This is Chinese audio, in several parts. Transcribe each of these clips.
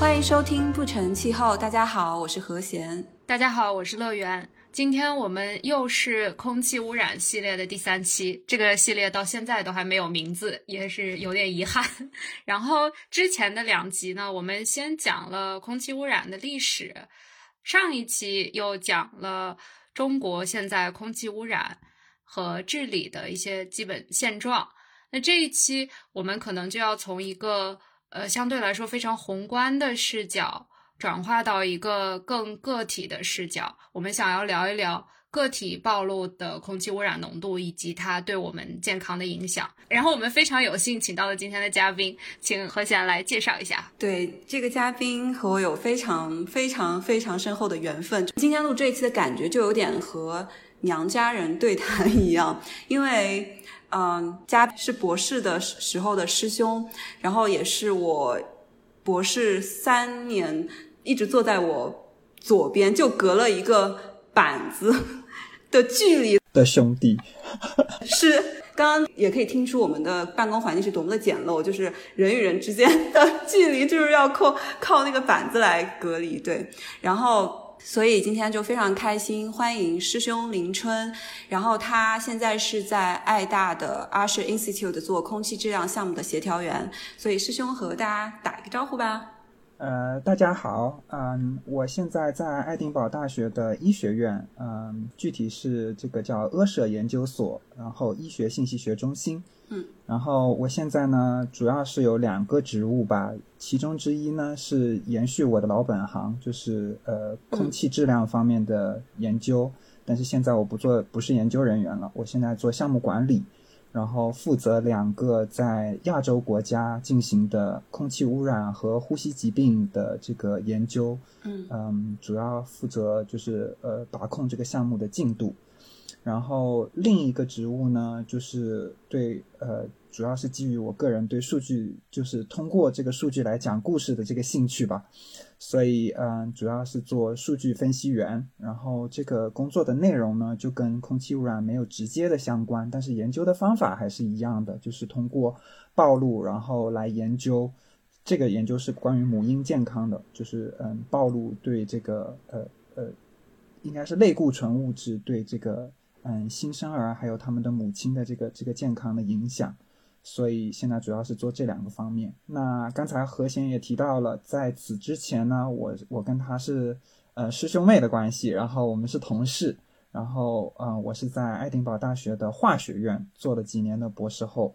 欢迎收听不成气候。大家好，我是何贤。大家好，我是乐园。今天我们又是空气污染系列的第三期，这个系列到现在都还没有名字，也是有点遗憾。然后之前的两集呢，我们先讲了空气污染的历史，上一期又讲了中国现在空气污染和治理的一些基本现状。那这一期我们可能就要从一个呃相对来说非常宏观的视角。转化到一个更个体的视角，我们想要聊一聊个体暴露的空气污染浓度以及它对我们健康的影响。然后我们非常有幸请到了今天的嘉宾，请何贤来介绍一下。对，这个嘉宾和我有非常非常非常深厚的缘分。今天录这一期的感觉就有点和娘家人对谈一样，因为嗯，嘉是博士的时候的师兄，然后也是我博士三年。一直坐在我左边，就隔了一个板子的距离 的兄弟，是刚刚也可以听出我们的办公环境是多么的简陋，就是人与人之间的距离就是要靠靠那个板子来隔离。对，然后所以今天就非常开心，欢迎师兄林春，然后他现在是在爱大的 Usher Institute 做空气质量项目的协调员，所以师兄和大家打一个招呼吧。呃，大家好，嗯，我现在在爱丁堡大学的医学院，嗯，具体是这个叫阿舍研究所，然后医学信息学中心，嗯，然后我现在呢，主要是有两个职务吧，其中之一呢是延续我的老本行，就是呃空气质量方面的研究，但是现在我不做，不是研究人员了，我现在做项目管理。然后负责两个在亚洲国家进行的空气污染和呼吸疾病的这个研究，嗯嗯，主要负责就是呃把控这个项目的进度。然后另一个职务呢，就是对呃。主要是基于我个人对数据，就是通过这个数据来讲故事的这个兴趣吧，所以嗯，主要是做数据分析员。然后这个工作的内容呢，就跟空气污染没有直接的相关，但是研究的方法还是一样的，就是通过暴露，然后来研究。这个研究是关于母婴健康的，就是嗯，暴露对这个呃呃，应该是类固醇物质对这个嗯新生儿还有他们的母亲的这个这个健康的影响。所以现在主要是做这两个方面。那刚才何贤也提到了，在此之前呢，我我跟他是呃师兄妹的关系，然后我们是同事，然后嗯，我是在爱丁堡大学的化学院做了几年的博士后，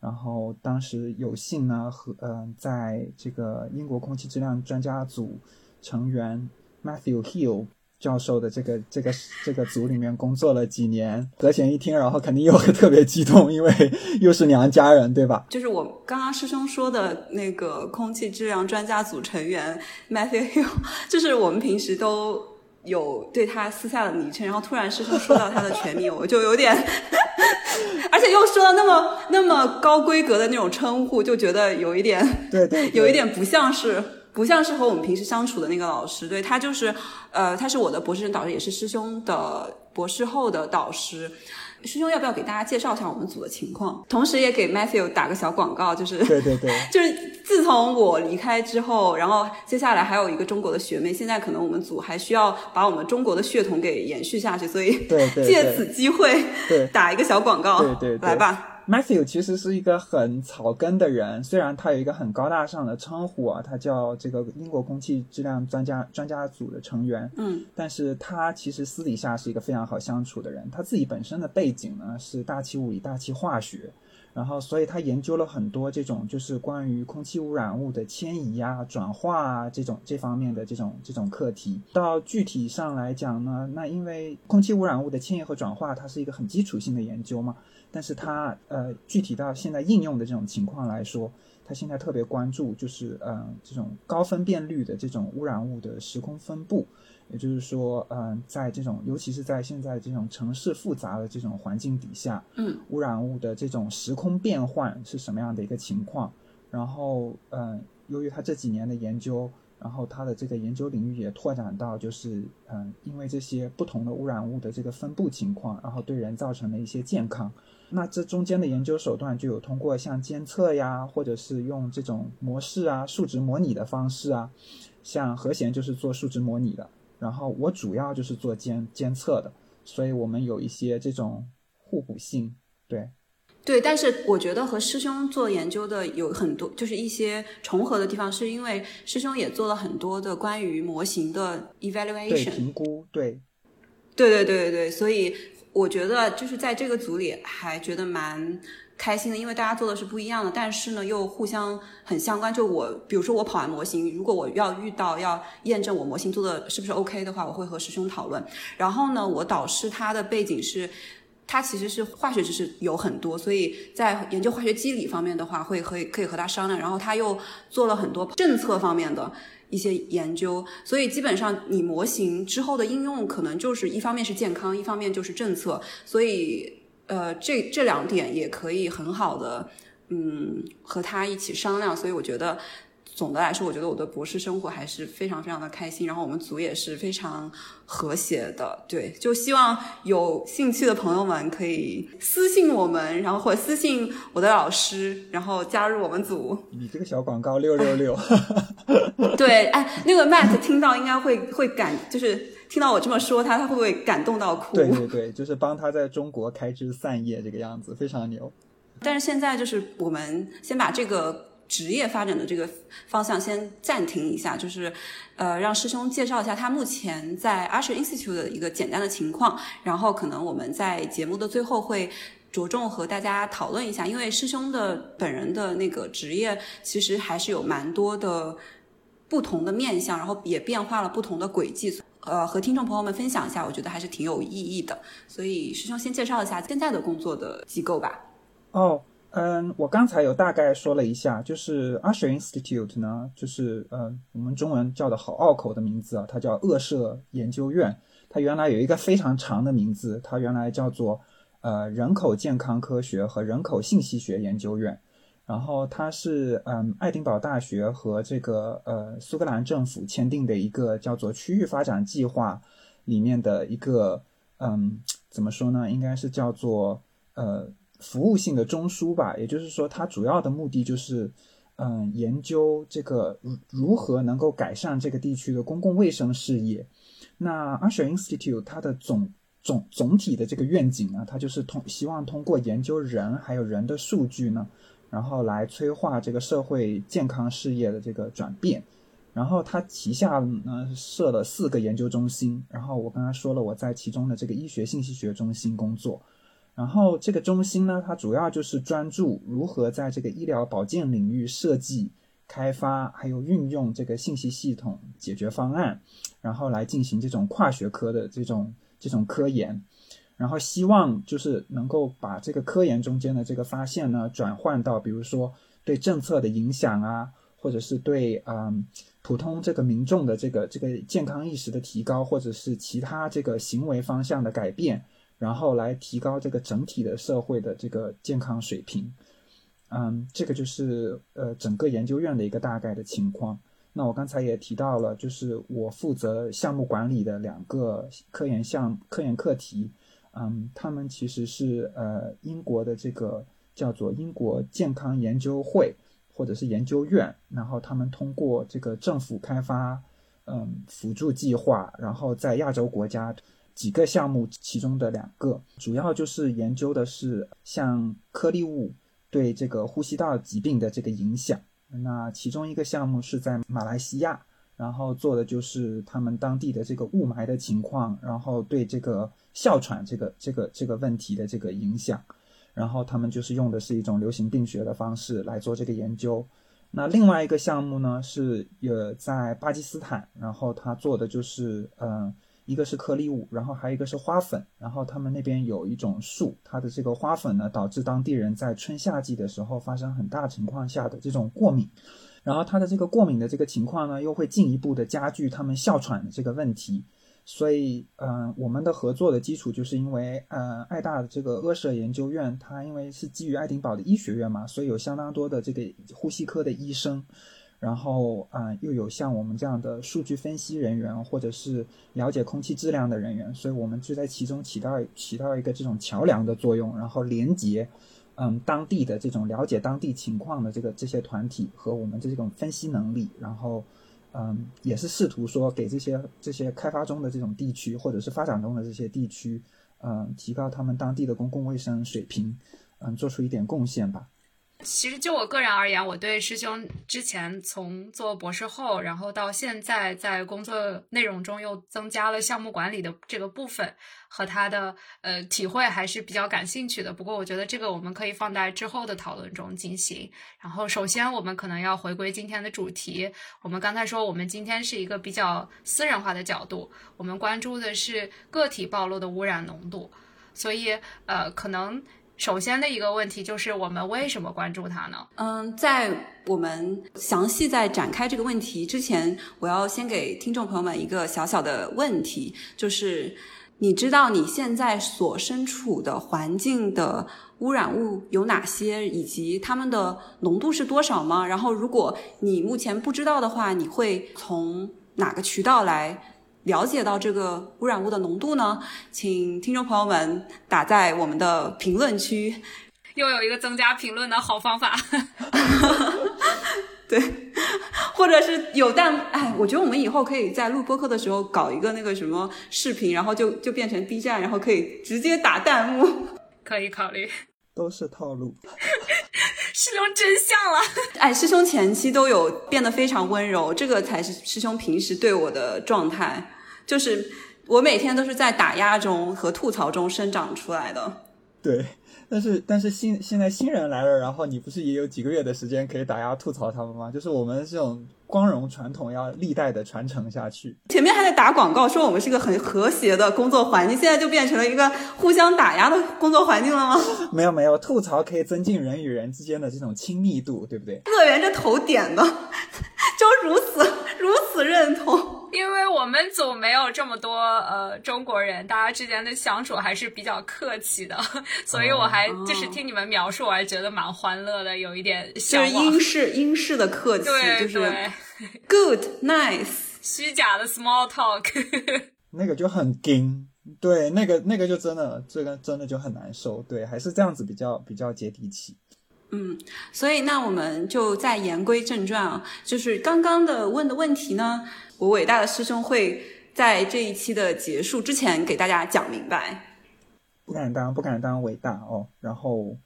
然后当时有幸呢和嗯在这个英国空气质量专家组成员 Matthew Hill。教授的这个这个这个组里面工作了几年，何贤一听，然后肯定又会特别激动，因为 又是娘家人，对吧？就是我刚刚师兄说的那个空气质量专家组成员 Matthew，就是我们平时都有对他私下的昵称，然后突然师兄说到他的全名，我就有点，而且又说到那么那么高规格的那种称呼，就觉得有一点，对对，有一点不像是。不像是和我们平时相处的那个老师，对他就是，呃，他是我的博士生导师，也是师兄的博士后的导师。师兄要不要给大家介绍一下我们组的情况？同时也给 Matthew 打个小广告，就是对对对，就是自从我离开之后，然后接下来还有一个中国的学妹，现在可能我们组还需要把我们中国的血统给延续下去，所以对对，借此机会对打一个小广告，对对，来吧。Matthew 其实是一个很草根的人，虽然他有一个很高大上的称呼啊，他叫这个英国空气质量专家专家组的成员，嗯，但是他其实私底下是一个非常好相处的人。他自己本身的背景呢是大气物理、大气化学，然后所以他研究了很多这种就是关于空气污染物的迁移啊、转化啊这种这方面的这种这种课题。到具体上来讲呢，那因为空气污染物的迁移和转化，它是一个很基础性的研究嘛。但是它呃，具体到现在应用的这种情况来说，它现在特别关注就是嗯，这种高分辨率的这种污染物的时空分布，也就是说，嗯，在这种尤其是在现在这种城市复杂的这种环境底下，嗯，污染物的这种时空变换是什么样的一个情况？然后，嗯，由于他这几年的研究。然后它的这个研究领域也拓展到，就是嗯，因为这些不同的污染物的这个分布情况，然后对人造成的一些健康，那这中间的研究手段就有通过像监测呀，或者是用这种模式啊、数值模拟的方式啊，像和弦就是做数值模拟的，然后我主要就是做监监测的，所以我们有一些这种互补性，对。对，但是我觉得和师兄做研究的有很多，就是一些重合的地方，是因为师兄也做了很多的关于模型的 evaluation 评估，对，对对对对对，所以我觉得就是在这个组里还觉得蛮开心的，因为大家做的是不一样的，但是呢又互相很相关。就我比如说我跑完模型，如果我要遇到要验证我模型做的是不是 OK 的话，我会和师兄讨论。然后呢，我导师他的背景是。他其实是化学知识有很多，所以在研究化学机理方面的话，会和可以和他商量。然后他又做了很多政策方面的一些研究，所以基本上你模型之后的应用可能就是一方面是健康，一方面就是政策。所以呃，这这两点也可以很好的嗯和他一起商量。所以我觉得。总的来说，我觉得我的博士生活还是非常非常的开心，然后我们组也是非常和谐的。对，就希望有兴趣的朋友们可以私信我们，然后或私信我的老师，然后加入我们组。你这个小广告六六六。对，哎，那个 Matt 听到应该会会感，就是听到我这么说他，他会不会感动到哭？对对对，就是帮他在中国开枝散叶这个样子，非常牛。但是现在就是我们先把这个。职业发展的这个方向先暂停一下，就是呃，让师兄介绍一下他目前在 Usher Institute 的一个简单的情况，然后可能我们在节目的最后会着重和大家讨论一下，因为师兄的本人的那个职业其实还是有蛮多的不同的面向，然后也变化了不同的轨迹，呃，和听众朋友们分享一下，我觉得还是挺有意义的。所以师兄先介绍一下现在的工作的机构吧。哦。嗯，我刚才有大概说了一下，就是 Usher Institute 呢，就是呃，我们中文叫的好拗口的名字啊，它叫恶社研究院。它原来有一个非常长的名字，它原来叫做呃人口健康科学和人口信息学研究院。然后它是嗯爱丁堡大学和这个呃苏格兰政府签订的一个叫做区域发展计划里面的一个嗯怎么说呢？应该是叫做呃。服务性的中枢吧，也就是说，它主要的目的就是，嗯，研究这个如如何能够改善这个地区的公共卫生事业。那 Usher Institute 它的总总总体的这个愿景呢，它就是通希望通过研究人还有人的数据呢，然后来催化这个社会健康事业的这个转变。然后它旗下呢设了四个研究中心，然后我刚才说了我在其中的这个医学信息学中心工作。然后这个中心呢，它主要就是专注如何在这个医疗保健领域设计、开发，还有运用这个信息系统解决方案，然后来进行这种跨学科的这种这种科研，然后希望就是能够把这个科研中间的这个发现呢，转换到比如说对政策的影响啊，或者是对嗯普通这个民众的这个这个健康意识的提高，或者是其他这个行为方向的改变。然后来提高这个整体的社会的这个健康水平，嗯，这个就是呃整个研究院的一个大概的情况。那我刚才也提到了，就是我负责项目管理的两个科研项科研课题，嗯，他们其实是呃英国的这个叫做英国健康研究会或者是研究院，然后他们通过这个政府开发嗯辅助计划，然后在亚洲国家。几个项目，其中的两个主要就是研究的是像颗粒物对这个呼吸道疾病的这个影响。那其中一个项目是在马来西亚，然后做的就是他们当地的这个雾霾的情况，然后对这个哮喘这个这个这个问题的这个影响，然后他们就是用的是一种流行病学的方式来做这个研究。那另外一个项目呢是呃在巴基斯坦，然后他做的就是嗯。一个是颗粒物，然后还有一个是花粉，然后他们那边有一种树，它的这个花粉呢，导致当地人在春夏季的时候发生很大情况下的这种过敏，然后它的这个过敏的这个情况呢，又会进一步的加剧他们哮喘的这个问题，所以，嗯，我们的合作的基础就是因为，呃，爱大的这个阿舍研究院，它因为是基于爱丁堡的医学院嘛，所以有相当多的这个呼吸科的医生。然后啊，又有像我们这样的数据分析人员，或者是了解空气质量的人员，所以我们就在其中起到起到一个这种桥梁的作用，然后连接，嗯，当地的这种了解当地情况的这个这些团体和我们的这种分析能力，然后，嗯，也是试图说给这些这些开发中的这种地区，或者是发展中的这些地区，嗯，提高他们当地的公共卫生水平，嗯，做出一点贡献吧。其实就我个人而言，我对师兄之前从做博士后，然后到现在在工作内容中又增加了项目管理的这个部分，和他的呃体会还是比较感兴趣的。不过我觉得这个我们可以放在之后的讨论中进行。然后首先我们可能要回归今天的主题。我们刚才说我们今天是一个比较私人化的角度，我们关注的是个体暴露的污染浓度，所以呃可能。首先的一个问题就是我们为什么关注它呢？嗯，在我们详细在展开这个问题之前，我要先给听众朋友们一个小小的问题，就是你知道你现在所身处的环境的污染物有哪些，以及它们的浓度是多少吗？然后，如果你目前不知道的话，你会从哪个渠道来？了解到这个污染物的浓度呢？请听众朋友们打在我们的评论区。又有一个增加评论的好方法。对，或者是有弹，哎，我觉得我们以后可以在录播课的时候搞一个那个什么视频，然后就就变成 B 站，然后可以直接打弹幕。可以考虑。都是套路。师兄真相了。哎，师兄前期都有变得非常温柔，这个才是师兄平时对我的状态。就是我每天都是在打压中和吐槽中生长出来的。对，但是但是新现在新人来了，然后你不是也有几个月的时间可以打压吐槽他们吗？就是我们这种光荣传统要历代的传承下去。前面还在打广告说我们是一个很和谐的工作环境，现在就变成了一个互相打压的工作环境了吗？没有没有，吐槽可以增进人与人之间的这种亲密度，对不对？乐园这头点的，就如此如此认同。因为我们组没有这么多呃中国人，大家之间的相处还是比较客气的，所以我还就是听你们描述，我还觉得蛮欢乐的，有一点就是英式英式的客气，就是 good nice，虚假的 small talk，那个就很硬，对，那个那个就真的这个真的就很难受，对，还是这样子比较比较接地气。嗯，所以那我们就再言归正传啊，就是刚刚的问的问题呢。我伟大的师兄会在这一期的结束之前给大家讲明白。不敢当，不敢当伟大哦。然后，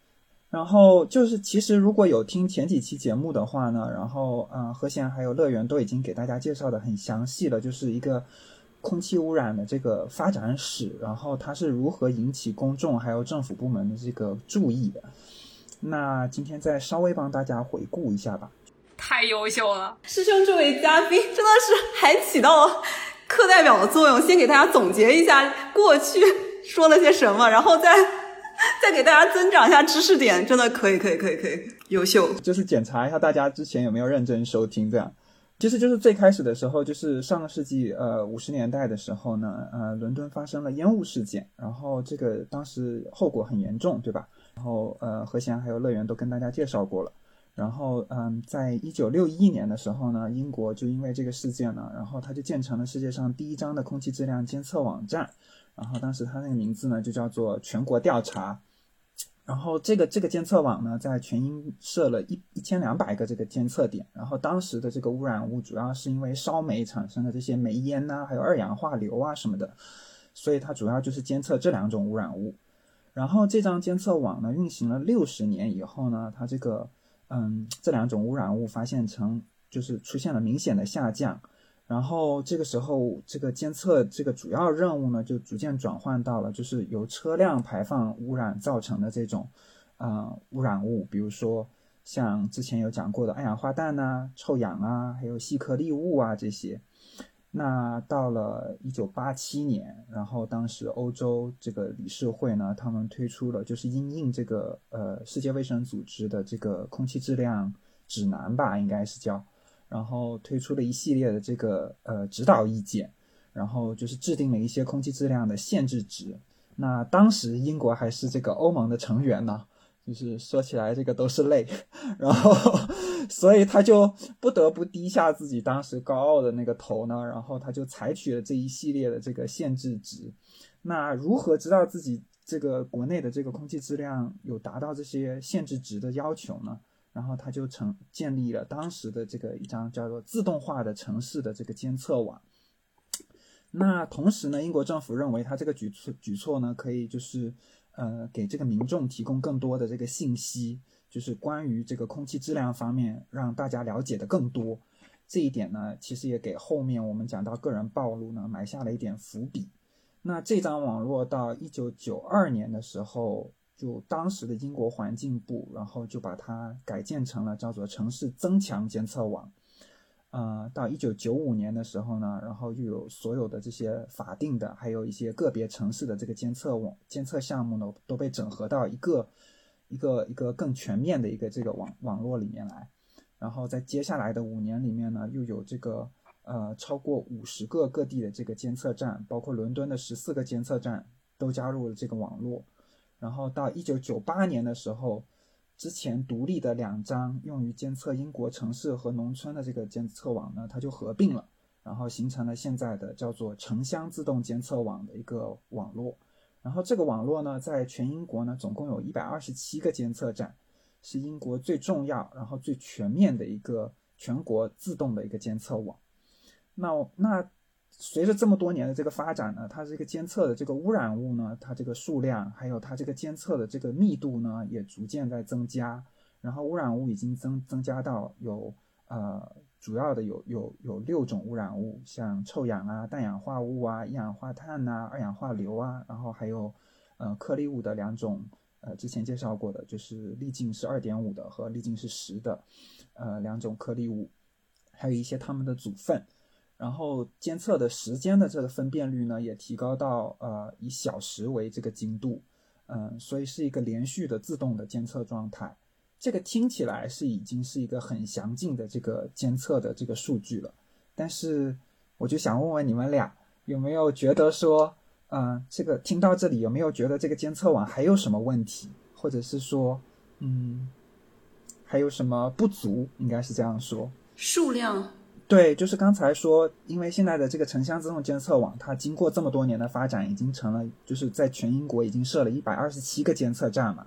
然后就是，其实如果有听前几期节目的话呢，然后，嗯，和弦还有乐园都已经给大家介绍的很详细了，就是一个空气污染的这个发展史，然后它是如何引起公众还有政府部门的这个注意的。那今天再稍微帮大家回顾一下吧。太优秀了，师兄这位嘉宾真的是还起到课代表的作用，先给大家总结一下过去说了些什么，然后再再给大家增长一下知识点，真的可以，可以，可以，可以，优秀。就是检查一下大家之前有没有认真收听，这样。其实就是最开始的时候，就是上个世纪呃五十年代的时候呢，呃，伦敦发生了烟雾事件，然后这个当时后果很严重，对吧？然后呃，和弦还有乐园都跟大家介绍过了。然后，嗯，在一九六一年的时候呢，英国就因为这个事件呢，然后它就建成了世界上第一张的空气质量监测网站。然后当时它那个名字呢，就叫做全国调查。然后这个这个监测网呢，在全英设了一一千两百个这个监测点。然后当时的这个污染物主要是因为烧煤产生的这些煤烟呐，还有二氧化硫啊什么的，所以它主要就是监测这两种污染物。然后这张监测网呢，运行了六十年以后呢，它这个。嗯，这两种污染物发现成就是出现了明显的下降，然后这个时候这个监测这个主要任务呢就逐渐转换到了就是由车辆排放污染造成的这种啊污染物，比如说像之前有讲过的二氧化氮呐、臭氧啊，还有细颗粒物啊这些。那到了一九八七年，然后当时欧洲这个理事会呢，他们推出了就是因应这个呃世界卫生组织的这个空气质量指南吧，应该是叫，然后推出了一系列的这个呃指导意见，然后就是制定了一些空气质量的限制值。那当时英国还是这个欧盟的成员呢，就是说起来这个都是泪，然后所以他就不得不低下自己当时高傲的那个头呢，然后他就采取了这一系列的这个限制值。那如何知道自己这个国内的这个空气质量有达到这些限制值的要求呢？然后他就成建立了当时的这个一张叫做自动化的城市的这个监测网。那同时呢，英国政府认为他这个举措举措呢，可以就是呃给这个民众提供更多的这个信息，就是关于这个空气质量方面，让大家了解的更多。这一点呢，其实也给后面我们讲到个人暴露呢埋下了一点伏笔。那这张网络到一九九二年的时候，就当时的英国环境部，然后就把它改建成了叫做城市增强监测网。呃，到一九九五年的时候呢，然后又有所有的这些法定的，还有一些个别城市的这个监测网监测项目呢，都被整合到一个一个一个更全面的一个这个网网络里面来。然后在接下来的五年里面呢，又有这个呃超过五十个各地的这个监测站，包括伦敦的十四个监测站都加入了这个网络。然后到一九九八年的时候。之前独立的两张用于监测英国城市和农村的这个监测网呢，它就合并了，然后形成了现在的叫做城乡自动监测网的一个网络。然后这个网络呢，在全英国呢，总共有一百二十七个监测站，是英国最重要、然后最全面的一个全国自动的一个监测网。那那。随着这么多年的这个发展呢，它这个监测的这个污染物呢，它这个数量还有它这个监测的这个密度呢，也逐渐在增加。然后污染物已经增增加到有呃主要的有有有六种污染物，像臭氧啊、氮氧化物啊、一氧化碳呐、二氧化硫啊，然后还有呃颗粒物的两种，呃之前介绍过的就是粒径是二点五的和粒径是十的，呃两种颗粒物，还有一些它们的组分。然后监测的时间的这个分辨率呢，也提高到呃以小时为这个精度，嗯，所以是一个连续的自动的监测状态。这个听起来是已经是一个很详尽的这个监测的这个数据了。但是我就想问问你们俩，有没有觉得说，嗯，这个听到这里有没有觉得这个监测网还有什么问题，或者是说，嗯，还有什么不足？应该是这样说，数量。对，就是刚才说，因为现在的这个城乡自动监测网，它经过这么多年的发展，已经成了，就是在全英国已经设了一百二十七个监测站嘛，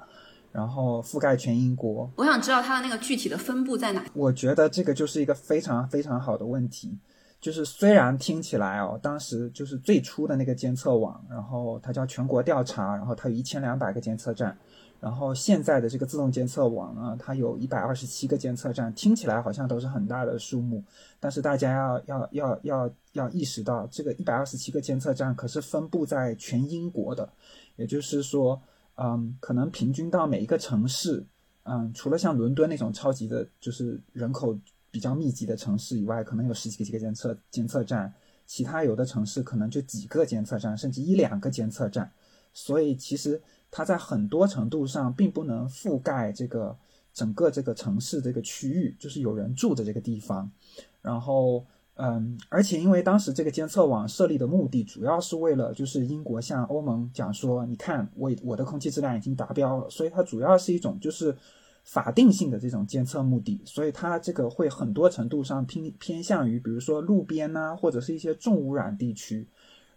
然后覆盖全英国。我想知道它的那个具体的分布在哪？我觉得这个就是一个非常非常好的问题，就是虽然听起来哦，当时就是最初的那个监测网，然后它叫全国调查，然后它有一千两百个监测站。然后现在的这个自动监测网呢，它有一百二十七个监测站，听起来好像都是很大的数目，但是大家要要要要要意识到，这个一百二十七个监测站可是分布在全英国的，也就是说，嗯，可能平均到每一个城市，嗯，除了像伦敦那种超级的，就是人口比较密集的城市以外，可能有十几个几个监测监测站，其他有的城市可能就几个监测站，甚至一两个监测站，所以其实。它在很多程度上并不能覆盖这个整个这个城市这个区域，就是有人住的这个地方。然后，嗯，而且因为当时这个监测网设立的目的，主要是为了就是英国向欧盟讲说，你看我我的空气质量已经达标了，所以它主要是一种就是法定性的这种监测目的，所以它这个会很多程度上偏偏向于比如说路边呐，或者是一些重污染地区。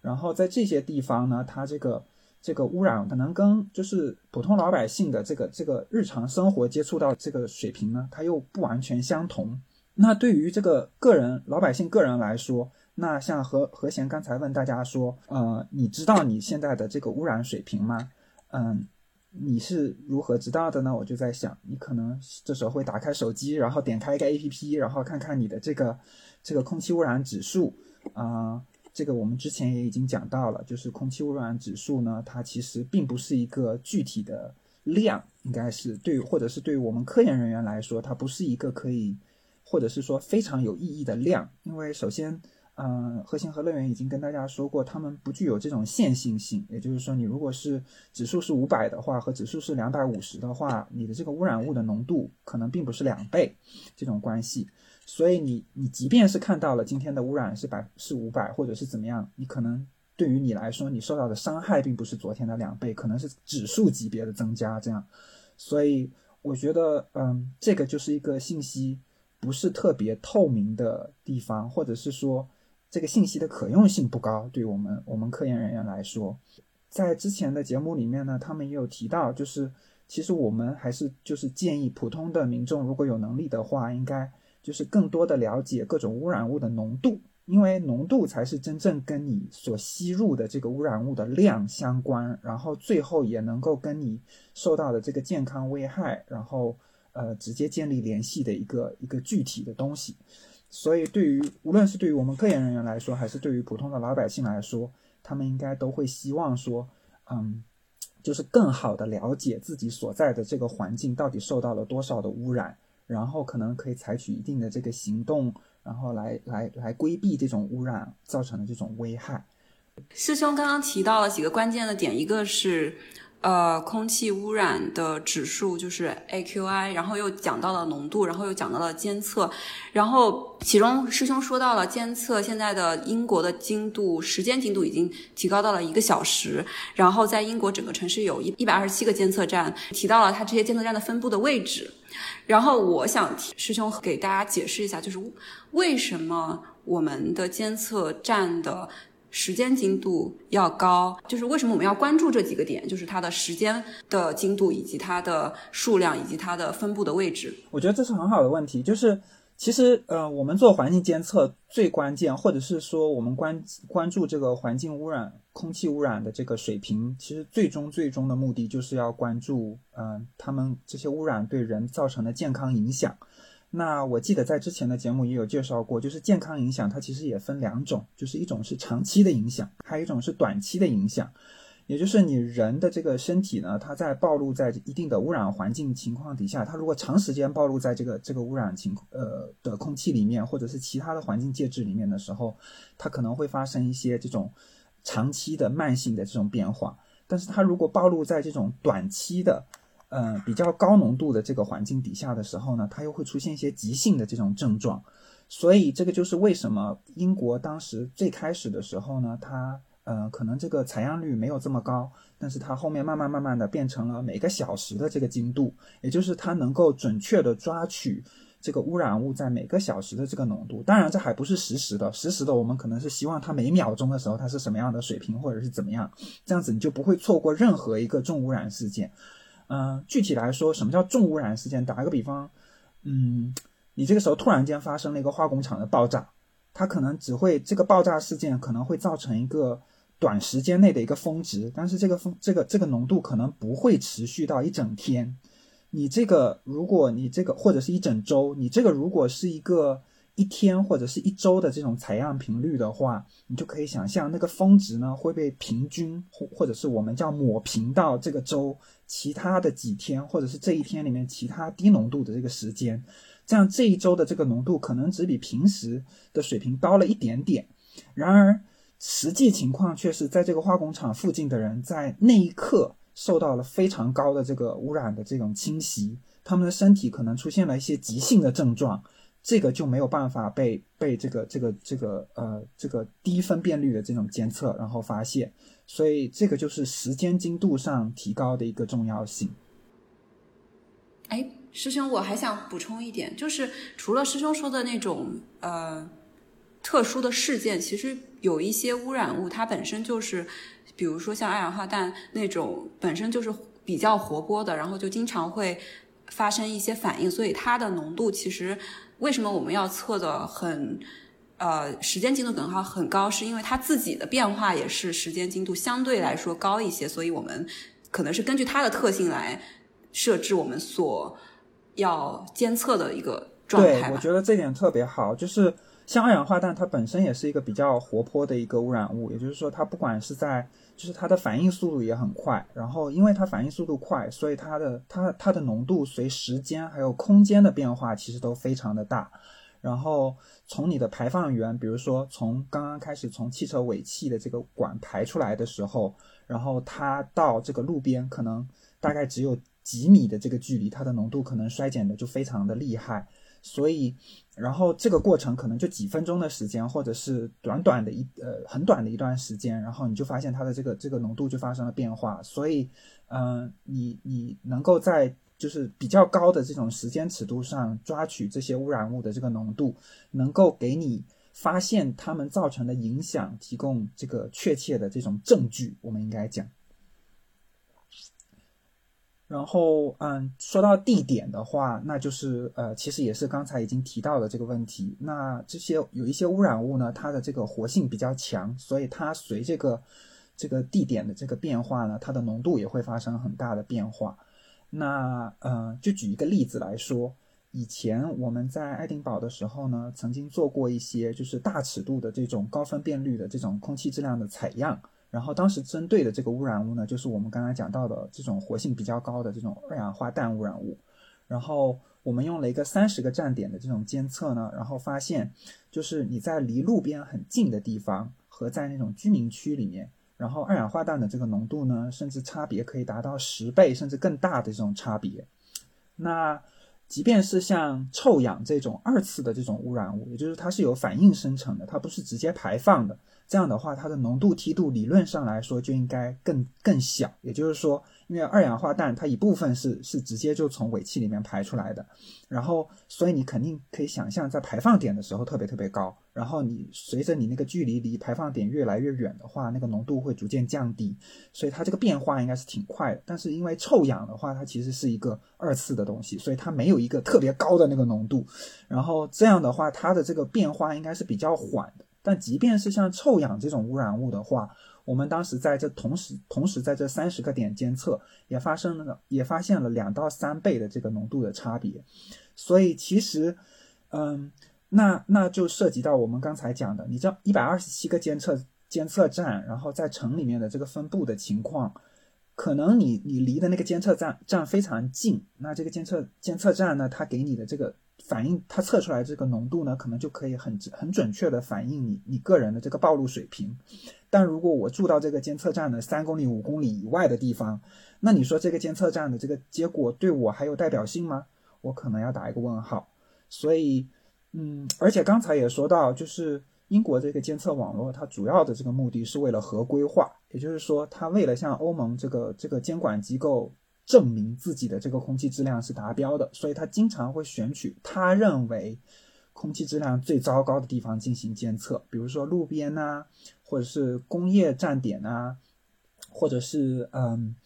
然后在这些地方呢，它这个。这个污染可能跟就是普通老百姓的这个这个日常生活接触到这个水平呢，它又不完全相同。那对于这个个人老百姓个人来说，那像何何贤刚才问大家说，呃，你知道你现在的这个污染水平吗？嗯，你是如何知道的呢？我就在想，你可能这时候会打开手机，然后点开一个 A P P，然后看看你的这个这个空气污染指数啊。这个我们之前也已经讲到了，就是空气污染指数呢，它其实并不是一个具体的量，应该是对，或者是对于我们科研人员来说，它不是一个可以，或者是说非常有意义的量，因为首先，嗯，核心核乐园已经跟大家说过，它们不具有这种线性性，也就是说，你如果是指数是五百的话，和指数是两百五十的话，你的这个污染物的浓度可能并不是两倍这种关系。所以你你即便是看到了今天的污染是百是五百或者是怎么样，你可能对于你来说，你受到的伤害并不是昨天的两倍，可能是指数级别的增加这样。所以我觉得，嗯，这个就是一个信息不是特别透明的地方，或者是说这个信息的可用性不高，对于我们我们科研人员来说，在之前的节目里面呢，他们也有提到，就是其实我们还是就是建议普通的民众如果有能力的话，应该就是更多的了解各种污染物的浓度。因为浓度才是真正跟你所吸入的这个污染物的量相关，然后最后也能够跟你受到的这个健康危害，然后呃直接建立联系的一个一个具体的东西。所以，对于无论是对于我们科研人员来说，还是对于普通的老百姓来说，他们应该都会希望说，嗯，就是更好的了解自己所在的这个环境到底受到了多少的污染，然后可能可以采取一定的这个行动。然后来来来规避这种污染造成的这种危害。师兄刚刚提到了几个关键的点，一个是呃空气污染的指数就是 AQI，然后又讲到了浓度，然后又讲到了监测，然后其中师兄说到了监测，现在的英国的精度时间精度已经提高到了一个小时，然后在英国整个城市有一一百二十七个监测站，提到了它这些监测站的分布的位置。然后我想师兄给大家解释一下，就是为什么我们的监测站的时间精度要高，就是为什么我们要关注这几个点，就是它的时间的精度，以及它的数量，以及它的分布的位置。我觉得这是很好的问题，就是。其实，呃，我们做环境监测最关键，或者是说我们关关注这个环境污染、空气污染的这个水平，其实最终最终的目的就是要关注，嗯，他们这些污染对人造成的健康影响。那我记得在之前的节目也有介绍过，就是健康影响它其实也分两种，就是一种是长期的影响，还有一种是短期的影响。也就是你人的这个身体呢，它在暴露在一定的污染环境情况底下，它如果长时间暴露在这个这个污染情呃的空气里面，或者是其他的环境介质里面的时候，它可能会发生一些这种长期的慢性的这种变化。但是它如果暴露在这种短期的，呃比较高浓度的这个环境底下的时候呢，它又会出现一些急性的这种症状。所以这个就是为什么英国当时最开始的时候呢，它。呃，可能这个采样率没有这么高，但是它后面慢慢慢慢的变成了每个小时的这个精度，也就是它能够准确的抓取这个污染物在每个小时的这个浓度。当然，这还不是实时的，实时的我们可能是希望它每秒钟的时候它是什么样的水平，或者是怎么样，这样子你就不会错过任何一个重污染事件。嗯，具体来说，什么叫重污染事件？打一个比方，嗯，你这个时候突然间发生了一个化工厂的爆炸，它可能只会这个爆炸事件可能会造成一个。短时间内的一个峰值，但是这个峰这个这个浓度可能不会持续到一整天。你这个如果你这个或者是一整周，你这个如果是一个一天或者是一周的这种采样频率的话，你就可以想象那个峰值呢会被平均或或者是我们叫抹平到这个周其他的几天或者是这一天里面其他低浓度的这个时间，这样这一周的这个浓度可能只比平时的水平高了一点点。然而。实际情况却是在这个化工厂附近的人，在那一刻受到了非常高的这个污染的这种侵袭，他们的身体可能出现了一些急性的症状，这个就没有办法被被这个这个这个呃这个低分辨率的这种监测然后发现，所以这个就是时间精度上提高的一个重要性。哎，师兄，我还想补充一点，就是除了师兄说的那种呃。特殊的事件其实有一些污染物，它本身就是，比如说像二氧化氮那种本身就是比较活泼的，然后就经常会发生一些反应，所以它的浓度其实为什么我们要测的很呃时间精度等号很高，是因为它自己的变化也是时间精度相对来说高一些，所以我们可能是根据它的特性来设置我们所要监测的一个状态。对，我觉得这点特别好，就是。像二氧化氮，它本身也是一个比较活泼的一个污染物，也就是说，它不管是在，就是它的反应速度也很快，然后因为它反应速度快，所以它的它它的浓度随时间还有空间的变化其实都非常的大。然后从你的排放源，比如说从刚刚开始从汽车尾气的这个管排出来的时候，然后它到这个路边，可能大概只有几米的这个距离，它的浓度可能衰减的就非常的厉害。所以，然后这个过程可能就几分钟的时间，或者是短短的一呃很短的一段时间，然后你就发现它的这个这个浓度就发生了变化。所以，嗯，你你能够在就是比较高的这种时间尺度上抓取这些污染物的这个浓度，能够给你发现它们造成的影响提供这个确切的这种证据。我们应该讲。然后，嗯，说到地点的话，那就是呃，其实也是刚才已经提到的这个问题。那这些有一些污染物呢，它的这个活性比较强，所以它随这个这个地点的这个变化呢，它的浓度也会发生很大的变化。那呃，就举一个例子来说，以前我们在爱丁堡的时候呢，曾经做过一些就是大尺度的这种高分辨率的这种空气质量的采样。然后当时针对的这个污染物呢，就是我们刚才讲到的这种活性比较高的这种二氧化氮污染物。然后我们用了一个三十个站点的这种监测呢，然后发现，就是你在离路边很近的地方和在那种居民区里面，然后二氧化氮的这个浓度呢，甚至差别可以达到十倍甚至更大的这种差别。那即便是像臭氧这种二次的这种污染物，也就是它是有反应生成的，它不是直接排放的。这样的话，它的浓度梯度理论上来说就应该更更小。也就是说，因为二氧化氮它一部分是是直接就从尾气里面排出来的，然后所以你肯定可以想象，在排放点的时候特别特别高。然后你随着你那个距离离排放点越来越远的话，那个浓度会逐渐降低。所以它这个变化应该是挺快的。但是因为臭氧的话，它其实是一个二次的东西，所以它没有一个特别高的那个浓度。然后这样的话，它的这个变化应该是比较缓的。但即便是像臭氧这种污染物的话，我们当时在这同时同时在这三十个点监测，也发生了也发现了两到三倍的这个浓度的差别。所以其实，嗯，那那就涉及到我们刚才讲的，你这一百二十七个监测监测站，然后在城里面的这个分布的情况，可能你你离的那个监测站站非常近，那这个监测监测站呢，它给你的这个。反映它测出来这个浓度呢，可能就可以很很准确的反映你你个人的这个暴露水平。但如果我住到这个监测站的三公里、五公里以外的地方，那你说这个监测站的这个结果对我还有代表性吗？我可能要打一个问号。所以，嗯，而且刚才也说到，就是英国这个监测网络，它主要的这个目的是为了合规化，也就是说，它为了向欧盟这个这个监管机构。证明自己的这个空气质量是达标的，所以他经常会选取他认为空气质量最糟糕的地方进行监测，比如说路边呐，或者是工业站点呐，或者是嗯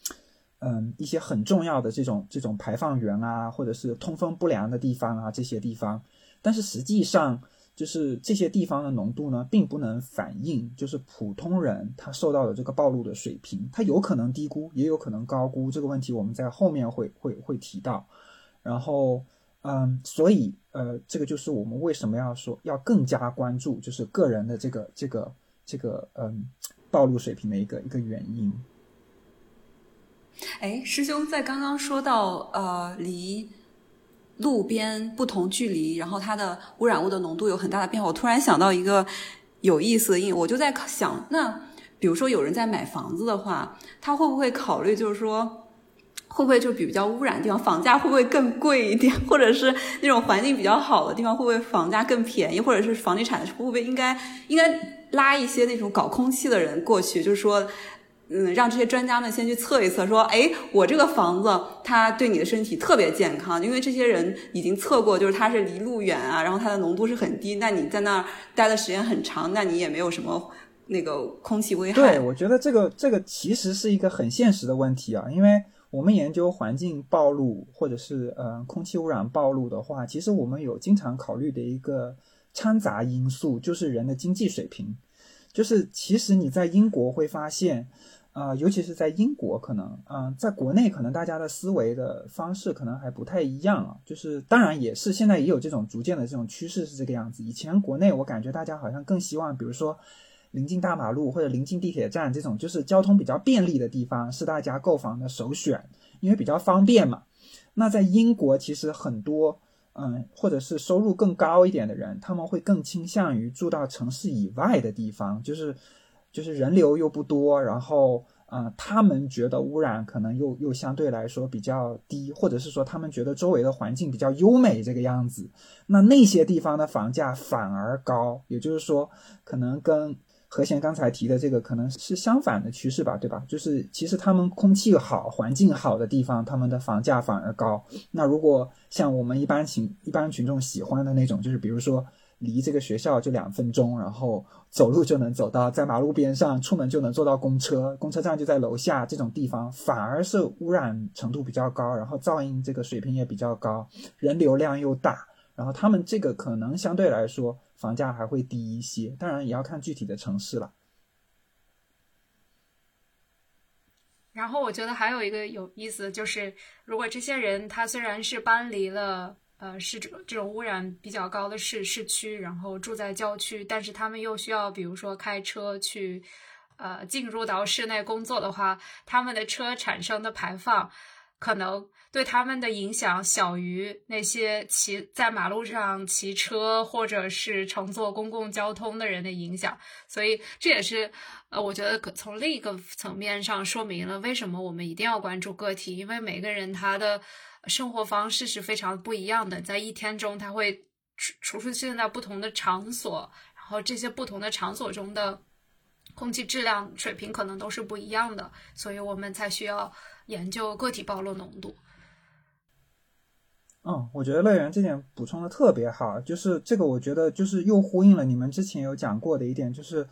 嗯一些很重要的这种这种排放源啊，或者是通风不良的地方啊这些地方，但是实际上。就是这些地方的浓度呢，并不能反映就是普通人他受到的这个暴露的水平，它有可能低估，也有可能高估。这个问题我们在后面会会会提到。然后，嗯，所以呃，这个就是我们为什么要说要更加关注，就是个人的这个这个这个嗯暴露水平的一个一个原因。哎，师兄在刚刚说到呃离。路边不同距离，然后它的污染物的浓度有很大的变化。我突然想到一个有意思的应我就在想，那比如说有人在买房子的话，他会不会考虑，就是说会不会就比较污染的地方，房价会不会更贵一点，或者是那种环境比较好的地方，会不会房价更便宜，或者是房地产会不会应该应该拉一些那种搞空气的人过去，就是说。嗯，让这些专家们先去测一测，说，哎，我这个房子它对你的身体特别健康，因为这些人已经测过，就是它是离路远啊，然后它的浓度是很低，那你在那儿待的时间很长，那你也没有什么那个空气危害。对，我觉得这个这个其实是一个很现实的问题啊，因为我们研究环境暴露或者是呃空气污染暴露的话，其实我们有经常考虑的一个掺杂因素，就是人的经济水平，就是其实你在英国会发现。啊，尤其是在英国，可能，嗯，在国内可能大家的思维的方式可能还不太一样啊。就是当然也是现在也有这种逐渐的这种趋势是这个样子。以前国内我感觉大家好像更希望，比如说临近大马路或者临近地铁站这种就是交通比较便利的地方是大家购房的首选，因为比较方便嘛。那在英国其实很多，嗯，或者是收入更高一点的人，他们会更倾向于住到城市以外的地方，就是。就是人流又不多，然后啊，他们觉得污染可能又又相对来说比较低，或者是说他们觉得周围的环境比较优美这个样子，那那些地方的房价反而高，也就是说，可能跟何贤刚才提的这个可能是相反的趋势吧，对吧？就是其实他们空气好、环境好的地方，他们的房价反而高。那如果像我们一般群一般群众喜欢的那种，就是比如说离这个学校就两分钟，然后走路就能走到，在马路边上出门就能坐到公车，公车站就在楼下，这种地方反而是污染程度比较高，然后噪音这个水平也比较高，人流量又大，然后他们这个可能相对来说。房价还会低一些，当然也要看具体的城市了。然后我觉得还有一个有意思，就是如果这些人他虽然是搬离了呃市这这种污染比较高的市市区，然后住在郊区，但是他们又需要比如说开车去呃进入到室内工作的话，他们的车产生的排放可能。对他们的影响小于那些骑在马路上骑车或者是乘坐公共交通的人的影响，所以这也是呃，我觉得可从另一个层面上说明了为什么我们一定要关注个体，因为每个人他的生活方式是非常不一样的，在一天中他会出出现在不同的场所，然后这些不同的场所中的空气质量水平可能都是不一样的，所以我们才需要研究个体暴露浓度。嗯，我觉得乐园这点补充的特别好，就是这个，我觉得就是又呼应了你们之前有讲过的一点，就是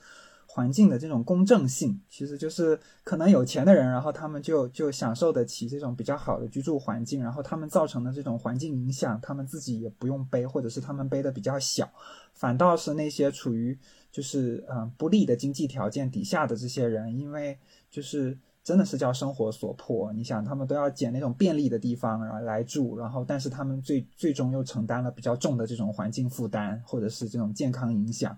环境的这种公正性，其实就是可能有钱的人，然后他们就就享受得起这种比较好的居住环境，然后他们造成的这种环境影响，他们自己也不用背，或者是他们背的比较小，反倒是那些处于就是嗯不利的经济条件底下的这些人，因为就是。真的是叫生活所迫，你想他们都要捡那种便利的地方，然后来住，然后但是他们最最终又承担了比较重的这种环境负担，或者是这种健康影响，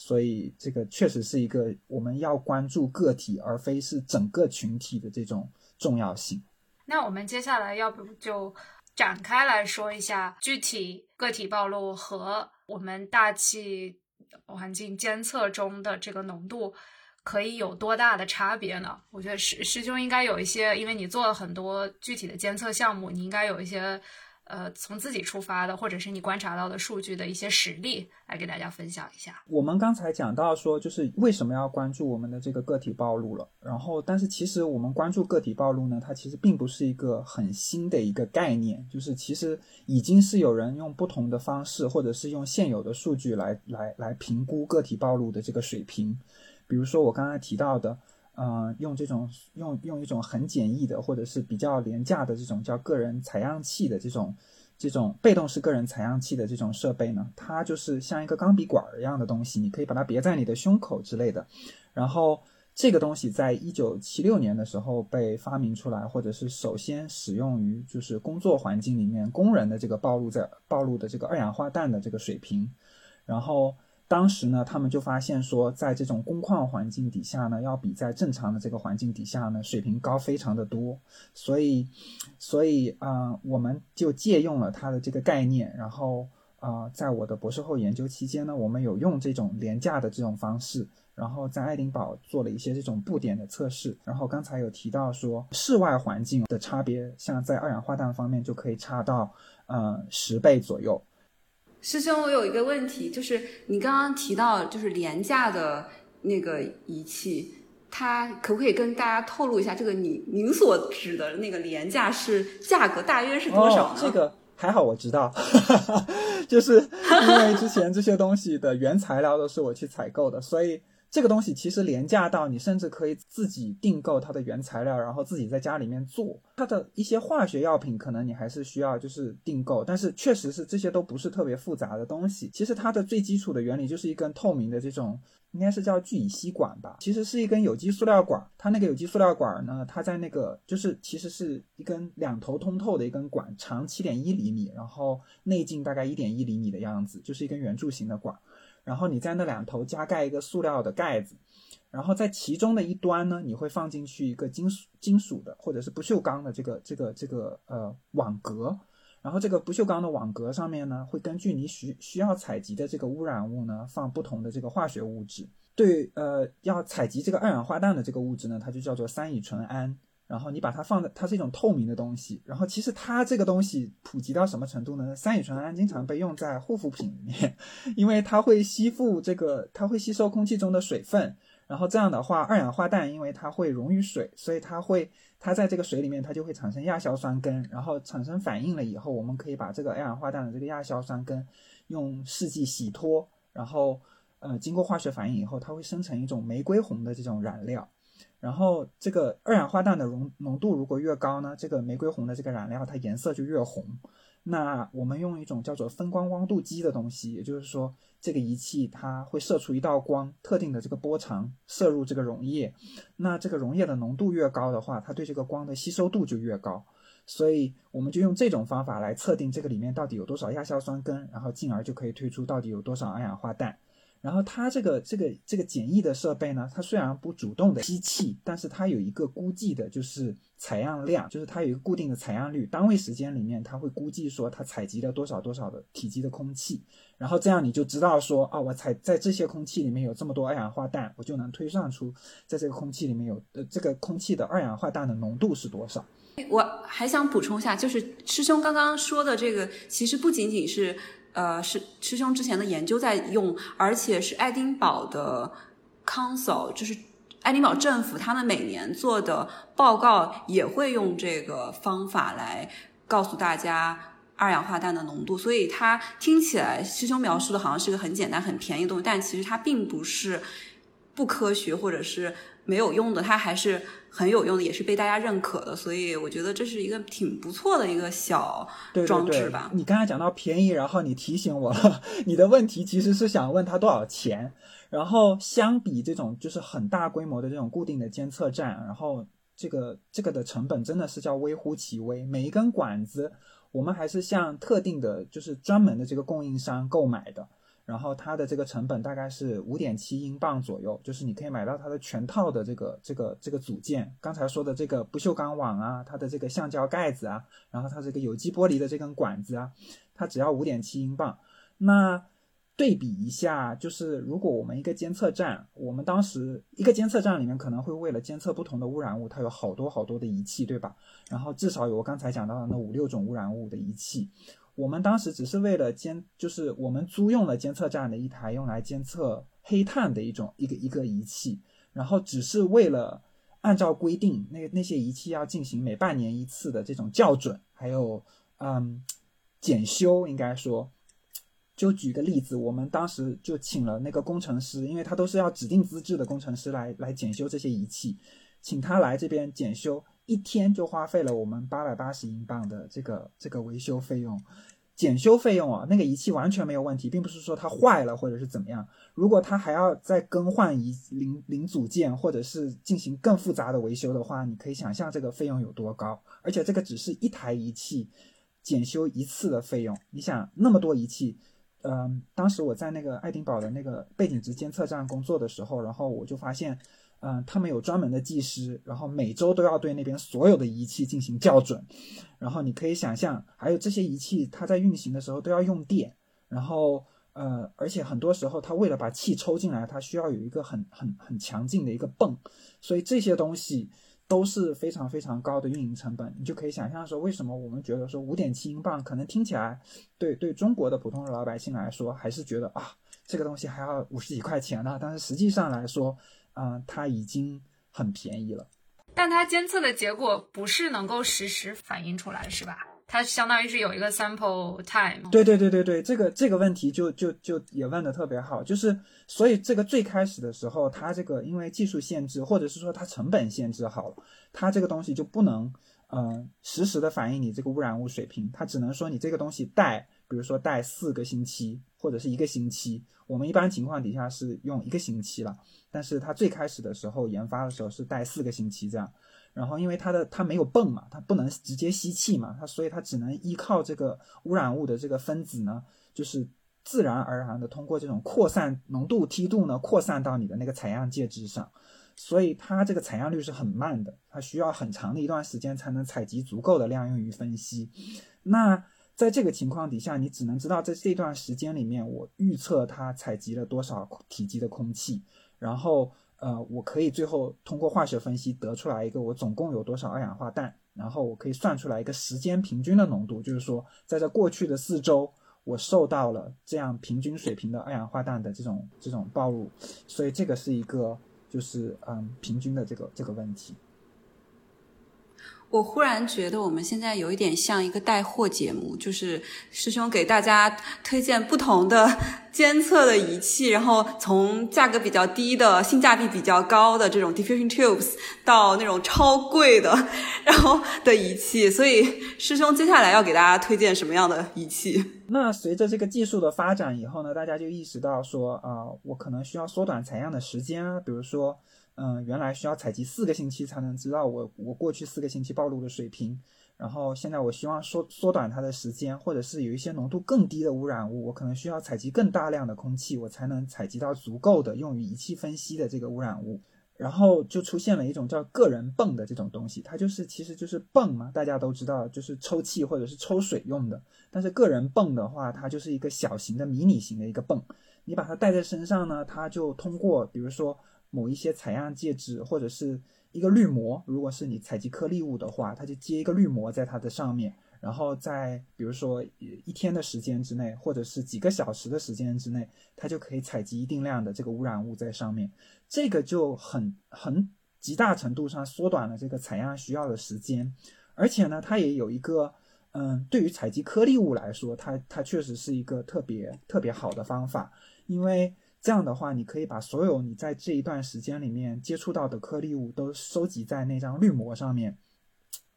所以这个确实是一个我们要关注个体，而非是整个群体的这种重要性。那我们接下来要不就展开来说一下具体个体暴露和我们大气环境监测中的这个浓度。可以有多大的差别呢？我觉得师师兄应该有一些，因为你做了很多具体的监测项目，你应该有一些，呃，从自己出发的，或者是你观察到的数据的一些实例来给大家分享一下。我们刚才讲到说，就是为什么要关注我们的这个个体暴露了，然后，但是其实我们关注个体暴露呢，它其实并不是一个很新的一个概念，就是其实已经是有人用不同的方式，或者是用现有的数据来来来评估个体暴露的这个水平。比如说我刚才提到的，呃，用这种用用一种很简易的或者是比较廉价的这种叫个人采样器的这种这种被动式个人采样器的这种设备呢，它就是像一个钢笔管一样的东西，你可以把它别在你的胸口之类的。然后这个东西在一九七六年的时候被发明出来，或者是首先使用于就是工作环境里面工人的这个暴露在暴露的这个二氧化氮的这个水平，然后。当时呢，他们就发现说，在这种工矿环境底下呢，要比在正常的这个环境底下呢，水平高非常的多。所以，所以啊，我们就借用了它的这个概念，然后啊，在我的博士后研究期间呢，我们有用这种廉价的这种方式，然后在爱丁堡做了一些这种布点的测试。然后刚才有提到说，室外环境的差别，像在二氧化氮方面就可以差到呃十倍左右。师兄，我有一个问题，就是你刚刚提到就是廉价的那个仪器，它可不可以跟大家透露一下，这个你您所指的那个廉价是价格大约是多少呢？这个还好，我知道，就是因为之前这些东西的原材料都是我去采购的，所以。这个东西其实廉价到你甚至可以自己订购它的原材料，然后自己在家里面做。它的一些化学药品可能你还是需要就是订购，但是确实是这些都不是特别复杂的东西。其实它的最基础的原理就是一根透明的这种，应该是叫聚乙烯管吧，其实是一根有机塑料管。它那个有机塑料管呢，它在那个就是其实是一根两头通透的一根管，长七点一厘米，然后内径大概一点一厘米的样子，就是一根圆柱形的管。然后你在那两头加盖一个塑料的盖子，然后在其中的一端呢，你会放进去一个金属金属的或者是不锈钢的这个这个这个呃网格，然后这个不锈钢的网格上面呢，会根据你需需要采集的这个污染物呢，放不同的这个化学物质。对，呃，要采集这个二氧化氮的这个物质呢，它就叫做三乙醇胺。然后你把它放在，它是一种透明的东西。然后其实它这个东西普及到什么程度呢？三乙醇胺经常被用在护肤品里面，因为它会吸附这个，它会吸收空气中的水分。然后这样的话，二氧化氮因为它会溶于水，所以它会它在这个水里面，它就会产生亚硝酸根。然后产生反应了以后，我们可以把这个二氧化氮的这个亚硝酸根用试剂洗脱，然后呃经过化学反应以后，它会生成一种玫瑰红的这种染料。然后这个二氧化氮的浓浓度如果越高呢，这个玫瑰红的这个染料它颜色就越红。那我们用一种叫做分光光度计的东西，也就是说这个仪器它会射出一道光，特定的这个波长射入这个溶液。那这个溶液的浓度越高的话，它对这个光的吸收度就越高。所以我们就用这种方法来测定这个里面到底有多少亚硝酸根，然后进而就可以推出到底有多少二氧化氮。然后它这个这个这个简易的设备呢，它虽然不主动的吸气，但是它有一个估计的，就是采样量，就是它有一个固定的采样率，单位时间里面它会估计说它采集了多少多少的体积的空气，然后这样你就知道说啊，我采在这些空气里面有这么多二氧化氮，我就能推算出在这个空气里面有呃这个空气的二氧化氮的浓度是多少。我还想补充一下，就是师兄刚刚说的这个，其实不仅仅是。呃，是师兄之前的研究在用，而且是爱丁堡的 council，就是爱丁堡政府，他们每年做的报告也会用这个方法来告诉大家二氧化氮的浓度。所以它听起来师兄描述的好像是个很简单、很便宜的东西，但其实它并不是不科学或者是没有用的，它还是。很有用的，也是被大家认可的，所以我觉得这是一个挺不错的一个小装置吧。你刚才讲到便宜，然后你提醒我了，你的问题其实是想问他多少钱。然后相比这种就是很大规模的这种固定的监测站，然后这个这个的成本真的是叫微乎其微。每一根管子，我们还是向特定的，就是专门的这个供应商购买的。然后它的这个成本大概是五点七英镑左右，就是你可以买到它的全套的这个这个这个组件。刚才说的这个不锈钢网啊，它的这个橡胶盖子啊，然后它这个有机玻璃的这根管子啊，它只要五点七英镑。那对比一下，就是如果我们一个监测站，我们当时一个监测站里面可能会为了监测不同的污染物，它有好多好多的仪器，对吧？然后至少有我刚才讲到的那五六种污染物的仪器。我们当时只是为了监，就是我们租用了监测站的一台用来监测黑碳的一种一个一个仪器，然后只是为了按照规定，那那些仪器要进行每半年一次的这种校准，还有嗯检修，应该说，就举个例子，我们当时就请了那个工程师，因为他都是要指定资质的工程师来来检修这些仪器，请他来这边检修。一天就花费了我们八百八十英镑的这个这个维修费用、检修费用啊，那个仪器完全没有问题，并不是说它坏了或者是怎么样。如果它还要再更换仪零零组件，或者是进行更复杂的维修的话，你可以想象这个费用有多高。而且这个只是一台仪器检修一次的费用，你想那么多仪器，嗯，当时我在那个爱丁堡的那个背景值监测站工作的时候，然后我就发现。嗯，他们有专门的技师，然后每周都要对那边所有的仪器进行校准，然后你可以想象，还有这些仪器它在运行的时候都要用电，然后呃，而且很多时候它为了把气抽进来，它需要有一个很很很强劲的一个泵，所以这些东西都是非常非常高的运营成本。你就可以想象说，为什么我们觉得说五点七英镑可能听起来对对中国的普通的老百姓来说，还是觉得啊这个东西还要五十几块钱呢？但是实际上来说。啊，它已经很便宜了，但它监测的结果不是能够实时反映出来，是吧？它相当于是有一个 sample time。对对对对对，这个这个问题就就就也问的特别好，就是所以这个最开始的时候，它这个因为技术限制，或者是说它成本限制好了，它这个东西就不能呃实时的反映你这个污染物水平，它只能说你这个东西带，比如说带四个星期或者是一个星期，我们一般情况底下是用一个星期了。但是它最开始的时候研发的时候是带四个星期这样，然后因为它的它没有泵嘛，它不能直接吸气嘛，它所以它只能依靠这个污染物的这个分子呢，就是自然而然的通过这种扩散浓度梯度呢扩散到你的那个采样介质上，所以它这个采样率是很慢的，它需要很长的一段时间才能采集足够的量用于分析。那在这个情况底下，你只能知道在这段时间里面，我预测它采集了多少体积的空气。然后，呃，我可以最后通过化学分析得出来一个我总共有多少二氧化氮，然后我可以算出来一个时间平均的浓度，就是说在这过去的四周，我受到了这样平均水平的二氧化氮的这种这种暴露，所以这个是一个就是嗯平均的这个这个问题。我忽然觉得我们现在有一点像一个带货节目，就是师兄给大家推荐不同的 监测的仪器，然后从价格比较低的、性价比比较高的这种 diffusion tubes 到那种超贵的，然后的仪器。所以师兄接下来要给大家推荐什么样的仪器？那随着这个技术的发展以后呢，大家就意识到说啊，我可能需要缩短采样的时间啊，比如说。嗯，原来需要采集四个星期才能知道我我过去四个星期暴露的水平，然后现在我希望缩缩短它的时间，或者是有一些浓度更低的污染物，我可能需要采集更大量的空气，我才能采集到足够的用于仪器分析的这个污染物，然后就出现了一种叫个人泵的这种东西，它就是其实就是泵嘛，大家都知道就是抽气或者是抽水用的，但是个人泵的话，它就是一个小型的迷你型的一个泵，你把它带在身上呢，它就通过比如说。某一些采样介质或者是一个滤膜，如果是你采集颗粒物的话，它就接一个滤膜在它的上面，然后在比如说一天的时间之内，或者是几个小时的时间之内，它就可以采集一定量的这个污染物在上面。这个就很很极大程度上缩短了这个采样需要的时间，而且呢，它也有一个嗯，对于采集颗粒物来说，它它确实是一个特别特别好的方法，因为。这样的话，你可以把所有你在这一段时间里面接触到的颗粒物都收集在那张滤膜上面，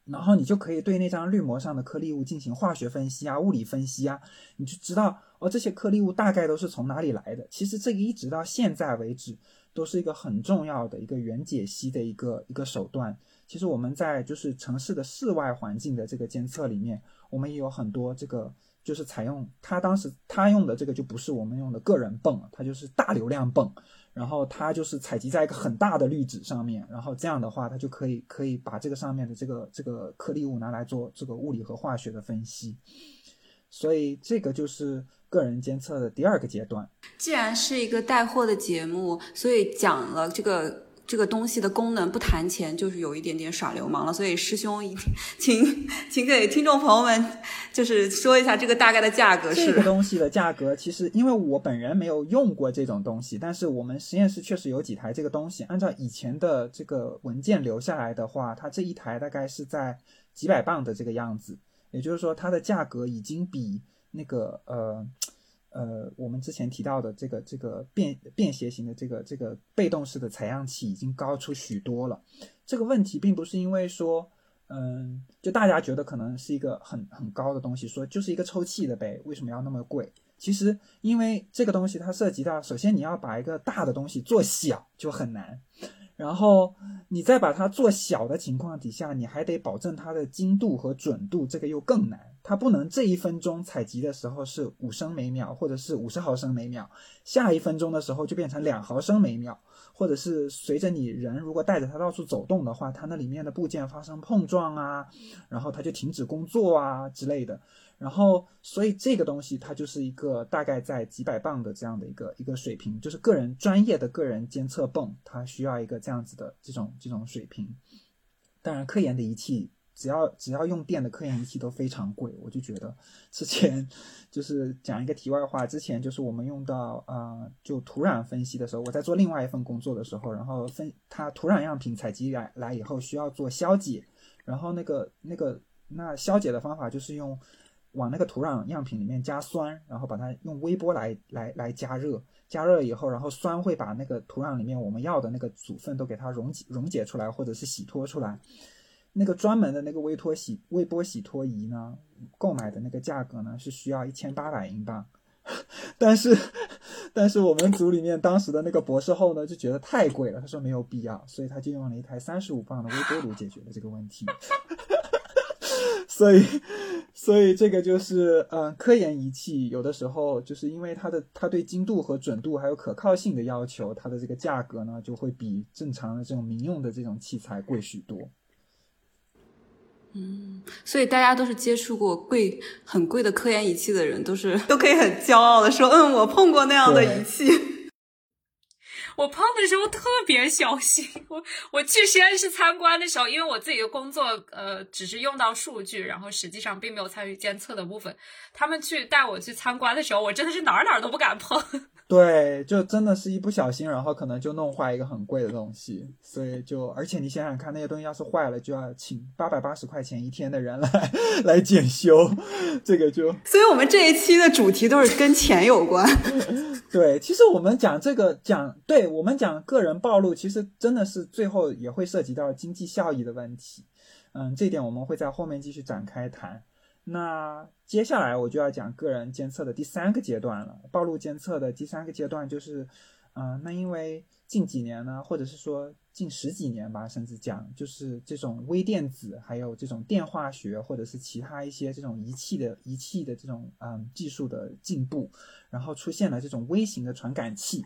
然后你就可以对那张滤膜上的颗粒物进行化学分析啊、物理分析啊，你就知道哦这些颗粒物大概都是从哪里来的。其实这个一直到现在为止都是一个很重要的一个原解析的一个一个手段。其实我们在就是城市的室外环境的这个监测里面，我们也有很多这个。就是采用他当时他用的这个就不是我们用的个人泵，它就是大流量泵，然后它就是采集在一个很大的滤纸上面，然后这样的话它就可以可以把这个上面的这个这个颗粒物拿来做这个物理和化学的分析，所以这个就是个人监测的第二个阶段。既然是一个带货的节目，所以讲了这个。这个东西的功能不谈钱，就是有一点点耍流氓了。所以师兄，请请给听众朋友们，就是说一下这个大概的价格。这个东西的价格，其实因为我本人没有用过这种东西，但是我们实验室确实有几台这个东西。按照以前的这个文件留下来的话，它这一台大概是在几百磅的这个样子。也就是说，它的价格已经比那个呃。呃，我们之前提到的这个这个便便携型的这个这个被动式的采样器已经高出许多了。这个问题并不是因为说，嗯，就大家觉得可能是一个很很高的东西，说就是一个抽气的呗，为什么要那么贵？其实因为这个东西它涉及到，首先你要把一个大的东西做小就很难，然后你再把它做小的情况底下，你还得保证它的精度和准度，这个又更难。它不能这一分钟采集的时候是五升每秒，或者是五十毫升每秒，下一分钟的时候就变成两毫升每秒，或者是随着你人如果带着它到处走动的话，它那里面的部件发生碰撞啊，然后它就停止工作啊之类的。然后，所以这个东西它就是一个大概在几百磅的这样的一个一个水平，就是个人专业的个人监测泵，它需要一个这样子的这种这种水平。当然，科研的仪器。只要只要用电的科研仪器都非常贵，我就觉得之前就是讲一个题外话，之前就是我们用到呃就土壤分析的时候，我在做另外一份工作的时候，然后分它土壤样品采集来来以后需要做消解，然后那个那个那消解的方法就是用往那个土壤样品里面加酸，然后把它用微波来来来加热，加热以后，然后酸会把那个土壤里面我们要的那个组分都给它溶解溶解出来，或者是洗脱出来。那个专门的那个微脱洗微波洗脱仪呢，购买的那个价格呢是需要一千八百英镑，但是但是我们组里面当时的那个博士后呢就觉得太贵了，他说没有必要，所以他就用了一台三十五磅的微波炉解决了这个问题。所以所以这个就是嗯，科研仪器有的时候就是因为它的它对精度和准度还有可靠性的要求，它的这个价格呢就会比正常的这种民用的这种器材贵许多。嗯，所以大家都是接触过贵很贵的科研仪器的人，都是 都可以很骄傲的说，嗯，我碰过那样的仪器。我碰的时候特别小心。我我去实验室参观的时候，因为我自己的工作呃只是用到数据，然后实际上并没有参与监测的部分。他们去带我去参观的时候，我真的是哪儿哪儿都不敢碰。对，就真的是一不小心，然后可能就弄坏一个很贵的东西。所以就而且你想想看，那些东西要是坏了，就要请八百八十块钱一天的人来 来检修。这个就，所以我们这一期的主题都是跟钱有关。对，其实我们讲这个讲，对我们讲个人暴露，其实真的是最后也会涉及到经济效益的问题。嗯，这点我们会在后面继续展开谈。那接下来我就要讲个人监测的第三个阶段了。暴露监测的第三个阶段就是，嗯，那因为近几年呢，或者是说近十几年吧，甚至讲就是这种微电子，还有这种电化学，或者是其他一些这种仪器的仪器的这种嗯技术的进步，然后出现了这种微型的传感器，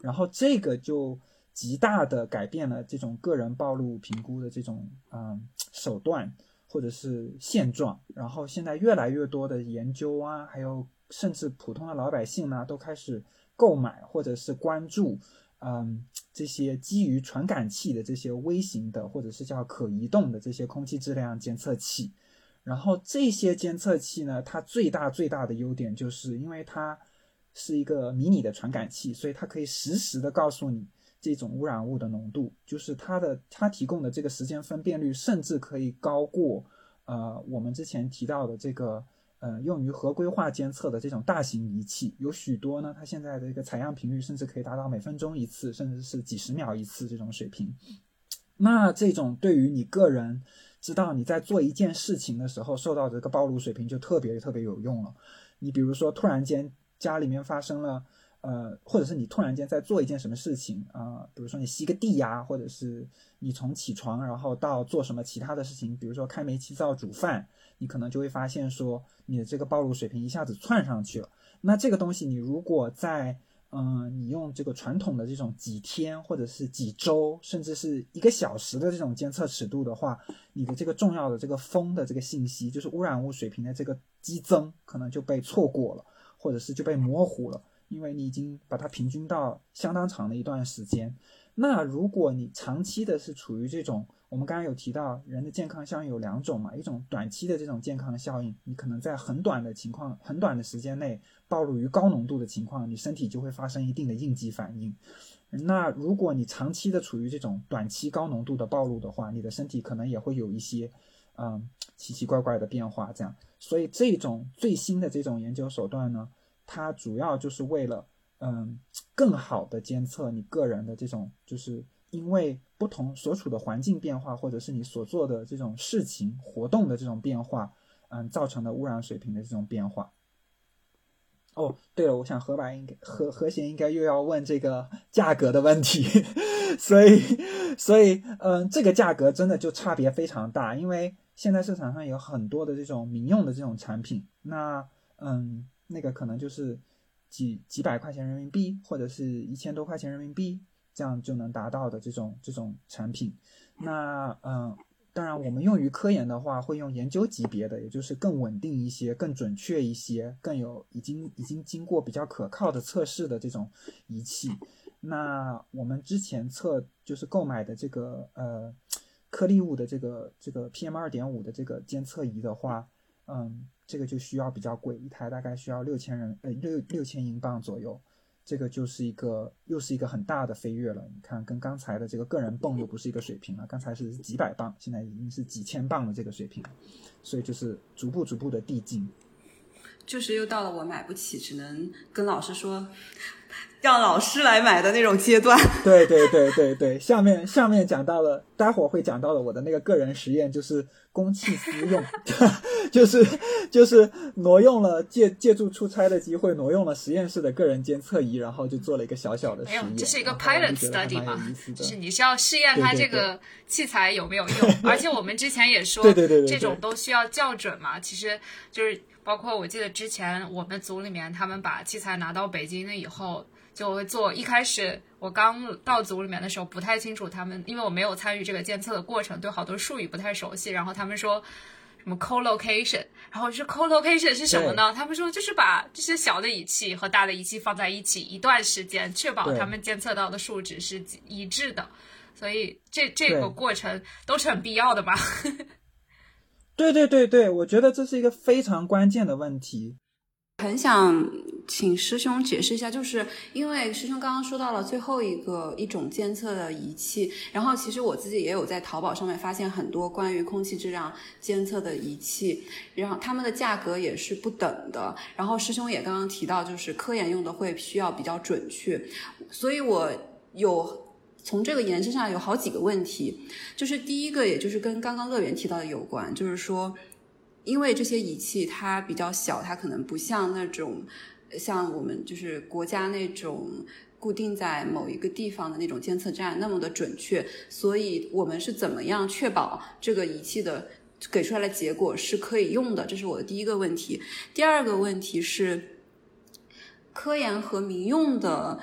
然后这个就极大的改变了这种个人暴露评估的这种嗯手段。或者是现状，然后现在越来越多的研究啊，还有甚至普通的老百姓呢，都开始购买或者是关注，嗯，这些基于传感器的这些微型的或者是叫可移动的这些空气质量监测器。然后这些监测器呢，它最大最大的优点就是因为它是一个迷你的传感器，所以它可以实时的告诉你。这种污染物的浓度，就是它的它提供的这个时间分辨率，甚至可以高过呃我们之前提到的这个呃用于合规化监测的这种大型仪器，有许多呢，它现在的一个采样频率甚至可以达到每分钟一次，甚至是几十秒一次这种水平。那这种对于你个人知道你在做一件事情的时候受到这个暴露水平就特别特别有用了。你比如说突然间家里面发生了。呃，或者是你突然间在做一件什么事情啊，比如说你吸个地呀，或者是你从起床然后到做什么其他的事情，比如说开煤气灶煮饭，你可能就会发现说你的这个暴露水平一下子窜上去了。那这个东西你如果在嗯，你用这个传统的这种几天或者是几周，甚至是一个小时的这种监测尺度的话，你的这个重要的这个风的这个信息，就是污染物水平的这个激增，可能就被错过了，或者是就被模糊了。因为你已经把它平均到相当长的一段时间，那如果你长期的是处于这种，我们刚刚有提到人的健康效应有两种嘛，一种短期的这种健康效应，你可能在很短的情况、很短的时间内暴露于高浓度的情况，你身体就会发生一定的应激反应。那如果你长期的处于这种短期高浓度的暴露的话，你的身体可能也会有一些嗯奇奇怪怪的变化。这样，所以这种最新的这种研究手段呢？它主要就是为了，嗯，更好的监测你个人的这种，就是因为不同所处的环境变化，或者是你所做的这种事情活动的这种变化，嗯，造成的污染水平的这种变化。哦，对了，我想何白应该何何贤应该又要问这个价格的问题，所以，所以，嗯，这个价格真的就差别非常大，因为现在市场上有很多的这种民用的这种产品，那，嗯。那个可能就是几几百块钱人民币，或者是一千多块钱人民币，这样就能达到的这种这种产品。那嗯，当然我们用于科研的话，会用研究级别的，也就是更稳定一些、更准确一些、更有已经已经经过比较可靠的测试的这种仪器。那我们之前测就是购买的这个呃颗粒物的这个这个 PM 二点五的这个监测仪的话，嗯。这个就需要比较贵，一台大概需要六千人，呃，六六千英镑左右。这个就是一个又是一个很大的飞跃了。你看，跟刚才的这个个人泵又不是一个水平了。刚才是几百磅，现在已经是几千磅的这个水平，所以就是逐步逐步的递进。就是又到了我买不起，只能跟老师说。让老师来买的那种阶段，对对对对对，下面下面讲到了，待会儿会讲到了我的那个个人实验，就是公器私用，就是就是挪用了借借助出差的机会，挪用了实验室的个人监测仪，然后就做了一个小小的实验。这是一个 pilot study 嘛，就是你是要试验它这个器材有没有用，而且我们之前也说，对对对，这种都需要校准嘛，其实就是包括我记得之前我们组里面他们把器材拿到北京了以后。就会做。一开始我刚到组里面的时候，不太清楚他们，因为我没有参与这个监测的过程，对好多术语不太熟悉。然后他们说什么 co-location，然后是 co-location 是什么呢？他们说就是把这些小的仪器和大的仪器放在一起一段时间，确保他们监测到的数值是一致的。所以这这个过程都是很必要的吧？对对对对，我觉得这是一个非常关键的问题。很想请师兄解释一下，就是因为师兄刚刚说到了最后一个一种监测的仪器，然后其实我自己也有在淘宝上面发现很多关于空气质量监测的仪器，然后它们的价格也是不等的。然后师兄也刚刚提到，就是科研用的会需要比较准确，所以我有从这个延伸上有好几个问题，就是第一个，也就是跟刚刚乐园提到的有关，就是说。因为这些仪器它比较小，它可能不像那种像我们就是国家那种固定在某一个地方的那种监测站那么的准确，所以我们是怎么样确保这个仪器的给出来的结果是可以用的？这是我的第一个问题。第二个问题是，科研和民用的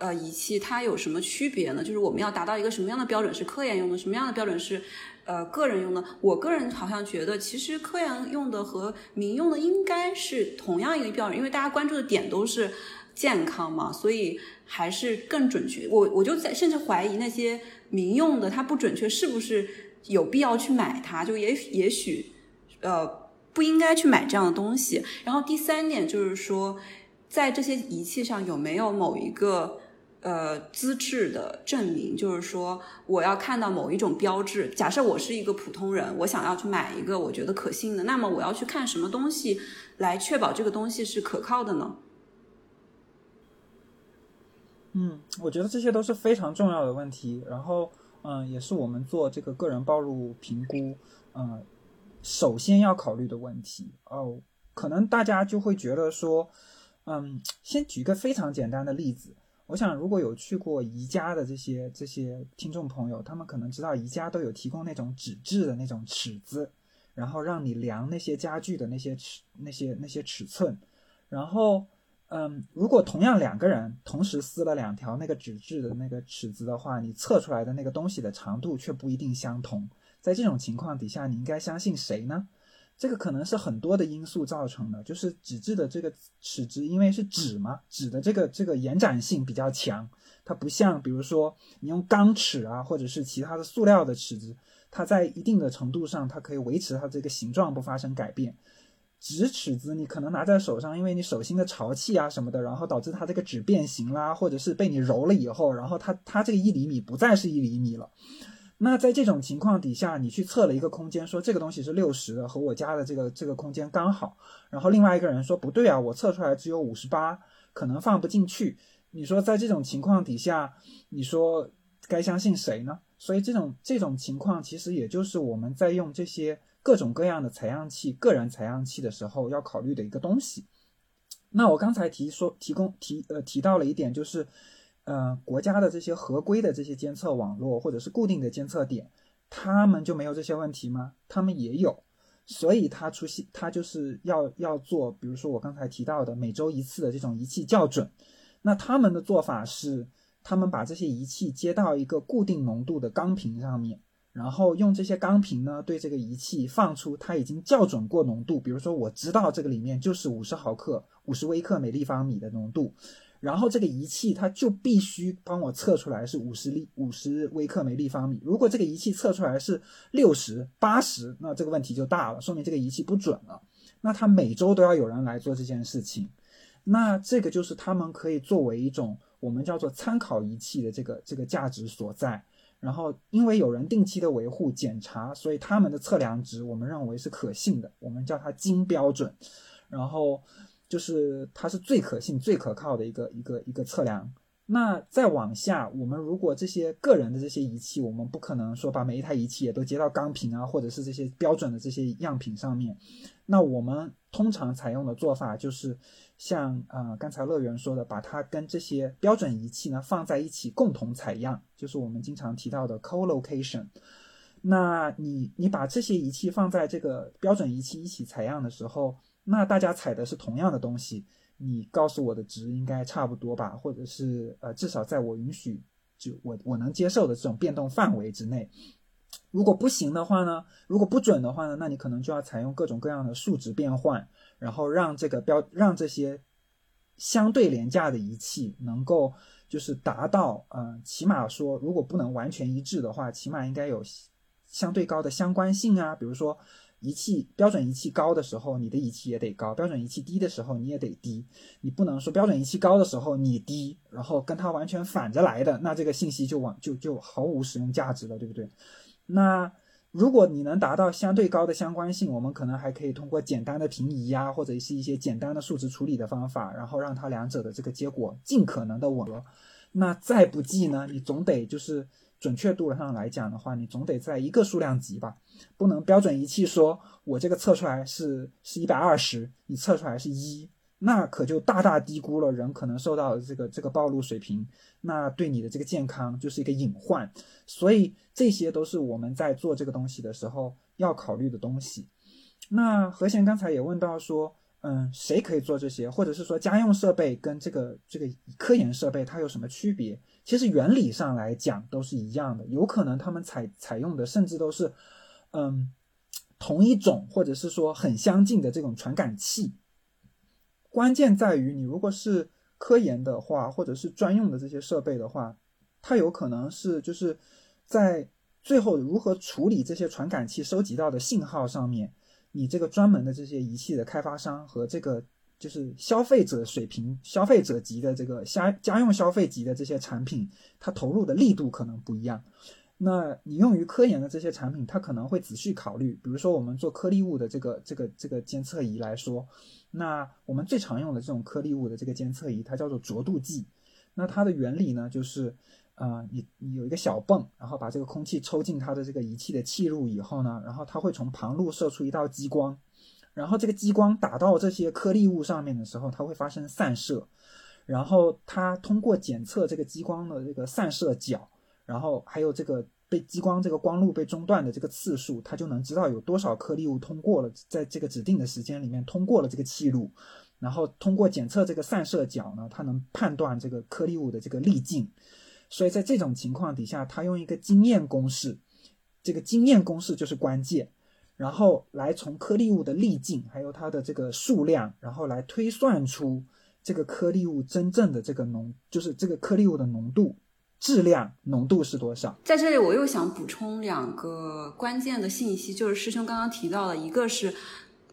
呃仪器它有什么区别呢？就是我们要达到一个什么样的标准是科研用的，什么样的标准是？呃，个人用的，我个人好像觉得，其实科研用的和民用的应该是同样一个标准，因为大家关注的点都是健康嘛，所以还是更准确。我我就在甚至怀疑那些民用的它不准确，是不是有必要去买它？就也也许呃不应该去买这样的东西。然后第三点就是说，在这些仪器上有没有某一个。呃，资质的证明，就是说，我要看到某一种标志。假设我是一个普通人，我想要去买一个我觉得可信的，那么我要去看什么东西来确保这个东西是可靠的呢？嗯，我觉得这些都是非常重要的问题。然后，嗯，也是我们做这个个人暴露评估，嗯，首先要考虑的问题。哦，可能大家就会觉得说，嗯，先举个非常简单的例子。我想，如果有去过宜家的这些这些听众朋友，他们可能知道宜家都有提供那种纸质的那种尺子，然后让你量那些家具的那些尺那些那些尺寸。然后，嗯，如果同样两个人同时撕了两条那个纸质的那个尺子的话，你测出来的那个东西的长度却不一定相同。在这种情况底下，你应该相信谁呢？这个可能是很多的因素造成的，就是纸质的这个尺子，因为是纸嘛，纸的这个这个延展性比较强，它不像比如说你用钢尺啊，或者是其他的塑料的尺子，它在一定的程度上，它可以维持它这个形状不发生改变。纸尺子你可能拿在手上，因为你手心的潮气啊什么的，然后导致它这个纸变形啦，或者是被你揉了以后，然后它它这个一厘米不再是一厘米了。那在这种情况底下，你去测了一个空间，说这个东西是六十的，和我家的这个这个空间刚好。然后另外一个人说不对啊，我测出来只有五十八，可能放不进去。你说在这种情况底下，你说该相信谁呢？所以这种这种情况，其实也就是我们在用这些各种各样的采样器、个人采样器的时候要考虑的一个东西。那我刚才提说提供提呃提到了一点就是。呃，国家的这些合规的这些监测网络或者是固定的监测点，他们就没有这些问题吗？他们也有，所以它出现，它就是要要做，比如说我刚才提到的每周一次的这种仪器校准。那他们的做法是，他们把这些仪器接到一个固定浓度的钢瓶上面，然后用这些钢瓶呢对这个仪器放出它已经校准过浓度，比如说我知道这个里面就是五十毫克、五十微克每立方米的浓度。然后这个仪器它就必须帮我测出来是五十立五十微克每立方米。如果这个仪器测出来是六十八十，那这个问题就大了，说明这个仪器不准了。那他每周都要有人来做这件事情，那这个就是他们可以作为一种我们叫做参考仪器的这个这个价值所在。然后因为有人定期的维护检查，所以他们的测量值我们认为是可信的，我们叫它金标准。然后。就是它是最可信、最可靠的一个一个一个测量。那再往下，我们如果这些个人的这些仪器，我们不可能说把每一台仪器也都接到钢瓶啊，或者是这些标准的这些样品上面。那我们通常采用的做法就是像呃刚才乐园说的，把它跟这些标准仪器呢放在一起共同采样，就是我们经常提到的 co-location。那你你把这些仪器放在这个标准仪器一起采样的时候。那大家采的是同样的东西，你告诉我的值应该差不多吧？或者是呃，至少在我允许就我我能接受的这种变动范围之内。如果不行的话呢，如果不准的话呢，那你可能就要采用各种各样的数值变换，然后让这个标让这些相对廉价的仪器能够就是达到，嗯，起码说如果不能完全一致的话，起码应该有相对高的相关性啊，比如说。仪器标准仪器高的时候，你的仪器也得高；标准仪器低的时候，你也得低。你不能说标准仪器高的时候你低，然后跟它完全反着来的，那这个信息就往就就毫无使用价值了，对不对？那如果你能达到相对高的相关性，我们可能还可以通过简单的平移呀，或者是一些简单的数值处理的方法，然后让它两者的这个结果尽可能的吻合。那再不济呢，你总得就是。准确度上来讲的话，你总得在一个数量级吧，不能标准仪器说我这个测出来是是一百二十，你测出来是一，那可就大大低估了人可能受到的这个这个暴露水平，那对你的这个健康就是一个隐患。所以这些都是我们在做这个东西的时候要考虑的东西。那何贤刚才也问到说。嗯，谁可以做这些？或者是说家用设备跟这个这个科研设备它有什么区别？其实原理上来讲都是一样的，有可能他们采采用的甚至都是，嗯，同一种或者是说很相近的这种传感器。关键在于你如果是科研的话，或者是专用的这些设备的话，它有可能是就是在最后如何处理这些传感器收集到的信号上面。你这个专门的这些仪器的开发商和这个就是消费者水平、消费者级的这个家家用消费级的这些产品，它投入的力度可能不一样。那你用于科研的这些产品，它可能会仔细考虑。比如说，我们做颗粒物的这个这个这个监测仪来说，那我们最常用的这种颗粒物的这个监测仪，它叫做浊度计。那它的原理呢，就是。啊，你你有一个小泵，然后把这个空气抽进它的这个仪器的气入以后呢，然后它会从旁路射出一道激光，然后这个激光打到这些颗粒物上面的时候，它会发生散射，然后它通过检测这个激光的这个散射角，然后还有这个被激光这个光路被中断的这个次数，它就能知道有多少颗粒物通过了，在这个指定的时间里面通过了这个气路，然后通过检测这个散射角呢，它能判断这个颗粒物的这个粒径。所以在这种情况底下，他用一个经验公式，这个经验公式就是关键，然后来从颗粒物的粒径还有它的这个数量，然后来推算出这个颗粒物真正的这个浓，就是这个颗粒物的浓度、质量、浓度是多少。在这里，我又想补充两个关键的信息，就是师兄刚刚提到的，一个是，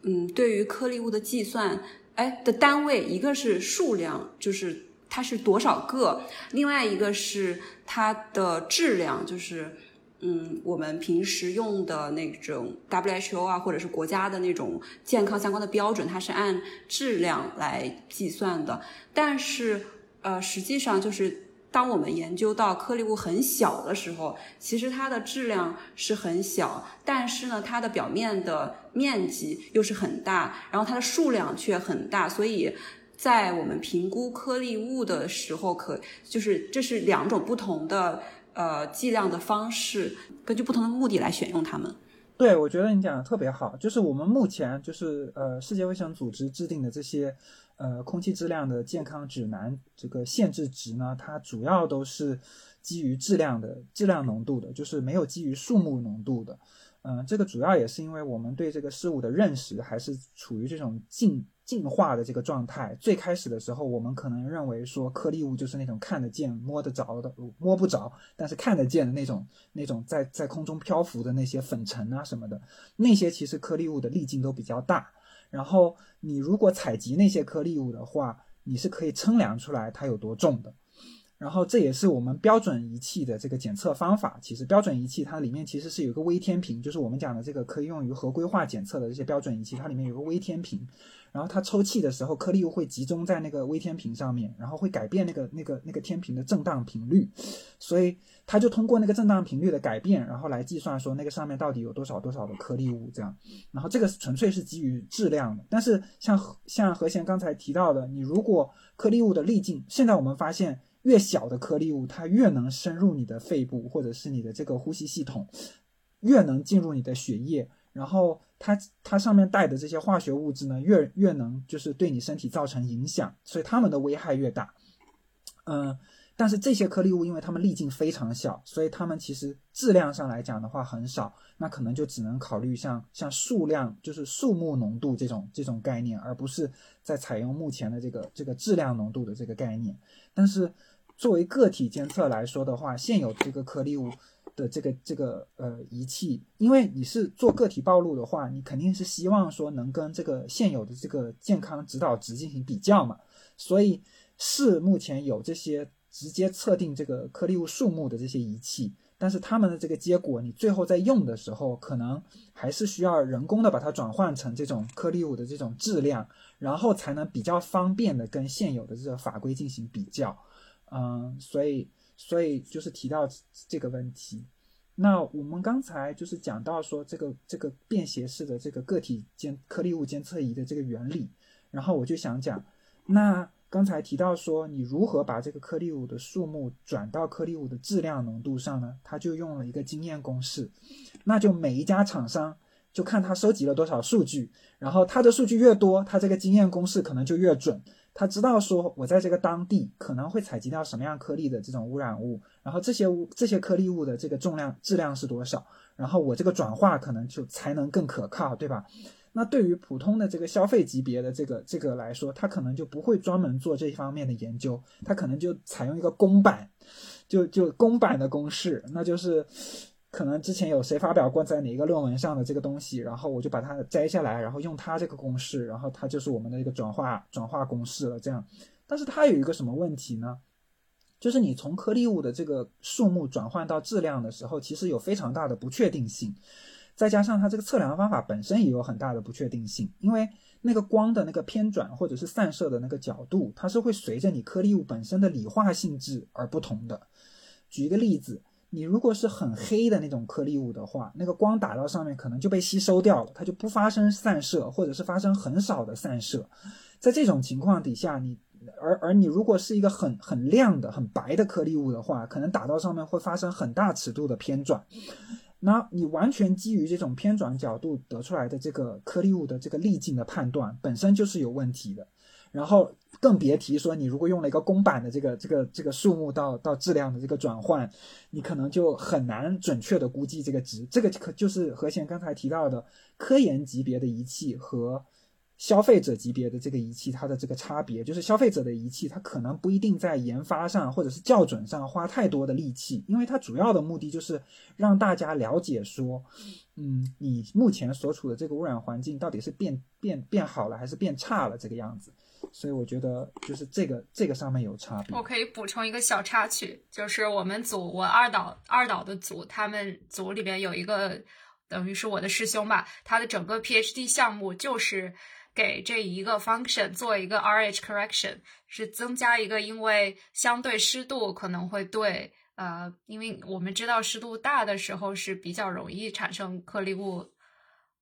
嗯，对于颗粒物的计算，哎的单位，一个是数量，就是。它是多少个？另外一个是它的质量，就是嗯，我们平时用的那种 WHO 啊，或者是国家的那种健康相关的标准，它是按质量来计算的。但是呃，实际上就是当我们研究到颗粒物很小的时候，其实它的质量是很小，但是呢，它的表面的面积又是很大，然后它的数量却很大，所以。在我们评估颗粒物的时候，可就是这是两种不同的呃计量的方式，根据不同的目的来选用它们。对，我觉得你讲的特别好，就是我们目前就是呃世界卫生组织制定的这些呃空气质量的健康指南这个限制值呢，它主要都是基于质量的质量浓度的，就是没有基于数目浓度的。嗯，这个主要也是因为我们对这个事物的认识还是处于这种近。进化的这个状态，最开始的时候，我们可能认为说颗粒物就是那种看得见、摸得着的，摸不着，但是看得见的那种、那种在在空中漂浮的那些粉尘啊什么的，那些其实颗粒物的粒径都比较大。然后你如果采集那些颗粒物的话，你是可以称量出来它有多重的。然后这也是我们标准仪器的这个检测方法。其实标准仪器它里面其实是有一个微天平，就是我们讲的这个可以用于合规化检测的这些标准仪器，它里面有个微天平。然后它抽气的时候，颗粒物会集中在那个微天平上面，然后会改变那个那个那个天平的振荡频率，所以它就通过那个振荡频率的改变，然后来计算说那个上面到底有多少多少的颗粒物这样。然后这个纯粹是基于质量的。但是像像何贤刚才提到的，你如果颗粒物的粒径，现在我们发现越小的颗粒物，它越能深入你的肺部或者是你的这个呼吸系统，越能进入你的血液。然后它它上面带的这些化学物质呢，越越能就是对你身体造成影响，所以它们的危害越大。嗯，但是这些颗粒物，因为它们粒径非常小，所以它们其实质量上来讲的话很少，那可能就只能考虑像像数量，就是数目浓度这种这种概念，而不是在采用目前的这个这个质量浓度的这个概念。但是作为个体监测来说的话，现有这个颗粒物的这个这个呃仪器，因为你是做个体暴露的话，你肯定是希望说能跟这个现有的这个健康指导值进行比较嘛，所以是目前有这些。直接测定这个颗粒物数目的这些仪器，但是它们的这个结果，你最后在用的时候，可能还是需要人工的把它转换成这种颗粒物的这种质量，然后才能比较方便的跟现有的这个法规进行比较。嗯，所以所以就是提到这个问题。那我们刚才就是讲到说这个这个便携式的这个个体监颗粒物监测仪的这个原理，然后我就想讲那。刚才提到说，你如何把这个颗粒物的数目转到颗粒物的质量浓度上呢？他就用了一个经验公式，那就每一家厂商就看他收集了多少数据，然后他的数据越多，他这个经验公式可能就越准。他知道说我在这个当地可能会采集到什么样颗粒的这种污染物，然后这些物这些颗粒物的这个重量质量是多少，然后我这个转化可能就才能更可靠，对吧？那对于普通的这个消费级别的这个这个来说，他可能就不会专门做这方面的研究，他可能就采用一个公版，就就公版的公式，那就是可能之前有谁发表过在哪一个论文上的这个东西，然后我就把它摘下来，然后用它这个公式，然后它就是我们的一个转化转化公式了。这样，但是它有一个什么问题呢？就是你从颗粒物的这个数目转换到质量的时候，其实有非常大的不确定性。再加上它这个测量方法本身也有很大的不确定性，因为那个光的那个偏转或者是散射的那个角度，它是会随着你颗粒物本身的理化性质而不同的。举一个例子，你如果是很黑的那种颗粒物的话，那个光打到上面可能就被吸收掉了，它就不发生散射，或者是发生很少的散射。在这种情况底下，你而而你如果是一个很很亮的很白的颗粒物的话，可能打到上面会发生很大尺度的偏转。那你完全基于这种偏转角度得出来的这个颗粒物的这个粒径的判断本身就是有问题的，然后更别提说你如果用了一个公版的这个这个这个数目到到质量的这个转换，你可能就很难准确的估计这个值。这个可就是何贤刚才提到的科研级别的仪器和。消费者级别的这个仪器，它的这个差别就是消费者的仪器，它可能不一定在研发上或者是校准上花太多的力气，因为它主要的目的就是让大家了解说，嗯，你目前所处的这个污染环境到底是变变变好了还是变差了这个样子。所以我觉得就是这个这个上面有差别。我可以补充一个小插曲，就是我们组我二导二导的组，他们组里边有一个等于是我的师兄吧，他的整个 PhD 项目就是。给这一个 function 做一个 RH correction，是增加一个，因为相对湿度可能会对，呃，因为我们知道湿度大的时候是比较容易产生颗粒物，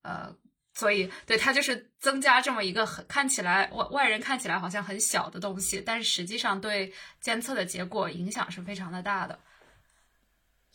呃，所以对它就是增加这么一个很看起来外外人看起来好像很小的东西，但是实际上对监测的结果影响是非常的大的。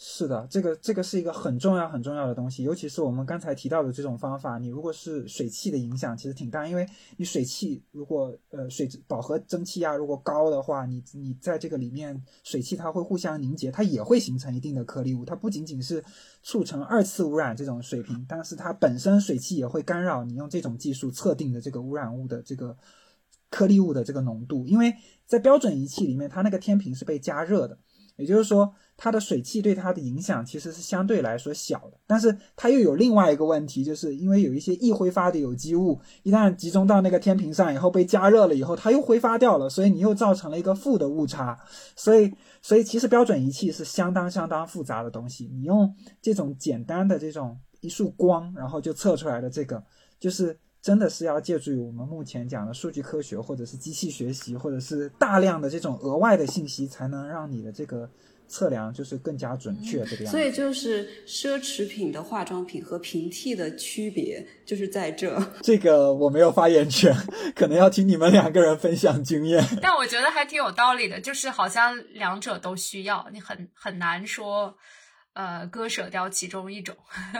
是的，这个这个是一个很重要很重要的东西，尤其是我们刚才提到的这种方法，你如果是水汽的影响，其实挺大，因为你水汽如果呃水饱和蒸汽压如果高的话，你你在这个里面水汽它会互相凝结，它也会形成一定的颗粒物，它不仅仅是促成二次污染这种水平，但是它本身水汽也会干扰你用这种技术测定的这个污染物的这个颗粒物的这个浓度，因为在标准仪器里面，它那个天平是被加热的。也就是说，它的水汽对它的影响其实是相对来说小的，但是它又有另外一个问题，就是因为有一些易挥发的有机物，一旦集中到那个天平上以后被加热了以后，它又挥发掉了，所以你又造成了一个负的误差。所以，所以其实标准仪器是相当相当复杂的东西。你用这种简单的这种一束光，然后就测出来的这个，就是。真的是要借助于我们目前讲的数据科学，或者是机器学习，或者是大量的这种额外的信息，才能让你的这个测量就是更加准确这个样子。所以就是奢侈品的化妆品和平替的区别就是在这。这个我没有发言权，可能要听你们两个人分享经验。但我觉得还挺有道理的，就是好像两者都需要，你很很难说，呃，割舍掉其中一种。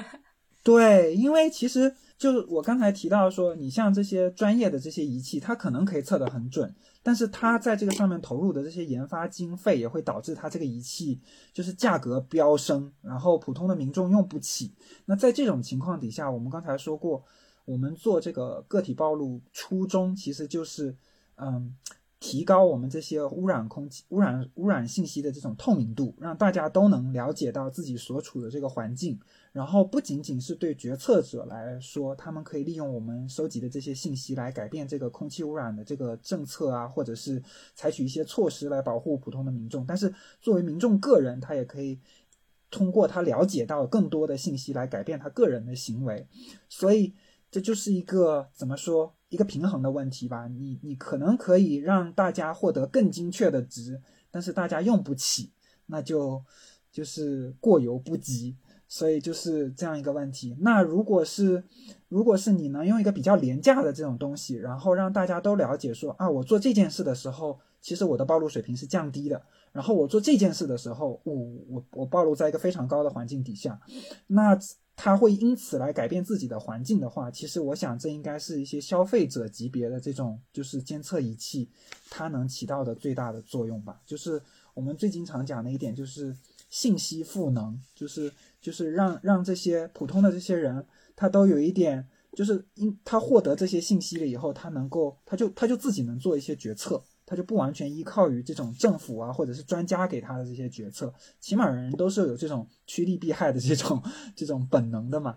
对，因为其实。就是我刚才提到说，你像这些专业的这些仪器，它可能可以测得很准，但是它在这个上面投入的这些研发经费，也会导致它这个仪器就是价格飙升，然后普通的民众用不起。那在这种情况底下，我们刚才说过，我们做这个个体暴露初衷其实就是，嗯。提高我们这些污染空气、污染污染信息的这种透明度，让大家都能了解到自己所处的这个环境。然后不仅仅是对决策者来说，他们可以利用我们收集的这些信息来改变这个空气污染的这个政策啊，或者是采取一些措施来保护普通的民众。但是作为民众个人，他也可以通过他了解到更多的信息来改变他个人的行为。所以这就是一个怎么说？一个平衡的问题吧，你你可能可以让大家获得更精确的值，但是大家用不起，那就就是过犹不及，所以就是这样一个问题。那如果是如果是你能用一个比较廉价的这种东西，然后让大家都了解说啊，我做这件事的时候，其实我的暴露水平是降低的，然后我做这件事的时候，我我我暴露在一个非常高的环境底下，那。他会因此来改变自己的环境的话，其实我想这应该是一些消费者级别的这种就是监测仪器，它能起到的最大的作用吧。就是我们最经常讲的一点，就是信息赋能，就是就是让让这些普通的这些人，他都有一点，就是因他获得这些信息了以后，他能够他就他就自己能做一些决策。他就不完全依靠于这种政府啊，或者是专家给他的这些决策，起码人都是有这种趋利避害的这种 这种本能的嘛。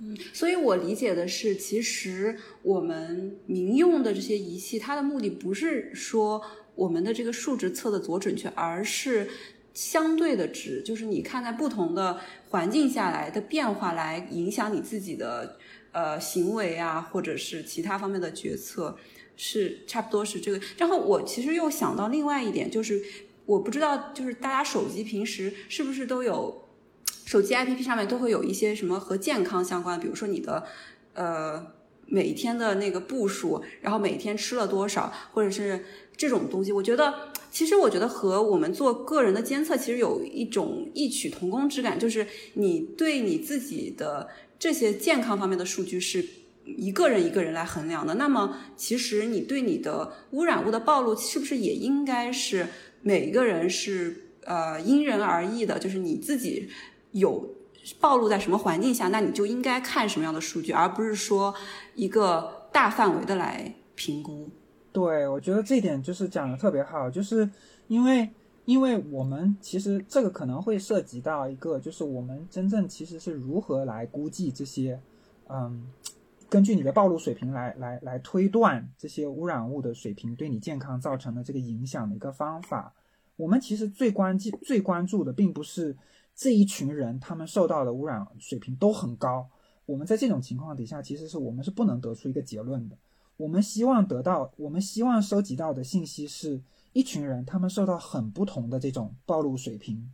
嗯，所以我理解的是，其实我们民用的这些仪器，它的目的不是说我们的这个数值测的多准确，而是相对的值，就是你看在不同的环境下来的变化，来影响你自己的呃行为啊，或者是其他方面的决策。是差不多是这个，然后我其实又想到另外一点，就是我不知道，就是大家手机平时是不是都有，手机 APP 上面都会有一些什么和健康相关，比如说你的呃每天的那个步数，然后每天吃了多少，或者是这种东西。我觉得其实我觉得和我们做个人的监测其实有一种异曲同工之感，就是你对你自己的这些健康方面的数据是。一个人一个人来衡量的，那么其实你对你的污染物的暴露，是不是也应该是每一个人是呃因人而异的？就是你自己有暴露在什么环境下，那你就应该看什么样的数据，而不是说一个大范围的来评估。对，我觉得这一点就是讲的特别好，就是因为因为我们其实这个可能会涉及到一个，就是我们真正其实是如何来估计这些，嗯。根据你的暴露水平来来来推断这些污染物的水平对你健康造成的这个影响的一个方法，我们其实最关最关注的并不是这一群人他们受到的污染水平都很高。我们在这种情况底下，其实是我们是不能得出一个结论的。我们希望得到，我们希望收集到的信息是一群人他们受到很不同的这种暴露水平。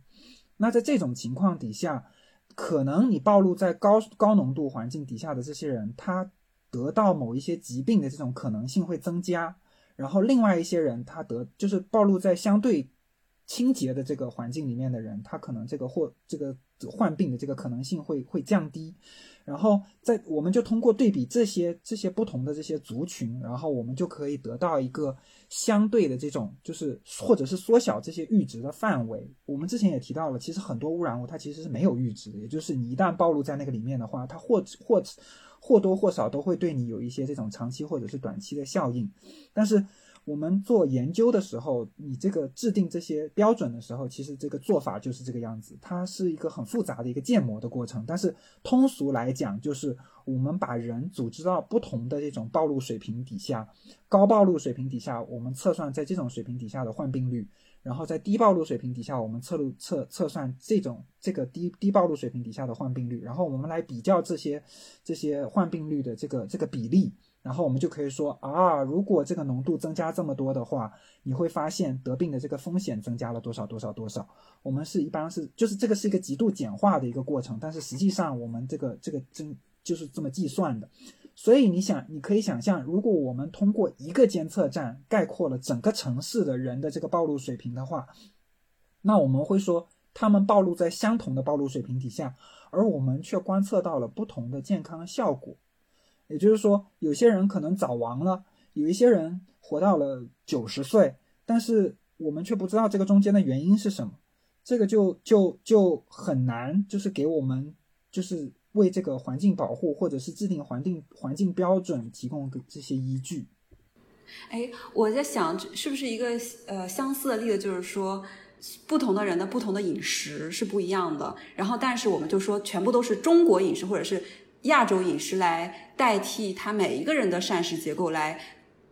那在这种情况底下。可能你暴露在高高浓度环境底下的这些人，他得到某一些疾病的这种可能性会增加，然后另外一些人他得就是暴露在相对清洁的这个环境里面的人，他可能这个或这个患病的这个可能性会会降低。然后在我们就通过对比这些这些不同的这些族群，然后我们就可以得到一个相对的这种，就是或者是缩小这些阈值的范围。我们之前也提到了，其实很多污染物它其实是没有阈值的，也就是你一旦暴露在那个里面的话，它或或或多或少都会对你有一些这种长期或者是短期的效应，但是。我们做研究的时候，你这个制定这些标准的时候，其实这个做法就是这个样子。它是一个很复杂的一个建模的过程，但是通俗来讲，就是我们把人组织到不同的这种暴露水平底下，高暴露水平底下，我们测算在这种水平底下的患病率，然后在低暴露水平底下，我们测录测测算这种这个低低暴露水平底下的患病率，然后我们来比较这些这些患病率的这个这个比例。然后我们就可以说啊，如果这个浓度增加这么多的话，你会发现得病的这个风险增加了多少多少多少。我们是一般是就是这个是一个极度简化的一个过程，但是实际上我们这个这个真就是这么计算的。所以你想，你可以想象，如果我们通过一个监测站概括了整个城市的人的这个暴露水平的话，那我们会说他们暴露在相同的暴露水平底下，而我们却观测到了不同的健康效果。也就是说，有些人可能早亡了，有一些人活到了九十岁，但是我们却不知道这个中间的原因是什么，这个就就就很难，就是给我们就是为这个环境保护或者是制定环境环境标准提供这些依据。哎，我在想，是不是一个呃相似的例子，就是说，不同的人的不同的饮食是不一样的。然后，但是我们就说，全部都是中国饮食或者是亚洲饮食来代替他每一个人的膳食结构来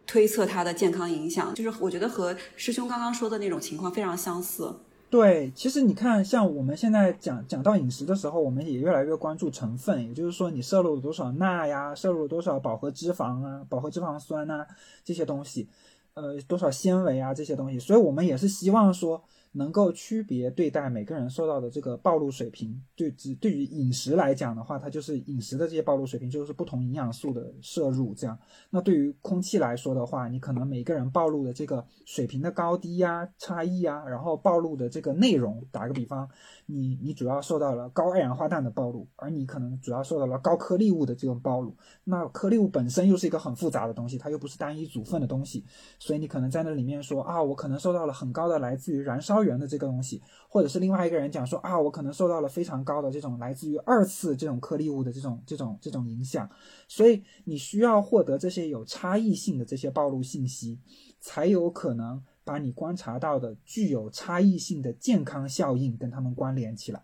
推测他的健康影响。就是我觉得和师兄刚刚说的那种情况非常相似。对，其实你看，像我们现在讲讲到饮食的时候，我们也越来越关注成分，也就是说，你摄入了多少钠呀，摄入了多少饱和脂肪啊，饱和脂肪酸呐这些东西，呃，多少纤维啊这些东西，所以我们也是希望说。能够区别对待每个人受到的这个暴露水平，对只对于饮食来讲的话，它就是饮食的这些暴露水平，就是不同营养素的摄入这样。那对于空气来说的话，你可能每个人暴露的这个水平的高低呀、差异啊，然后暴露的这个内容，打个比方，你你主要受到了高二氧化氮的暴露，而你可能主要受到了高颗粒物的这种暴露。那颗粒物本身又是一个很复杂的东西，它又不是单一组分的东西，所以你可能在那里面说啊，我可能受到了很高的来自于燃烧。源的这个东西，或者是另外一个人讲说啊，我可能受到了非常高的这种来自于二次这种颗粒物的这种这种这种影响，所以你需要获得这些有差异性的这些暴露信息，才有可能把你观察到的具有差异性的健康效应跟他们关联起来。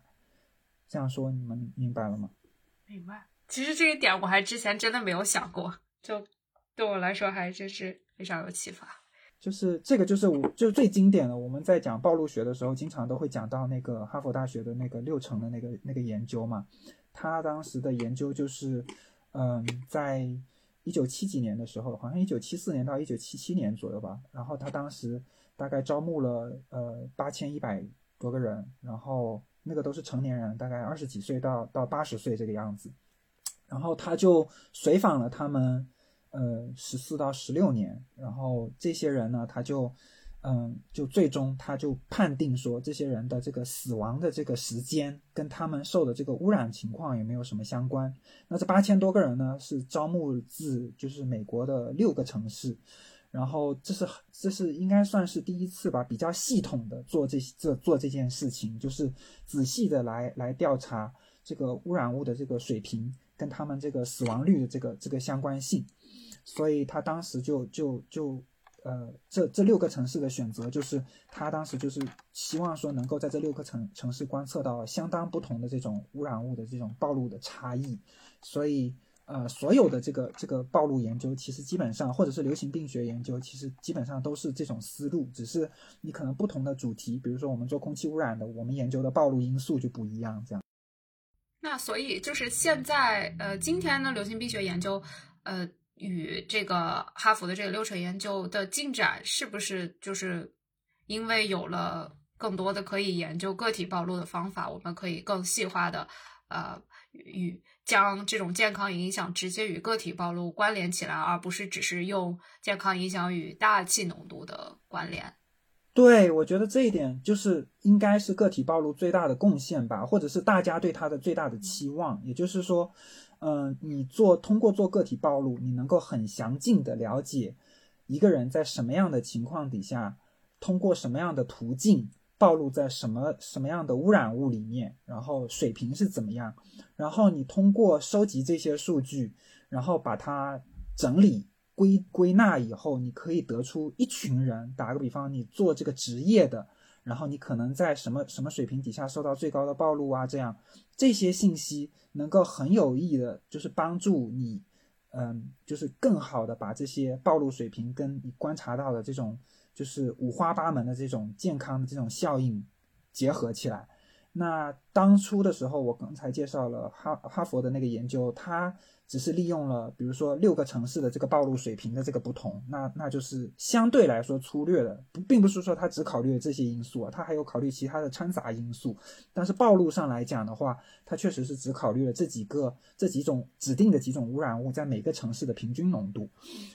这样说你们明白了吗？明白。其实这一点我还之前真的没有想过，就对我来说还真是非常有启发。就是这个，就是我就最经典的。我们在讲暴露学的时候，经常都会讲到那个哈佛大学的那个六成的那个那个研究嘛。他当时的研究就是，嗯，在一九七几年的时候，好像一九七四年到一九七七年左右吧。然后他当时大概招募了呃八千一百多个人，然后那个都是成年人，大概二十几岁到到八十岁这个样子。然后他就随访了他们。呃，十四到十六年，然后这些人呢，他就，嗯，就最终他就判定说，这些人的这个死亡的这个时间跟他们受的这个污染情况也没有什么相关。那这八千多个人呢，是招募自就是美国的六个城市，然后这是这是应该算是第一次吧，比较系统的做这这做这件事情，就是仔细的来来调查这个污染物的这个水平跟他们这个死亡率的这个这个相关性。所以他当时就就就，呃，这这六个城市的选择，就是他当时就是希望说能够在这六个城城市观测到相当不同的这种污染物的这种暴露的差异。所以，呃，所有的这个这个暴露研究，其实基本上或者是流行病学研究，其实基本上都是这种思路，只是你可能不同的主题，比如说我们做空气污染的，我们研究的暴露因素就不一样，这样。那所以就是现在，呃，今天的流行病学研究，呃。与这个哈佛的这个六成研究的进展，是不是就是因为有了更多的可以研究个体暴露的方法，我们可以更细化的呃与将这种健康影响直接与个体暴露关联起来，而不是只是用健康影响与大气浓度的关联？对，我觉得这一点就是应该是个体暴露最大的贡献吧，或者是大家对它的最大的期望，也就是说。嗯，你做通过做个体暴露，你能够很详尽的了解一个人在什么样的情况底下，通过什么样的途径暴露在什么什么样的污染物里面，然后水平是怎么样，然后你通过收集这些数据，然后把它整理归归纳以后，你可以得出一群人，打个比方，你做这个职业的。然后你可能在什么什么水平底下受到最高的暴露啊？这样这些信息能够很有意义的，就是帮助你，嗯，就是更好的把这些暴露水平跟你观察到的这种就是五花八门的这种健康的这种效应结合起来。那当初的时候，我刚才介绍了哈哈佛的那个研究，它。只是利用了，比如说六个城市的这个暴露水平的这个不同，那那就是相对来说粗略的，不，并不是说它只考虑了这些因素啊，它还有考虑其他的掺杂因素。但是暴露上来讲的话，它确实是只考虑了这几个、这几种指定的几种污染物在每个城市的平均浓度。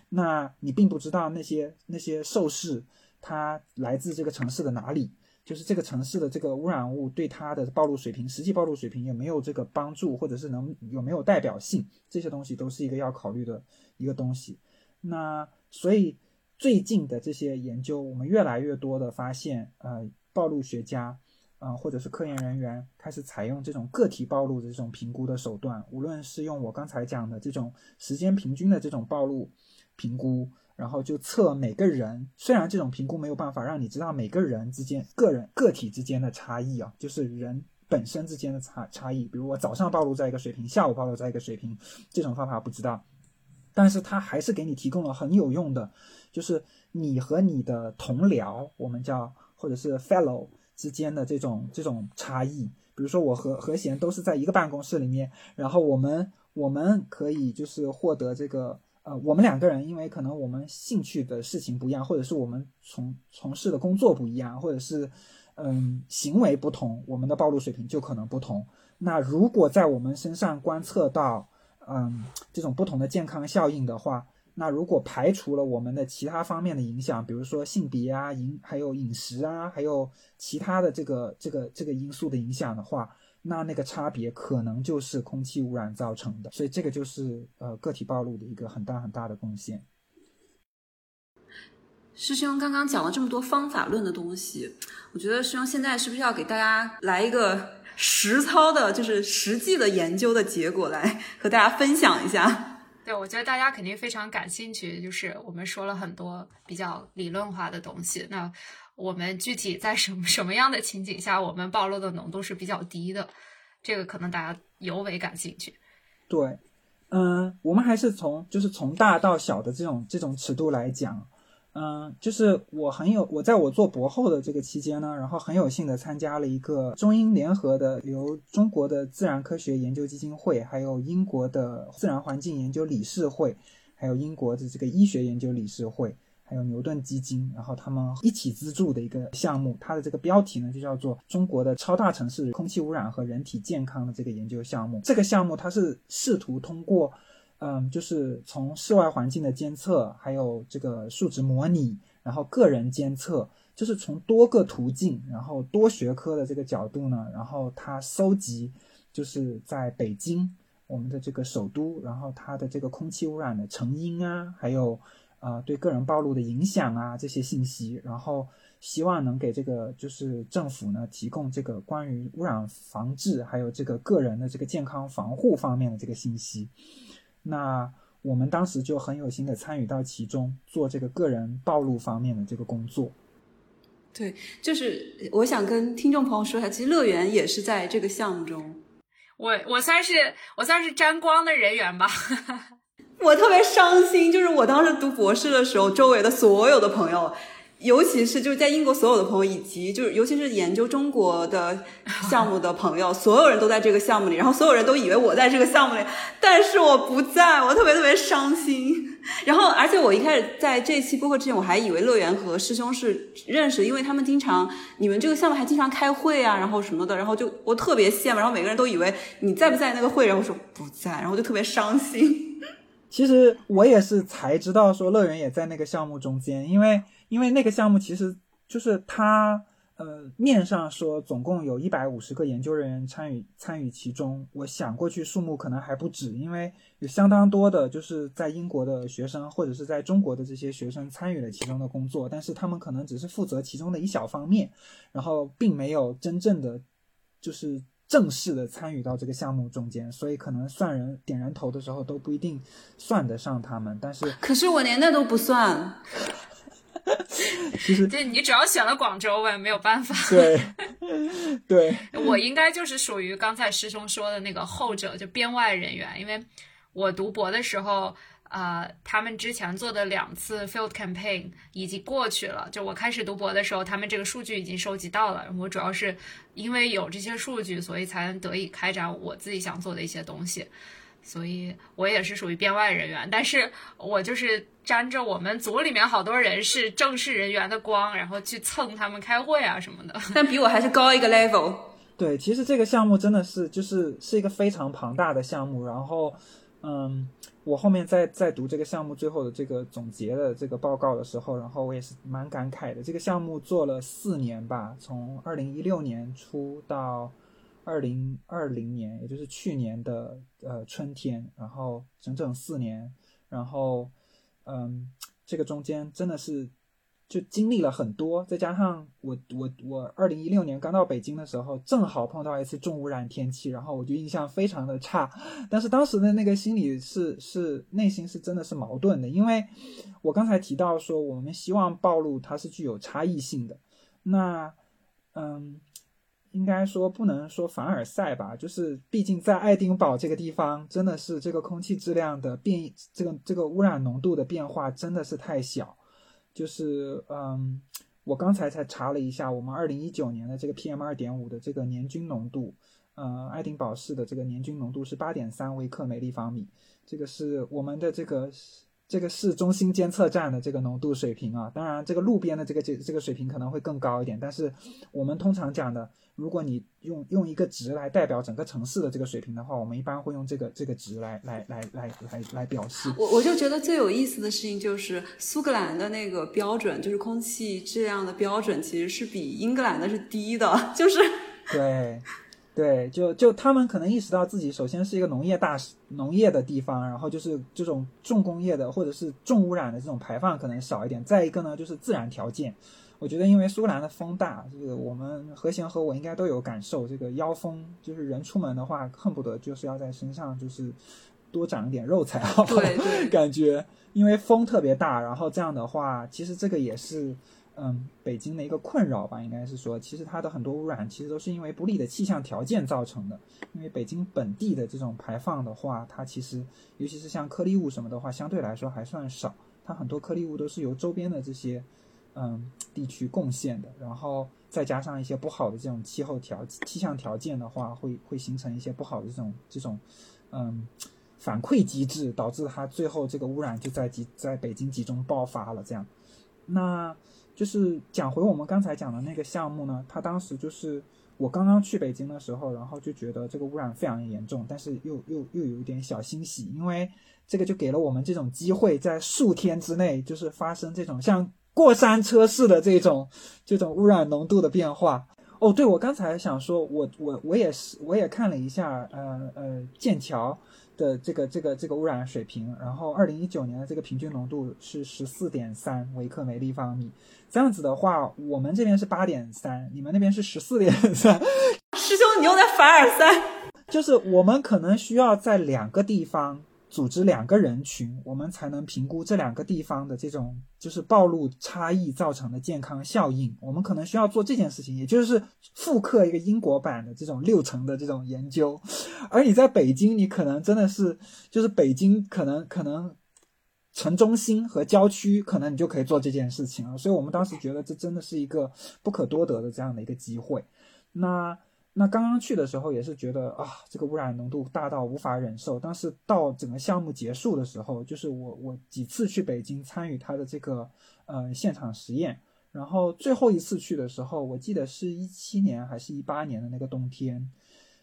那你并不知道那些那些受试它来自这个城市的哪里，就是这个城市的这个污染物对它的暴露水平，实际暴露水平有没有这个帮助，或者是能有没有代表性，这些东西都是一个要考虑的一个东西。那所以最近的这些研究，我们越来越多的发现，呃，暴露学家。啊，或者是科研人员开始采用这种个体暴露的这种评估的手段，无论是用我刚才讲的这种时间平均的这种暴露评估，然后就测每个人，虽然这种评估没有办法让你知道每个人之间个人个体之间的差异啊，就是人本身之间的差差异，比如我早上暴露在一个水平，下午暴露在一个水平，这种方法不知道，但是它还是给你提供了很有用的，就是你和你的同僚，我们叫或者是 fellow。之间的这种这种差异，比如说我和和弦都是在一个办公室里面，然后我们我们可以就是获得这个呃，我们两个人因为可能我们兴趣的事情不一样，或者是我们从从事的工作不一样，或者是嗯行为不同，我们的暴露水平就可能不同。那如果在我们身上观测到嗯这种不同的健康效应的话。那如果排除了我们的其他方面的影响，比如说性别啊、饮还有饮食啊，还有其他的这个这个这个因素的影响的话，那那个差别可能就是空气污染造成的。所以这个就是呃个体暴露的一个很大很大的贡献。师兄刚刚讲了这么多方法论的东西，我觉得师兄现在是不是要给大家来一个 实操的，就是实际的研究的结果来和大家分享一下？对，我觉得大家肯定非常感兴趣，就是我们说了很多比较理论化的东西。那我们具体在什么 什么样的情景下，我们暴露的浓度是比较低的？这个可能大家尤为感兴趣。对，嗯，我们还是从就是从大到小的这种这种尺度来讲。嗯，就是我很有我在我做博后的这个期间呢，然后很有幸的参加了一个中英联合的由中国的自然科学研究基金会，还有英国的自然环境研究理事会，还有英国的这个医学研究理事会，还有牛顿基金，然后他们一起资助的一个项目，它的这个标题呢就叫做中国的超大城市空气污染和人体健康的这个研究项目。这个项目它是试图通过。嗯，就是从室外环境的监测，还有这个数值模拟，然后个人监测，就是从多个途径，然后多学科的这个角度呢，然后它搜集，就是在北京我们的这个首都，然后它的这个空气污染的成因啊，还有啊对个人暴露的影响啊这些信息，然后希望能给这个就是政府呢提供这个关于污染防治，还有这个个人的这个健康防护方面的这个信息。那我们当时就很有心的参与到其中，做这个个人暴露方面的这个工作。对，就是我想跟听众朋友说一下，其实乐园也是在这个项目中。我我算是我算是沾光的人员吧。我特别伤心，就是我当时读博士的时候，周围的所有的朋友。尤其是就是在英国所有的朋友，以及就是尤其是研究中国的项目的朋友，所有人都在这个项目里，然后所有人都以为我在这个项目里，但是我不在，我特别特别伤心。然后，而且我一开始在这期播客之前，我还以为乐园和师兄是认识，因为他们经常你们这个项目还经常开会啊，然后什么的，然后就我特别羡慕，然后每个人都以为你在不在那个会，然后我说不在，然后就特别伤心。其实我也是才知道说乐园也在那个项目中间，因为。因为那个项目其实就是他，呃，面上说总共有一百五十个研究人员参与参与其中，我想过去数目可能还不止，因为有相当多的就是在英国的学生或者是在中国的这些学生参与了其中的工作，但是他们可能只是负责其中的一小方面，然后并没有真正的就是正式的参与到这个项目中间，所以可能算人点人头的时候都不一定算得上他们。但是可是我连那都不算。其实，对你只要选了广州我也，没有办法。对，对，我应该就是属于刚才师兄说的那个后者，就编外人员。因为我读博的时候，呃，他们之前做的两次 field campaign 已经过去了。就我开始读博的时候，他们这个数据已经收集到了。我主要是因为有这些数据，所以才能得以开展我自己想做的一些东西。所以我也是属于编外人员，但是我就是沾着我们组里面好多人是正式人员的光，然后去蹭他们开会啊什么的。但比我还是高一个 level。对，其实这个项目真的是就是是一个非常庞大的项目，然后，嗯，我后面在在读这个项目最后的这个总结的这个报告的时候，然后我也是蛮感慨的。这个项目做了四年吧，从二零一六年初到二零二零年，也就是去年的呃春天，然后整整四年，然后嗯，这个中间真的是。就经历了很多，再加上我我我二零一六年刚到北京的时候，正好碰到一次重污染天气，然后我就印象非常的差。但是当时的那个心里是是内心是真的是矛盾的，因为我刚才提到说我们希望暴露它是具有差异性的，那嗯，应该说不能说凡尔赛吧，就是毕竟在爱丁堡这个地方，真的是这个空气质量的变，这个这个污染浓度的变化真的是太小。就是嗯，我刚才才查了一下，我们二零一九年的这个 PM 二点五的这个年均浓度，呃，爱丁堡市的这个年均浓度是八点三微克每立方米，这个是我们的这个。这个市中心监测站的这个浓度水平啊，当然这个路边的这个这这个水平可能会更高一点，但是我们通常讲的，如果你用用一个值来代表整个城市的这个水平的话，我们一般会用这个这个值来来来来来来表示。我我就觉得最有意思的事情就是苏格兰的那个标准，就是空气质量的标准，其实是比英格兰的是低的，就是对。对，就就他们可能意识到自己首先是一个农业大农业的地方，然后就是这种重工业的或者是重污染的这种排放可能少一点。再一个呢，就是自然条件，我觉得因为苏格兰的风大，这个我们和弦和我应该都有感受，这个妖风就是人出门的话，恨不得就是要在身上就是多长一点肉才好，对对，感觉因为风特别大，然后这样的话，其实这个也是。嗯，北京的一个困扰吧，应该是说，其实它的很多污染其实都是因为不利的气象条件造成的。因为北京本地的这种排放的话，它其实尤其是像颗粒物什么的话，相对来说还算少。它很多颗粒物都是由周边的这些嗯地区贡献的，然后再加上一些不好的这种气候条气象条件的话，会会形成一些不好的这种这种嗯反馈机制，导致它最后这个污染就在集在北京集中爆发了。这样，那。就是讲回我们刚才讲的那个项目呢，他当时就是我刚刚去北京的时候，然后就觉得这个污染非常严重，但是又又又有一点小欣喜，因为这个就给了我们这种机会，在数天之内就是发生这种像过山车似的这种这种污染浓度的变化。哦，对，我刚才想说，我我我也是，我也看了一下，呃呃，剑桥。的这个这个这个污染水平，然后二零一九年的这个平均浓度是十四点三微克每立方米。这样子的话，我们这边是八点三，你们那边是十四点三。师兄，你又在凡尔赛？就是我们可能需要在两个地方。组织两个人群，我们才能评估这两个地方的这种就是暴露差异造成的健康效应。我们可能需要做这件事情，也就是复刻一个英国版的这种六层的这种研究。而你在北京，你可能真的是就是北京，可能可能城中心和郊区，可能你就可以做这件事情了。所以我们当时觉得这真的是一个不可多得的这样的一个机会。那。那刚刚去的时候也是觉得啊，这个污染浓度大到无法忍受。但是到整个项目结束的时候，就是我我几次去北京参与他的这个呃现场实验，然后最后一次去的时候，我记得是一七年还是一八年的那个冬天，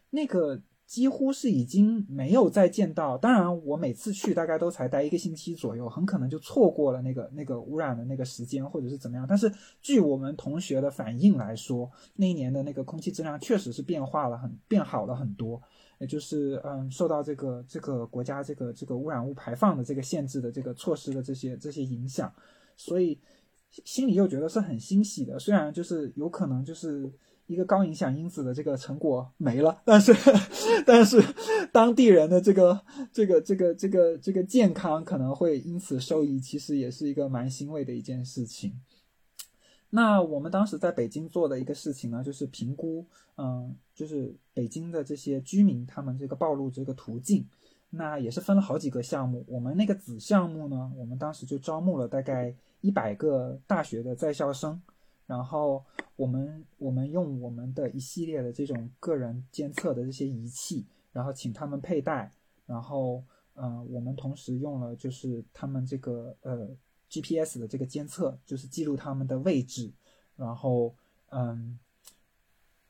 那个。几乎是已经没有再见到，当然我每次去大概都才待一个星期左右，很可能就错过了那个那个污染的那个时间，或者是怎么样。但是据我们同学的反应来说，那一年的那个空气质量确实是变化了很变好了很多，也就是嗯受到这个这个国家这个这个污染物排放的这个限制的这个措施的这些这些影响，所以心里又觉得是很欣喜的。虽然就是有可能就是。一个高影响因子的这个成果没了，但是，但是当地人的这个这个这个这个这个健康可能会因此受益，其实也是一个蛮欣慰的一件事情。那我们当时在北京做的一个事情呢，就是评估，嗯，就是北京的这些居民他们这个暴露这个途径，那也是分了好几个项目。我们那个子项目呢，我们当时就招募了大概一百个大学的在校生。然后我们我们用我们的一系列的这种个人监测的这些仪器，然后请他们佩戴，然后嗯，我们同时用了就是他们这个呃 GPS 的这个监测，就是记录他们的位置，然后嗯，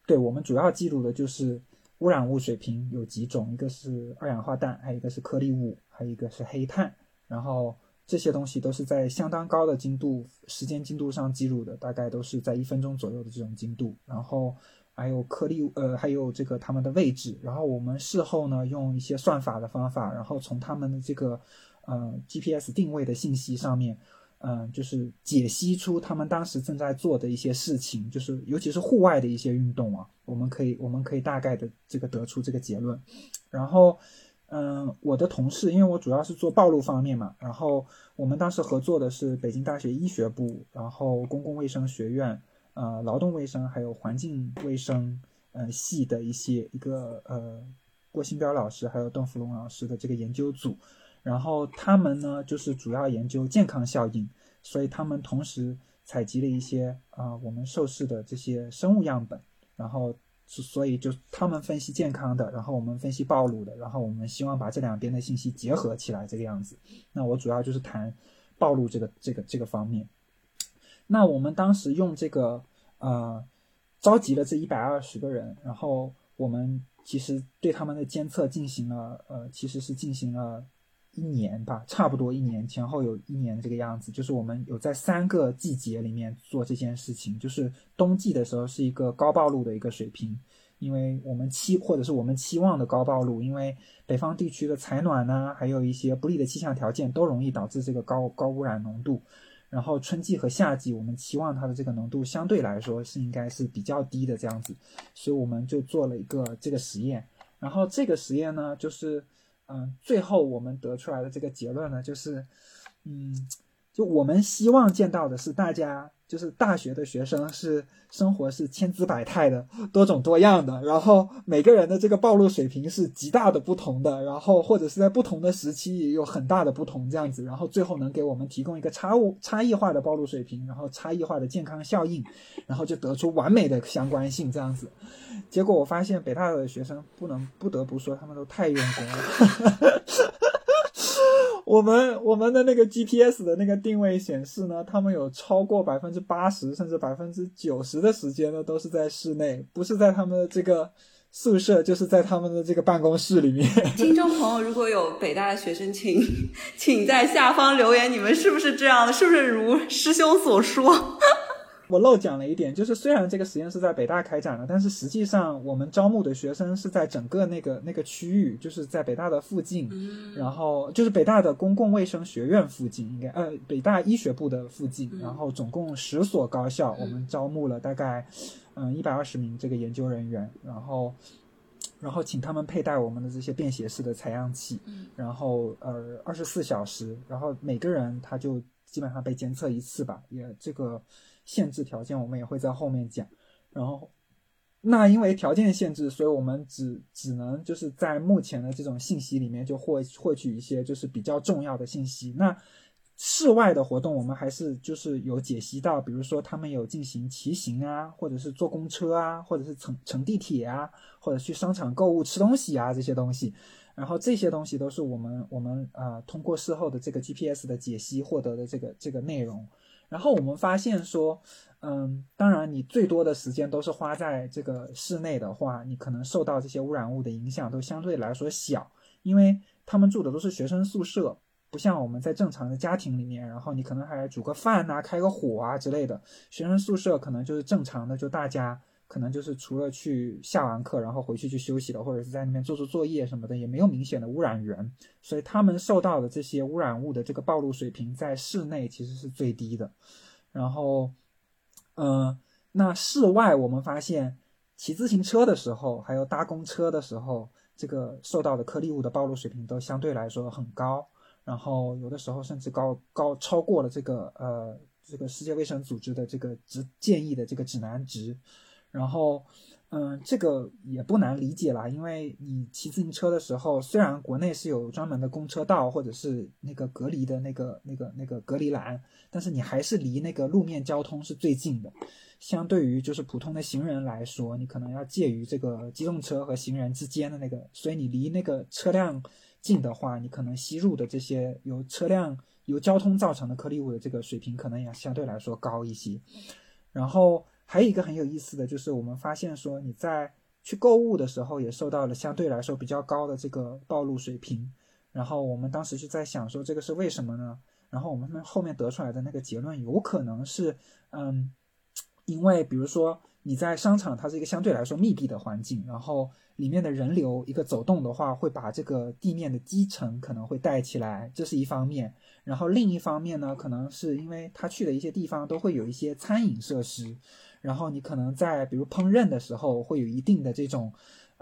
对我们主要记录的就是污染物水平有几种，一个是二氧化氮，还有一个是颗粒物，还有一个是黑碳。然后这些东西都是在相当高的精度、时间精度上记录的，大概都是在一分钟左右的这种精度。然后还有颗粒，呃，还有这个它们的位置。然后我们事后呢，用一些算法的方法，然后从它们的这个呃 GPS 定位的信息上面。嗯，就是解析出他们当时正在做的一些事情，就是尤其是户外的一些运动啊，我们可以我们可以大概的这个得出这个结论。然后，嗯，我的同事，因为我主要是做暴露方面嘛，然后我们当时合作的是北京大学医学部，然后公共卫生学院，呃，劳动卫生还有环境卫生，呃，系的一些一个呃郭新彪老师还有邓福龙老师的这个研究组。然后他们呢，就是主要研究健康效应，所以他们同时采集了一些啊我们受试的这些生物样本，然后所以就他们分析健康的，然后我们分析暴露的，然后我们希望把这两边的信息结合起来这个样子。那我主要就是谈暴露这个这个这个方面。那我们当时用这个呃召集了这一百二十个人，然后我们其实对他们的监测进行了呃其实是进行了。一年吧，差不多一年前后有一年这个样子，就是我们有在三个季节里面做这件事情。就是冬季的时候是一个高暴露的一个水平，因为我们期或者是我们期望的高暴露，因为北方地区的采暖呢，还有一些不利的气象条件都容易导致这个高高污染浓度。然后春季和夏季我们期望它的这个浓度相对来说是应该是比较低的这样子，所以我们就做了一个这个实验。然后这个实验呢，就是。嗯，最后我们得出来的这个结论呢，就是，嗯，就我们希望见到的是大家。就是大学的学生是生活是千姿百态的、多种多样的，然后每个人的这个暴露水平是极大的不同的，然后或者是在不同的时期也有很大的不同这样子，然后最后能给我们提供一个差物差异化的暴露水平，然后差异化的健康效应，然后就得出完美的相关性这样子。结果我发现北大的学生不能不得不说他们都太用功了。我们我们的那个 GPS 的那个定位显示呢，他们有超过百分之八十甚至百分之九十的时间呢，都是在室内，不是在他们的这个宿舍，就是在他们的这个办公室里面。听众朋友，如果有北大的学生，请请在下方留言，你们是不是这样的？是不是如师兄所说？我漏讲了一点，就是虽然这个实验是在北大开展的，但是实际上我们招募的学生是在整个那个那个区域，就是在北大的附近，然后就是北大的公共卫生学院附近，应该呃北大医学部的附近，然后总共十所高校，我们招募了大概嗯一百二十名这个研究人员，然后然后请他们佩戴我们的这些便携式的采样器，然后呃二十四小时，然后每个人他就基本上被监测一次吧，也这个。限制条件我们也会在后面讲，然后那因为条件限制，所以我们只只能就是在目前的这种信息里面就获获取一些就是比较重要的信息。那室外的活动我们还是就是有解析到，比如说他们有进行骑行啊，或者是坐公车啊，或者是乘乘地铁啊，或者去商场购物吃东西啊这些东西。然后这些东西都是我们我们啊通过事后的这个 GPS 的解析获得的这个这个内容。然后我们发现说，嗯，当然你最多的时间都是花在这个室内的话，你可能受到这些污染物的影响都相对来说小，因为他们住的都是学生宿舍，不像我们在正常的家庭里面，然后你可能还煮个饭呐、开个火啊之类的，学生宿舍可能就是正常的，就大家。可能就是除了去下完课，然后回去去休息了，或者是在那边做做作业什么的，也没有明显的污染源，所以他们受到的这些污染物的这个暴露水平在室内其实是最低的。然后，嗯，那室外我们发现骑自行车的时候，还有搭公车的时候，这个受到的颗粒物的暴露水平都相对来说很高，然后有的时候甚至高高超过了这个呃这个世界卫生组织的这个指建议的这个指南值。然后，嗯，这个也不难理解啦，因为你骑自行车的时候，虽然国内是有专门的公车道或者是那个隔离的那个、那个、那个隔离栏，但是你还是离那个路面交通是最近的。相对于就是普通的行人来说，你可能要介于这个机动车和行人之间的那个，所以你离那个车辆近的话，你可能吸入的这些由车辆、由交通造成的颗粒物的这个水平，可能也相对来说高一些。然后。还有一个很有意思的就是，我们发现说你在去购物的时候也受到了相对来说比较高的这个暴露水平。然后我们当时就在想说，这个是为什么呢？然后我们后面得出来的那个结论，有可能是，嗯，因为比如说你在商场，它是一个相对来说密闭的环境，然后里面的人流一个走动的话，会把这个地面的积尘可能会带起来，这是一方面。然后另一方面呢，可能是因为他去的一些地方都会有一些餐饮设施，然后你可能在比如烹饪的时候会有一定的这种。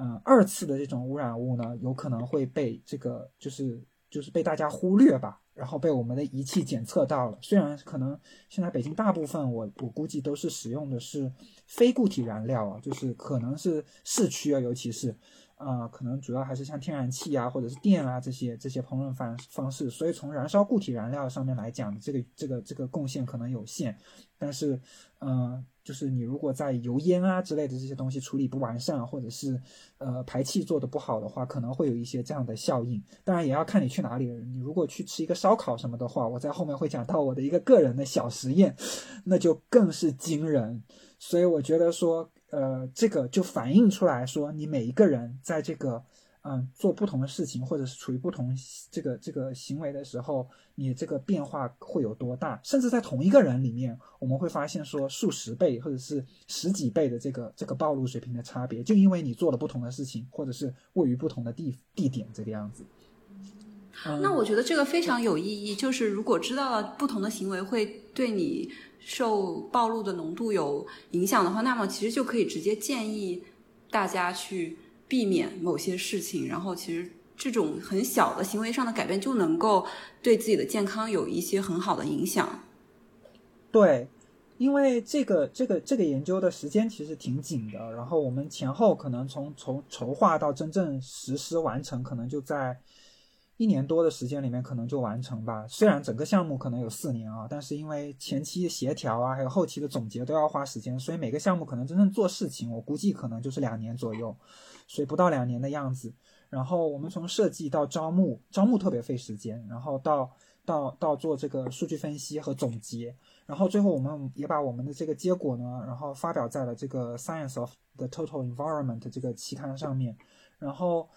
嗯，二次的这种污染物呢，有可能会被这个就是就是被大家忽略吧，然后被我们的仪器检测到了。虽然可能现在北京大部分我我估计都是使用的是非固体燃料啊，就是可能是市区啊，尤其是。啊，可能主要还是像天然气啊，或者是电啊这些这些烹饪方方式，所以从燃烧固体燃料上面来讲，这个这个这个贡献可能有限。但是，嗯，就是你如果在油烟啊之类的这些东西处理不完善，或者是呃排气做的不好的话，可能会有一些这样的效应。当然也要看你去哪里。你如果去吃一个烧烤什么的话，我在后面会讲到我的一个个人的小实验，那就更是惊人。所以我觉得说。呃，这个就反映出来说，你每一个人在这个，嗯，做不同的事情，或者是处于不同这个这个行为的时候，你这个变化会有多大？甚至在同一个人里面，我们会发现说，数十倍或者是十几倍的这个这个暴露水平的差别，就因为你做了不同的事情，或者是位于不同的地地点这个样子。那我觉得这个非常有意义，就是如果知道了不同的行为会对你。受暴露的浓度有影响的话，那么其实就可以直接建议大家去避免某些事情，然后其实这种很小的行为上的改变就能够对自己的健康有一些很好的影响。对，因为这个这个这个研究的时间其实挺紧的，然后我们前后可能从从筹划到真正实施完成，可能就在。一年多的时间里面可能就完成吧。虽然整个项目可能有四年啊，但是因为前期协调啊，还有后期的总结都要花时间，所以每个项目可能真正做事情，我估计可能就是两年左右，所以不到两年的样子。然后我们从设计到招募，招募特别费时间，然后到到到做这个数据分析和总结，然后最后我们也把我们的这个结果呢，然后发表在了这个 Science of the Total Environment 这个期刊上面，然后。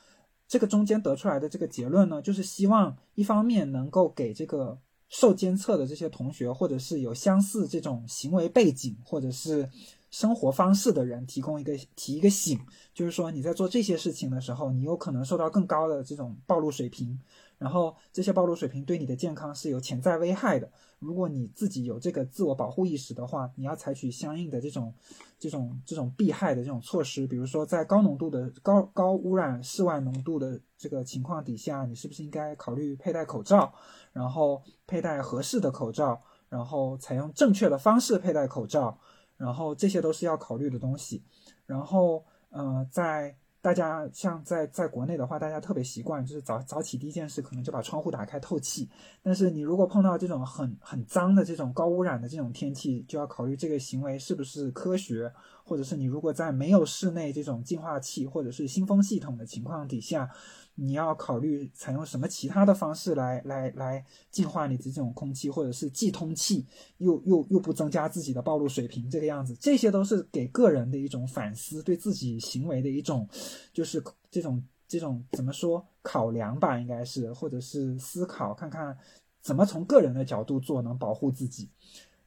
这个中间得出来的这个结论呢，就是希望一方面能够给这个受监测的这些同学，或者是有相似这种行为背景或者是生活方式的人，提供一个提一个醒，就是说你在做这些事情的时候，你有可能受到更高的这种暴露水平。然后这些暴露水平对你的健康是有潜在危害的。如果你自己有这个自我保护意识的话，你要采取相应的这种、这种、这种避害的这种措施。比如说，在高浓度的高高污染室外浓度的这个情况底下，你是不是应该考虑佩戴口罩，然后佩戴合适的口罩，然后采用正确的方式佩戴口罩，然后这些都是要考虑的东西。然后，呃，在大家像在在国内的话，大家特别习惯就是早早起第一件事可能就把窗户打开透气。但是你如果碰到这种很很脏的这种高污染的这种天气，就要考虑这个行为是不是科学，或者是你如果在没有室内这种净化器或者是新风系统的情况底下。你要考虑采用什么其他的方式来来来净化你的这种空气，或者是既通气又又又不增加自己的暴露水平，这个样子，这些都是给个人的一种反思，对自己行为的一种，就是这种这种怎么说考量吧，应该是或者是思考，看看怎么从个人的角度做能保护自己。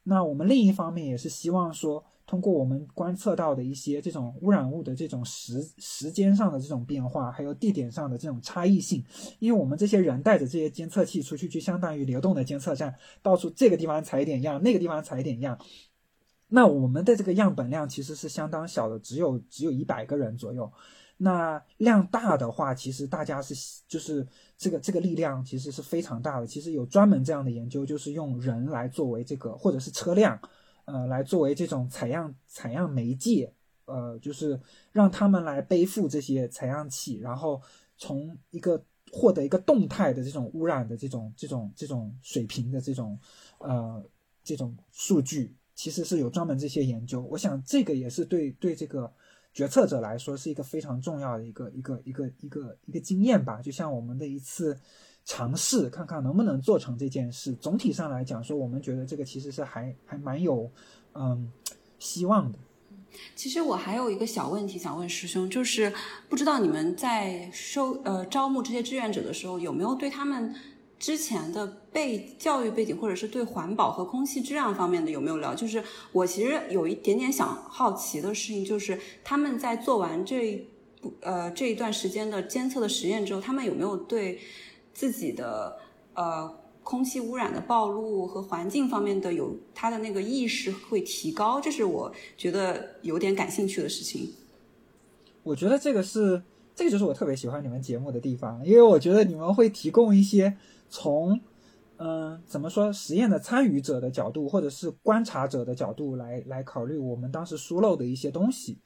那我们另一方面也是希望说。通过我们观测到的一些这种污染物的这种时时间上的这种变化，还有地点上的这种差异性，因为我们这些人带着这些监测器出去，就相当于流动的监测站，到处这个地方采一点样，那个地方采一点样。那我们的这个样本量其实是相当小的，只有只有一百个人左右。那量大的话，其实大家是就是这个这个力量其实是非常大的。其实有专门这样的研究，就是用人来作为这个，或者是车辆。呃，来作为这种采样采样媒介，呃，就是让他们来背负这些采样器，然后从一个获得一个动态的这种污染的这种这种这种水平的这种呃这种数据，其实是有专门这些研究。我想这个也是对对这个决策者来说是一个非常重要的一个一个一个一个一个经验吧。就像我们的一次。尝试看看能不能做成这件事。总体上来讲，说我们觉得这个其实是还还蛮有，嗯，希望的。其实我还有一个小问题想问师兄，就是不知道你们在收呃招募这些志愿者的时候，有没有对他们之前的背教育背景，或者是对环保和空气质量方面的有没有聊？就是我其实有一点点想好奇的事情，就是他们在做完这不呃这一段时间的监测的实验之后，他们有没有对自己的呃。空气污染的暴露和环境方面的有他的那个意识会提高，这是我觉得有点感兴趣的事情。我觉得这个是这个就是我特别喜欢你们节目的地方，因为我觉得你们会提供一些从嗯怎么说实验的参与者的角度，或者是观察者的角度来来考虑我们当时疏漏的一些东西。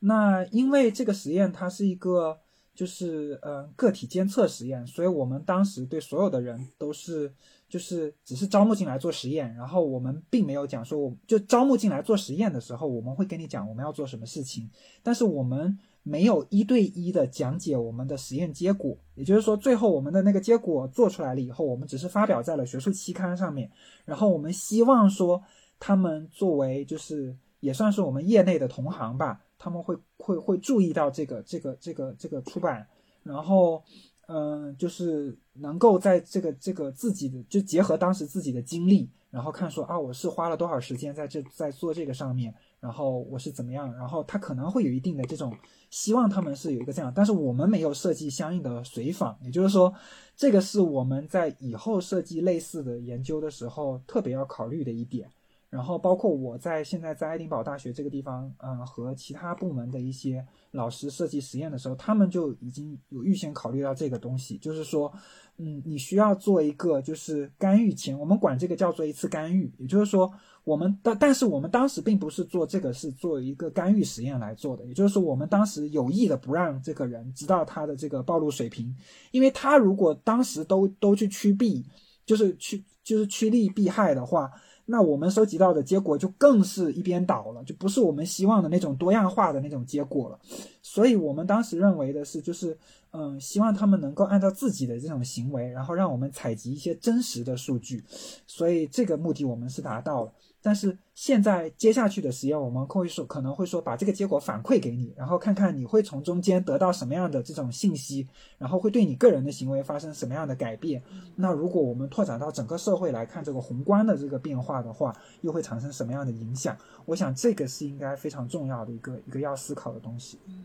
那因为这个实验它是一个。就是嗯个体监测实验，所以我们当时对所有的人都是就是只是招募进来做实验，然后我们并没有讲说，我就招募进来做实验的时候，我们会跟你讲我们要做什么事情，但是我们没有一对一的讲解我们的实验结果，也就是说，最后我们的那个结果做出来了以后，我们只是发表在了学术期刊上面，然后我们希望说他们作为就是也算是我们业内的同行吧。他们会会会注意到这个这个这个这个出版，然后嗯，就是能够在这个这个自己的就结合当时自己的经历，然后看说啊，我是花了多少时间在这在做这个上面，然后我是怎么样，然后他可能会有一定的这种希望，他们是有一个这样，但是我们没有设计相应的随访，也就是说，这个是我们在以后设计类似的研究的时候特别要考虑的一点。然后包括我在现在在爱丁堡大学这个地方，嗯，和其他部门的一些老师设计实验的时候，他们就已经有预先考虑到这个东西，就是说，嗯，你需要做一个就是干预前，我们管这个叫做一次干预，也就是说，我们但但是我们当时并不是做这个是做一个干预实验来做的，也就是说，我们当时有意的不让这个人知道他的这个暴露水平，因为他如果当时都都去趋避，就是趋就是趋利避害的话。那我们收集到的结果就更是一边倒了，就不是我们希望的那种多样化的那种结果了。所以我们当时认为的是，就是嗯，希望他们能够按照自己的这种行为，然后让我们采集一些真实的数据。所以这个目的我们是达到了。但是现在接下去的实验，我们会说可能会说把这个结果反馈给你，然后看看你会从中间得到什么样的这种信息，然后会对你个人的行为发生什么样的改变。那如果我们拓展到整个社会来看这个宏观的这个变化的话，又会产生什么样的影响？我想这个是应该非常重要的一个一个要思考的东西。嗯，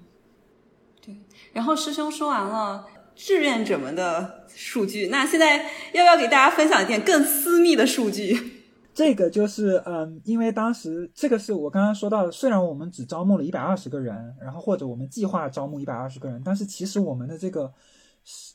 对。然后师兄说完了志愿者们的数据，那现在要不要给大家分享一点更私密的数据？这个就是，嗯，因为当时这个是我刚刚说到的，虽然我们只招募了一百二十个人，然后或者我们计划招募一百二十个人，但是其实我们的这个，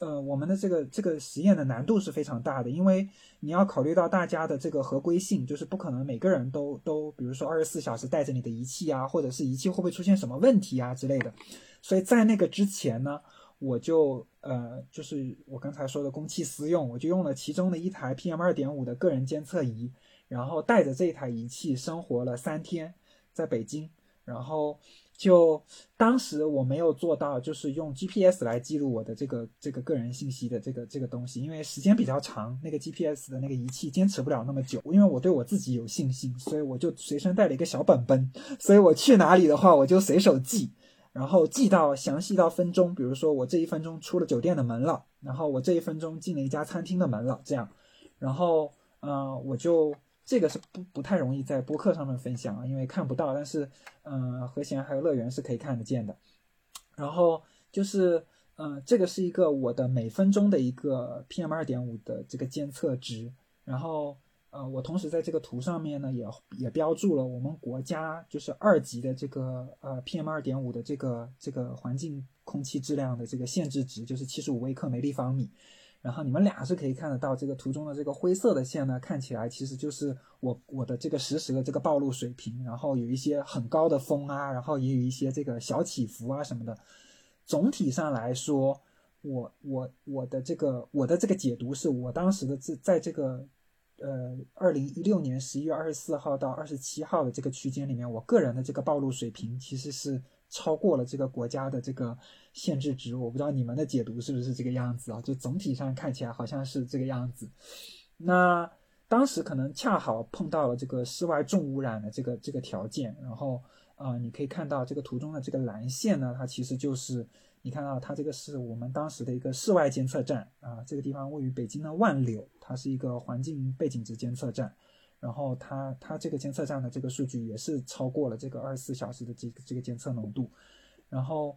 呃，我们的这个这个实验的难度是非常大的，因为你要考虑到大家的这个合规性，就是不可能每个人都都，比如说二十四小时带着你的仪器啊，或者是仪器会不会出现什么问题啊之类的，所以在那个之前呢，我就呃，就是我刚才说的公器私用，我就用了其中的一台 PM 二点五的个人监测仪。然后带着这台仪器生活了三天，在北京。然后就当时我没有做到，就是用 GPS 来记录我的这个这个个人信息的这个这个东西，因为时间比较长，那个 GPS 的那个仪器坚持不了那么久。因为我对我自己有信心，所以我就随身带了一个小本本。所以我去哪里的话，我就随手记，然后记到详细到分钟。比如说我这一分钟出了酒店的门了，然后我这一分钟进了一家餐厅的门了，这样。然后嗯，我就。这个是不不太容易在播客上面分享啊，因为看不到。但是，嗯，和弦还有乐园是可以看得见的。然后就是，嗯，这个是一个我的每分钟的一个 PM 二点五的这个监测值。然后，呃，我同时在这个图上面呢，也也标注了我们国家就是二级的这个呃 PM 二点五的这个这个环境空气质量的这个限制值，就是七十五微克每立方米。然后你们俩是可以看得到这个图中的这个灰色的线呢，看起来其实就是我我的这个实时的这个暴露水平，然后有一些很高的风啊，然后也有一些这个小起伏啊什么的。总体上来说，我我我的这个我的这个解读是我当时的这在这个呃二零一六年十一月二十四号到二十七号的这个区间里面，我个人的这个暴露水平其实是。超过了这个国家的这个限制值，我不知道你们的解读是不是这个样子啊？就总体上看起来好像是这个样子。那当时可能恰好碰到了这个室外重污染的这个这个条件，然后呃，你可以看到这个图中的这个蓝线呢，它其实就是你看到它这个是我们当时的一个室外监测站啊，这个地方位于北京的万柳，它是一个环境背景值监测站，然后它它这个监测站的这个数据也是超过了这个二十四小时的这个这个监测浓度，然后。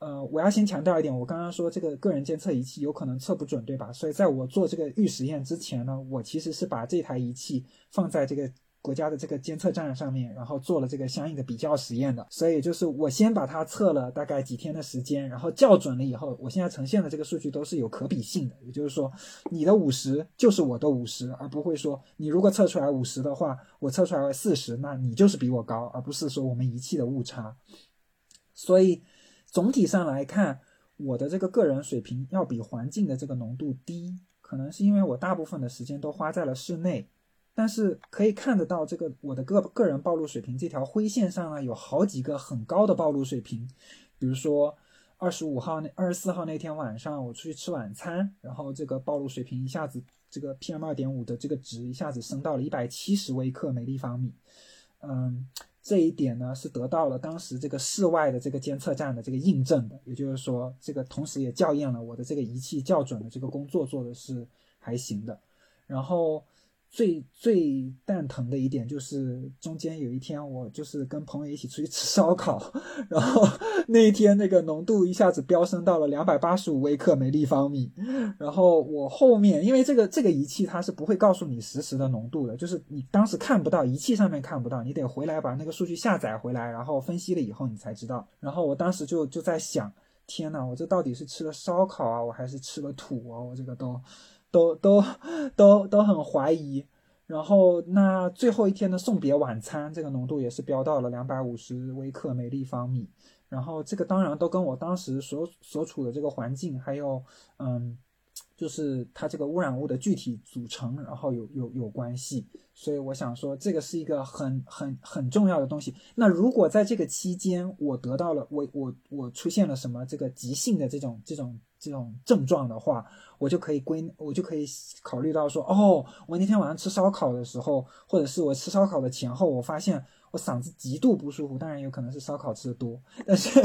呃，我要先强调一点，我刚刚说这个个人监测仪器有可能测不准，对吧？所以在我做这个预实验之前呢，我其实是把这台仪器放在这个国家的这个监测站上面，然后做了这个相应的比较实验的。所以就是我先把它测了大概几天的时间，然后校准了以后，我现在呈现的这个数据都是有可比性的，也就是说你的五十就是我的五十，而不会说你如果测出来五十的话，我测出来四十，那你就是比我高，而不是说我们仪器的误差。所以。总体上来看，我的这个个人水平要比环境的这个浓度低，可能是因为我大部分的时间都花在了室内。但是可以看得到，这个我的个个人暴露水平这条灰线上呢，有好几个很高的暴露水平。比如说，二十五号那二十四号那天晚上，我出去吃晚餐，然后这个暴露水平一下子，这个 PM 二点五的这个值一下子升到了一百七十微克每立方米。嗯。这一点呢，是得到了当时这个室外的这个监测站的这个印证的，也就是说，这个同时也校验了我的这个仪器校准的这个工作做的是还行的，然后。最最蛋疼的一点就是，中间有一天我就是跟朋友一起出去吃烧烤，然后 那一天那个浓度一下子飙升到了两百八十五微克每立方米，然后我后面因为这个这个仪器它是不会告诉你实时的浓度的，就是你当时看不到仪器上面看不到，你得回来把那个数据下载回来，然后分析了以后你才知道。然后我当时就就在想，天呐，我这到底是吃了烧烤啊，我还是吃了土啊？我这个都。都都都都很怀疑，然后那最后一天的送别晚餐，这个浓度也是飙到了两百五十微克每立方米，然后这个当然都跟我当时所所处的这个环境，还有嗯，就是它这个污染物的具体组成，然后有有有关系，所以我想说这个是一个很很很重要的东西。那如果在这个期间我得到了我我我出现了什么这个急性的这种这种。这种症状的话，我就可以归，我就可以考虑到说，哦，我那天晚上吃烧烤的时候，或者是我吃烧烤的前后，我发现我嗓子极度不舒服。当然有可能是烧烤吃的多，但是，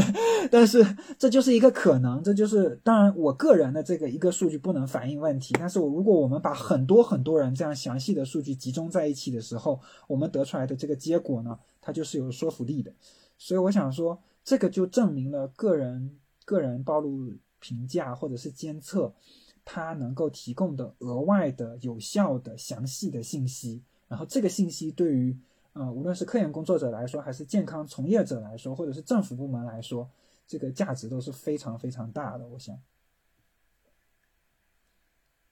但是这就是一个可能，这就是当然我个人的这个一个数据不能反映问题。但是我如果我们把很多很多人这样详细的数据集中在一起的时候，我们得出来的这个结果呢，它就是有说服力的。所以我想说，这个就证明了个人个人暴露。评价或者是监测，它能够提供的额外的、有效的、详细的信息，然后这个信息对于呃无论是科研工作者来说，还是健康从业者来说，或者是政府部门来说，这个价值都是非常非常大的。我想，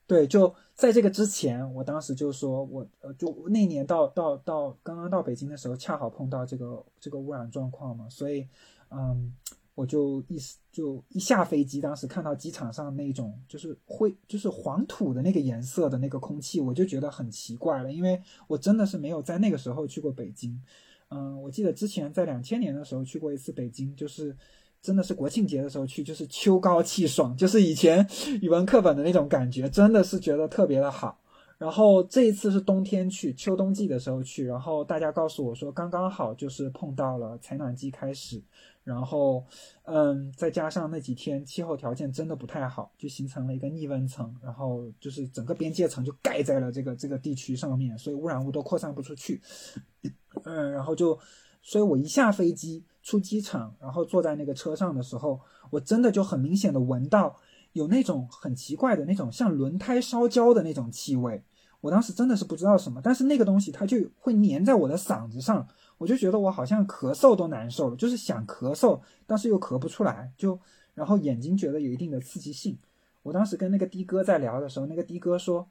对，就在这个之前，我当时就说我呃，就那年到到到刚刚到北京的时候，恰好碰到这个这个污染状况嘛，所以嗯。我就一就一下飞机，当时看到机场上那种就是灰，就是黄土的那个颜色的那个空气，我就觉得很奇怪了，因为我真的是没有在那个时候去过北京。嗯，我记得之前在两千年的时候去过一次北京，就是真的是国庆节的时候去，就是秋高气爽，就是以前语文课本的那种感觉，真的是觉得特别的好。然后这一次是冬天去，秋冬季的时候去，然后大家告诉我说，刚刚好就是碰到了采暖季开始。然后，嗯，再加上那几天气候条件真的不太好，就形成了一个逆温层，然后就是整个边界层就盖在了这个这个地区上面，所以污染物都扩散不出去。嗯，然后就，所以我一下飞机出机场，然后坐在那个车上的时候，我真的就很明显的闻到有那种很奇怪的那种像轮胎烧焦的那种气味。我当时真的是不知道什么，但是那个东西它就会粘在我的嗓子上。我就觉得我好像咳嗽都难受了，就是想咳嗽，但是又咳不出来，就然后眼睛觉得有一定的刺激性。我当时跟那个的哥在聊的时候，那个的哥说，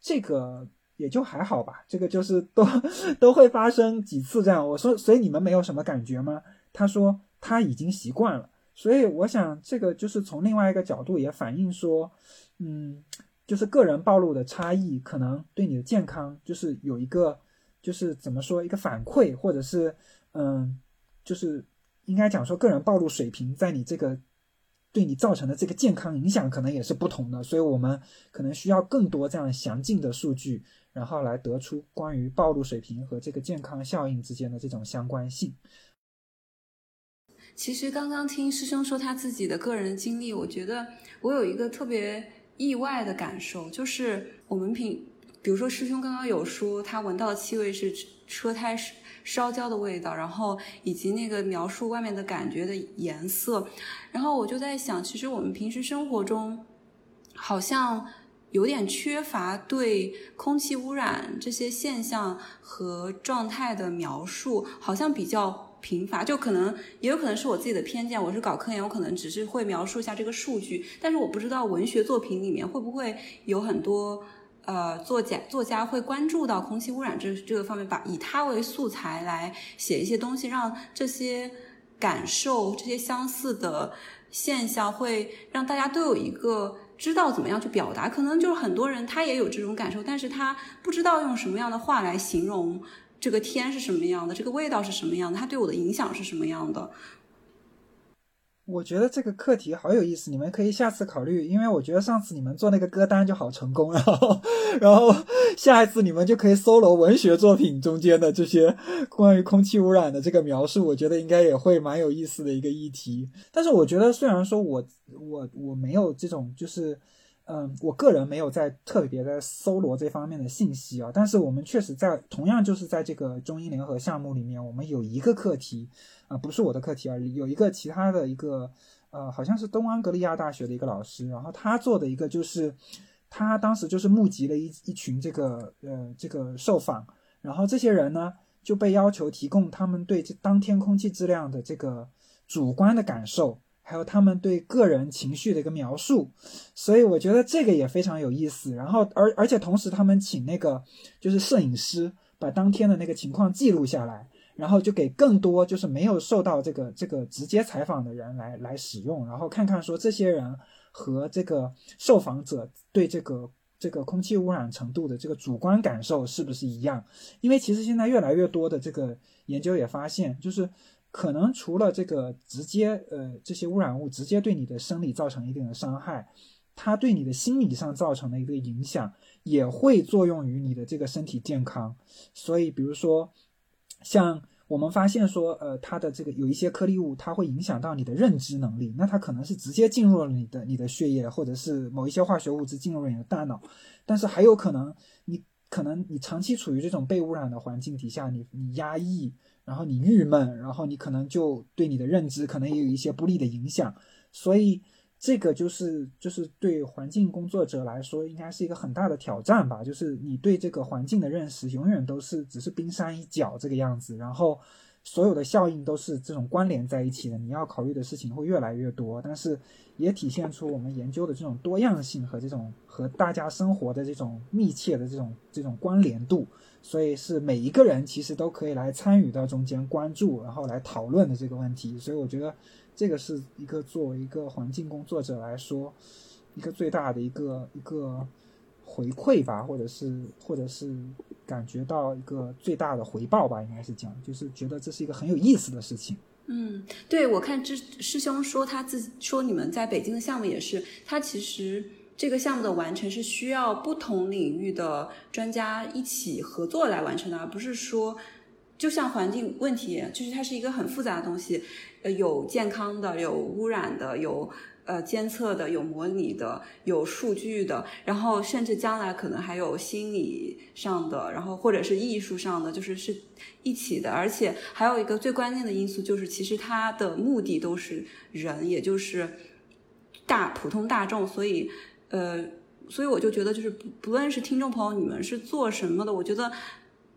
这个也就还好吧，这个就是都 都会发生几次这样。我说，所以你们没有什么感觉吗？他说他已经习惯了。所以我想，这个就是从另外一个角度也反映说，嗯，就是个人暴露的差异，可能对你的健康就是有一个。就是怎么说一个反馈，或者是嗯，就是应该讲说个人暴露水平在你这个对你造成的这个健康影响可能也是不同的，所以我们可能需要更多这样详尽的数据，然后来得出关于暴露水平和这个健康效应之间的这种相关性。其实刚刚听师兄说他自己的个人经历，我觉得我有一个特别意外的感受，就是我们平，比如说师兄刚刚有说他闻到的气味是车胎烧焦的味道，然后以及那个描述外面的感觉的颜色，然后我就在想，其实我们平时生活中好像有点缺乏对空气污染这些现象和状态的描述，好像比较。贫乏，就可能也有可能是我自己的偏见。我是搞科研，我可能只是会描述一下这个数据，但是我不知道文学作品里面会不会有很多呃作家作家会关注到空气污染这这个方面，把以它为素材来写一些东西，让这些感受、这些相似的现象，会让大家都有一个知道怎么样去表达。可能就是很多人他也有这种感受，但是他不知道用什么样的话来形容。这个天是什么样的？这个味道是什么样的？它对我的影响是什么样的？我觉得这个课题好有意思，你们可以下次考虑。因为我觉得上次你们做那个歌单就好成功，然后，然后下一次你们就可以搜罗文学作品中间的这些关于空气污染的这个描述，我觉得应该也会蛮有意思的一个议题。但是我觉得，虽然说我我我没有这种就是。嗯，我个人没有在特别的搜罗这方面的信息啊，但是我们确实在同样就是在这个中英联合项目里面，我们有一个课题啊，不是我的课题啊，有一个其他的一个呃，好像是东安格利亚大学的一个老师，然后他做的一个就是他当时就是募集了一一群这个呃这个受访，然后这些人呢就被要求提供他们对这当天空气质量的这个主观的感受。还有他们对个人情绪的一个描述，所以我觉得这个也非常有意思。然后，而而且同时，他们请那个就是摄影师把当天的那个情况记录下来，然后就给更多就是没有受到这个这个直接采访的人来来使用，然后看看说这些人和这个受访者对这个这个空气污染程度的这个主观感受是不是一样？因为其实现在越来越多的这个研究也发现，就是。可能除了这个直接，呃，这些污染物直接对你的生理造成一定的伤害，它对你的心理上造成的一个影响，也会作用于你的这个身体健康。所以，比如说，像我们发现说，呃，它的这个有一些颗粒物，它会影响到你的认知能力，那它可能是直接进入了你的你的血液，或者是某一些化学物质进入了你的大脑，但是还有可能，你可能你长期处于这种被污染的环境底下，你你压抑。然后你郁闷，然后你可能就对你的认知可能也有一些不利的影响，所以这个就是就是对环境工作者来说，应该是一个很大的挑战吧。就是你对这个环境的认识永远都是只是冰山一角这个样子，然后所有的效应都是这种关联在一起的，你要考虑的事情会越来越多，但是也体现出我们研究的这种多样性和这种和大家生活的这种密切的这种这种关联度。所以是每一个人其实都可以来参与到中间关注，然后来讨论的这个问题。所以我觉得这个是一个作为一个环境工作者来说，一个最大的一个一个回馈吧，或者是或者是感觉到一个最大的回报吧，应该是讲，就是觉得这是一个很有意思的事情。嗯，对，我看这师兄说他自己说你们在北京的项目也是，他其实。这个项目的完成是需要不同领域的专家一起合作来完成的，而不是说，就像环境问题，就是它是一个很复杂的东西，呃，有健康的，有污染的，有呃监测的，有模拟的，有数据的，然后甚至将来可能还有心理上的，然后或者是艺术上的，就是是一起的，而且还有一个最关键的因素就是，其实它的目的都是人，也就是大普通大众，所以。呃，所以我就觉得，就是不不论是听众朋友，你们是做什么的，我觉得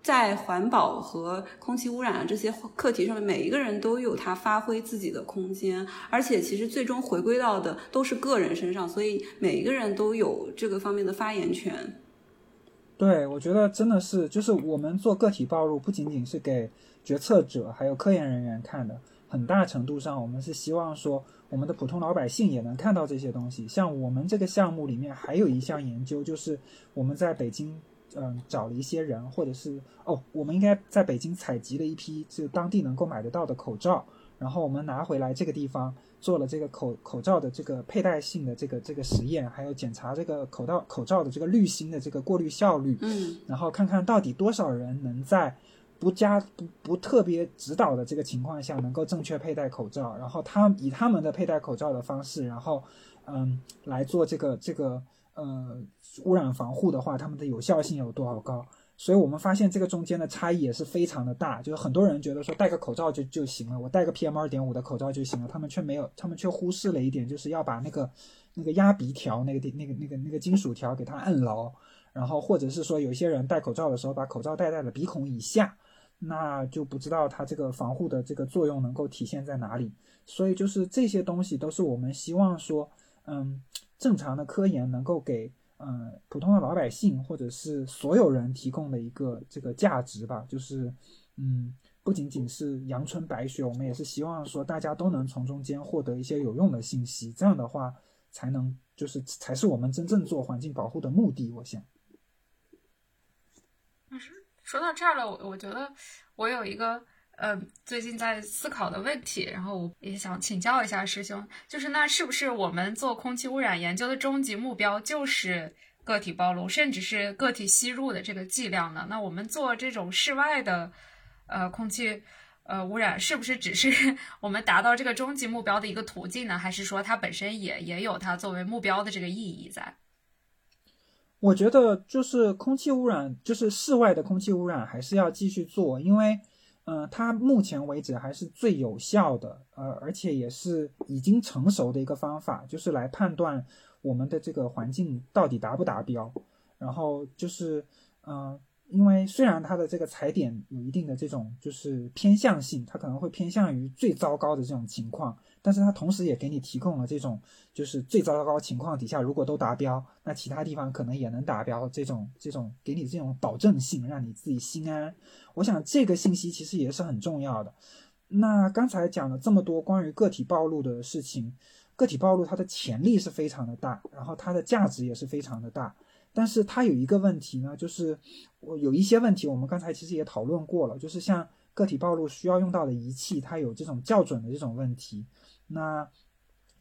在环保和空气污染这些课题上面，每一个人都有他发挥自己的空间，而且其实最终回归到的都是个人身上，所以每一个人都有这个方面的发言权。对，我觉得真的是，就是我们做个体暴露，不仅仅是给决策者还有科研人员看的，很大程度上，我们是希望说。我们的普通老百姓也能看到这些东西。像我们这个项目里面还有一项研究，就是我们在北京，嗯，找了一些人，或者是哦，我们应该在北京采集了一批就当地能够买得到的口罩，然后我们拿回来这个地方做了这个口口罩的这个佩戴性的这个这个实验，还有检查这个口罩口罩的这个滤芯的这个过滤效率，嗯，然后看看到底多少人能在。不加不不特别指导的这个情况下，能够正确佩戴口罩，然后他以他们的佩戴口罩的方式，然后嗯来做这个这个呃污染防护的话，他们的有效性有多少高？所以我们发现这个中间的差异也是非常的大，就是很多人觉得说戴个口罩就就行了，我戴个 PM 二点五的口罩就行了，他们却没有，他们却忽视了一点，就是要把那个那个压鼻条那个地那个那个那个金属条给它摁牢，然后或者是说有些人戴口罩的时候把口罩戴在了鼻孔以下，那就不知道它这个防护的这个作用能够体现在哪里。所以就是这些东西都是我们希望说，嗯，正常的科研能够给。嗯，普通的老百姓或者是所有人提供的一个这个价值吧，就是嗯，不仅仅是阳春白雪，我们也是希望说大家都能从中间获得一些有用的信息，这样的话才能就是才是我们真正做环境保护的目的。我想。说到这儿了，我我觉得我有一个。呃，最近在思考的问题，然后我也想请教一下师兄，就是那是不是我们做空气污染研究的终极目标就是个体暴露，甚至是个体吸入的这个剂量呢？那我们做这种室外的呃空气呃污染，是不是只是 我们达到这个终极目标的一个途径呢？还是说它本身也也有它作为目标的这个意义在？我觉得就是空气污染，就是室外的空气污染，还是要继续做，因为。嗯，它目前为止还是最有效的，呃，而且也是已经成熟的一个方法，就是来判断我们的这个环境到底达不达标。然后就是，嗯，因为虽然它的这个踩点有一定的这种就是偏向性，它可能会偏向于最糟糕的这种情况。但是它同时也给你提供了这种，就是最糟糕情况底下，如果都达标，那其他地方可能也能达标。这种这种给你这种保证性，让你自己心安。我想这个信息其实也是很重要的。那刚才讲了这么多关于个体暴露的事情，个体暴露它的潜力是非常的大，然后它的价值也是非常的大。但是它有一个问题呢，就是我有一些问题，我们刚才其实也讨论过了，就是像个体暴露需要用到的仪器，它有这种校准的这种问题。那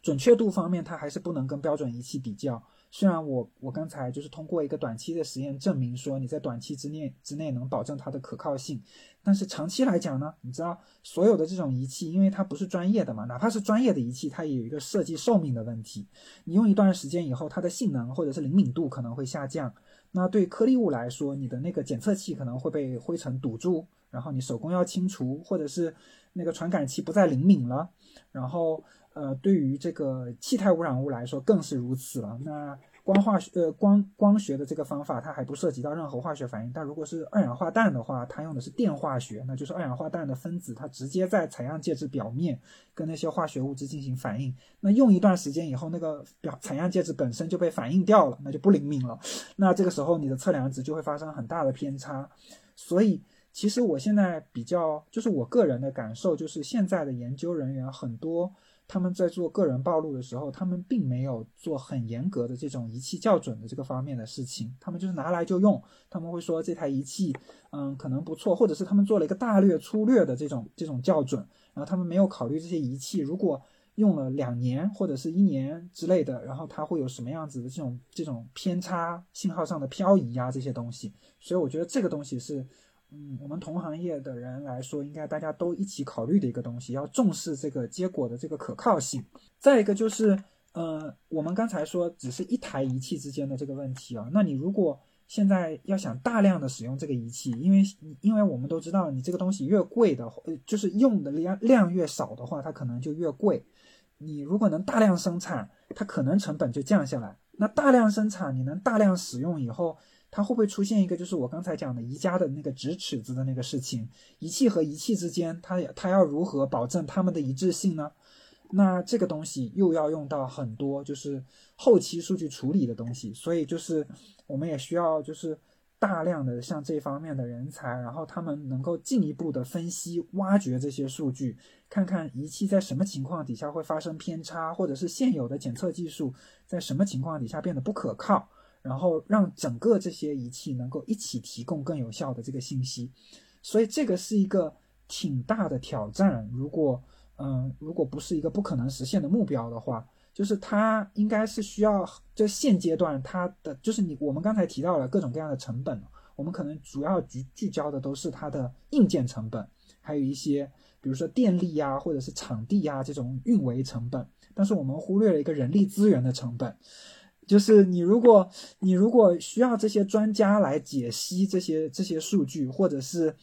准确度方面，它还是不能跟标准仪器比较。虽然我我刚才就是通过一个短期的实验证明说你在短期之内之内能保证它的可靠性，但是长期来讲呢，你知道所有的这种仪器，因为它不是专业的嘛，哪怕是专业的仪器，它也有一个设计寿命的问题。你用一段时间以后，它的性能或者是灵敏度可能会下降。那对颗粒物来说，你的那个检测器可能会被灰尘堵住，然后你手工要清除，或者是那个传感器不再灵敏了。然后，呃，对于这个气态污染物来说更是如此了。那光化学，呃，光光学的这个方法，它还不涉及到任何化学反应。但如果是二氧化氮的话，它用的是电化学，那就是二氧化氮的分子它直接在采样介质表面跟那些化学物质进行反应。那用一段时间以后，那个表采样介质本身就被反应掉了，那就不灵敏了。那这个时候你的测量值就会发生很大的偏差。所以。其实我现在比较，就是我个人的感受，就是现在的研究人员很多，他们在做个人暴露的时候，他们并没有做很严格的这种仪器校准的这个方面的事情，他们就是拿来就用，他们会说这台仪器，嗯，可能不错，或者是他们做了一个大略粗略的这种这种校准，然后他们没有考虑这些仪器如果用了两年或者是一年之类的，然后它会有什么样子的这种这种偏差、信号上的漂移呀这些东西，所以我觉得这个东西是。嗯，我们同行业的人来说，应该大家都一起考虑的一个东西，要重视这个结果的这个可靠性。再一个就是，呃，我们刚才说只是一台仪器之间的这个问题啊，那你如果现在要想大量的使用这个仪器，因为因为我们都知道，你这个东西越贵的，呃，就是用的量量越少的话，它可能就越贵。你如果能大量生产，它可能成本就降下来。那大量生产，你能大量使用以后。它会不会出现一个，就是我刚才讲的宜家的那个直尺子的那个事情？仪器和仪器之间，它它要如何保证它们的一致性呢？那这个东西又要用到很多就是后期数据处理的东西，所以就是我们也需要就是大量的像这方面的人才，然后他们能够进一步的分析、挖掘这些数据，看看仪器在什么情况底下会发生偏差，或者是现有的检测技术在什么情况底下变得不可靠。然后让整个这些仪器能够一起提供更有效的这个信息，所以这个是一个挺大的挑战。如果嗯，如果不是一个不可能实现的目标的话，就是它应该是需要，就现阶段它的就是你我们刚才提到了各种各样的成本，我们可能主要聚聚焦的都是它的硬件成本，还有一些比如说电力呀，或者是场地呀这种运维成本，但是我们忽略了一个人力资源的成本。就是你，如果你如果需要这些专家来解析这些这些数据，或者是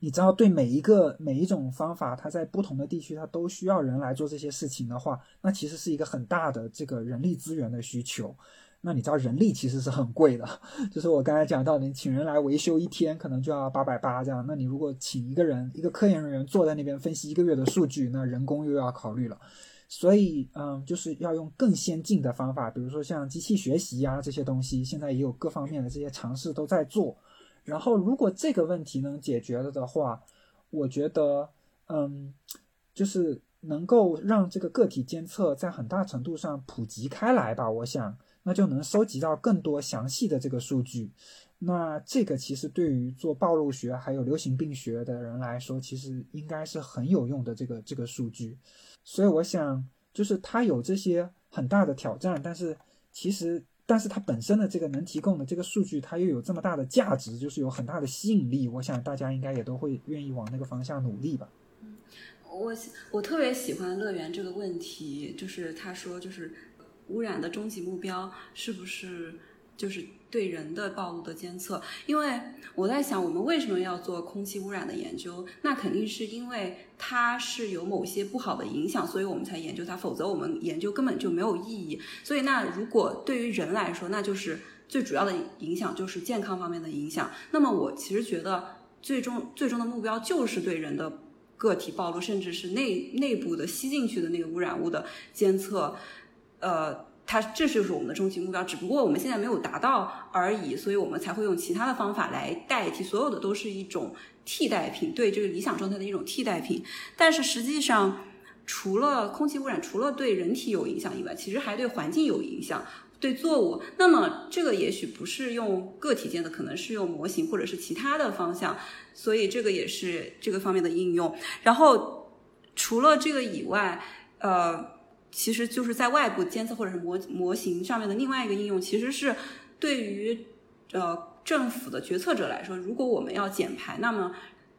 你知道对每一个每一种方法，它在不同的地区它都需要人来做这些事情的话，那其实是一个很大的这个人力资源的需求。那你知道人力其实是很贵的，就是我刚才讲到，你请人来维修一天可能就要八百八这样。那你如果请一个人一个科研人员坐在那边分析一个月的数据，那人工又要考虑了。所以，嗯，就是要用更先进的方法，比如说像机器学习呀这些东西，现在也有各方面的这些尝试都在做。然后，如果这个问题能解决了的话，我觉得，嗯，就是能够让这个个体监测在很大程度上普及开来吧。我想，那就能收集到更多详细的这个数据。那这个其实对于做暴露学还有流行病学的人来说，其实应该是很有用的这个这个数据。所以我想，就是它有这些很大的挑战，但是其实，但是它本身的这个能提供的这个数据，它又有这么大的价值，就是有很大的吸引力。我想大家应该也都会愿意往那个方向努力吧。嗯，我我特别喜欢乐园这个问题，就是他说，就是污染的终极目标是不是？就是对人的暴露的监测，因为我在想，我们为什么要做空气污染的研究？那肯定是因为它是有某些不好的影响，所以我们才研究它。否则我们研究根本就没有意义。所以，那如果对于人来说，那就是最主要的影响就是健康方面的影响。那么，我其实觉得最终最终的目标就是对人的个体暴露，甚至是内内部的吸进去的那个污染物的监测，呃。它这就是我们的终极目标，只不过我们现在没有达到而已，所以我们才会用其他的方法来代替，所有的都是一种替代品，对这个理想状态的一种替代品。但是实际上，除了空气污染，除了对人体有影响以外，其实还对环境有影响，对作物。那么这个也许不是用个体间的，可能是用模型或者是其他的方向，所以这个也是这个方面的应用。然后除了这个以外，呃。其实就是在外部监测或者是模模型上面的另外一个应用，其实是对于呃政府的决策者来说，如果我们要减排，那么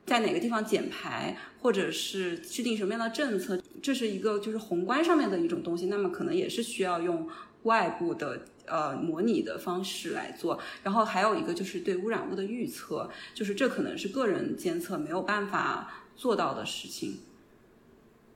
在哪个地方减排，或者是制定什么样的政策，这是一个就是宏观上面的一种东西，那么可能也是需要用外部的呃模拟的方式来做。然后还有一个就是对污染物的预测，就是这可能是个人监测没有办法做到的事情。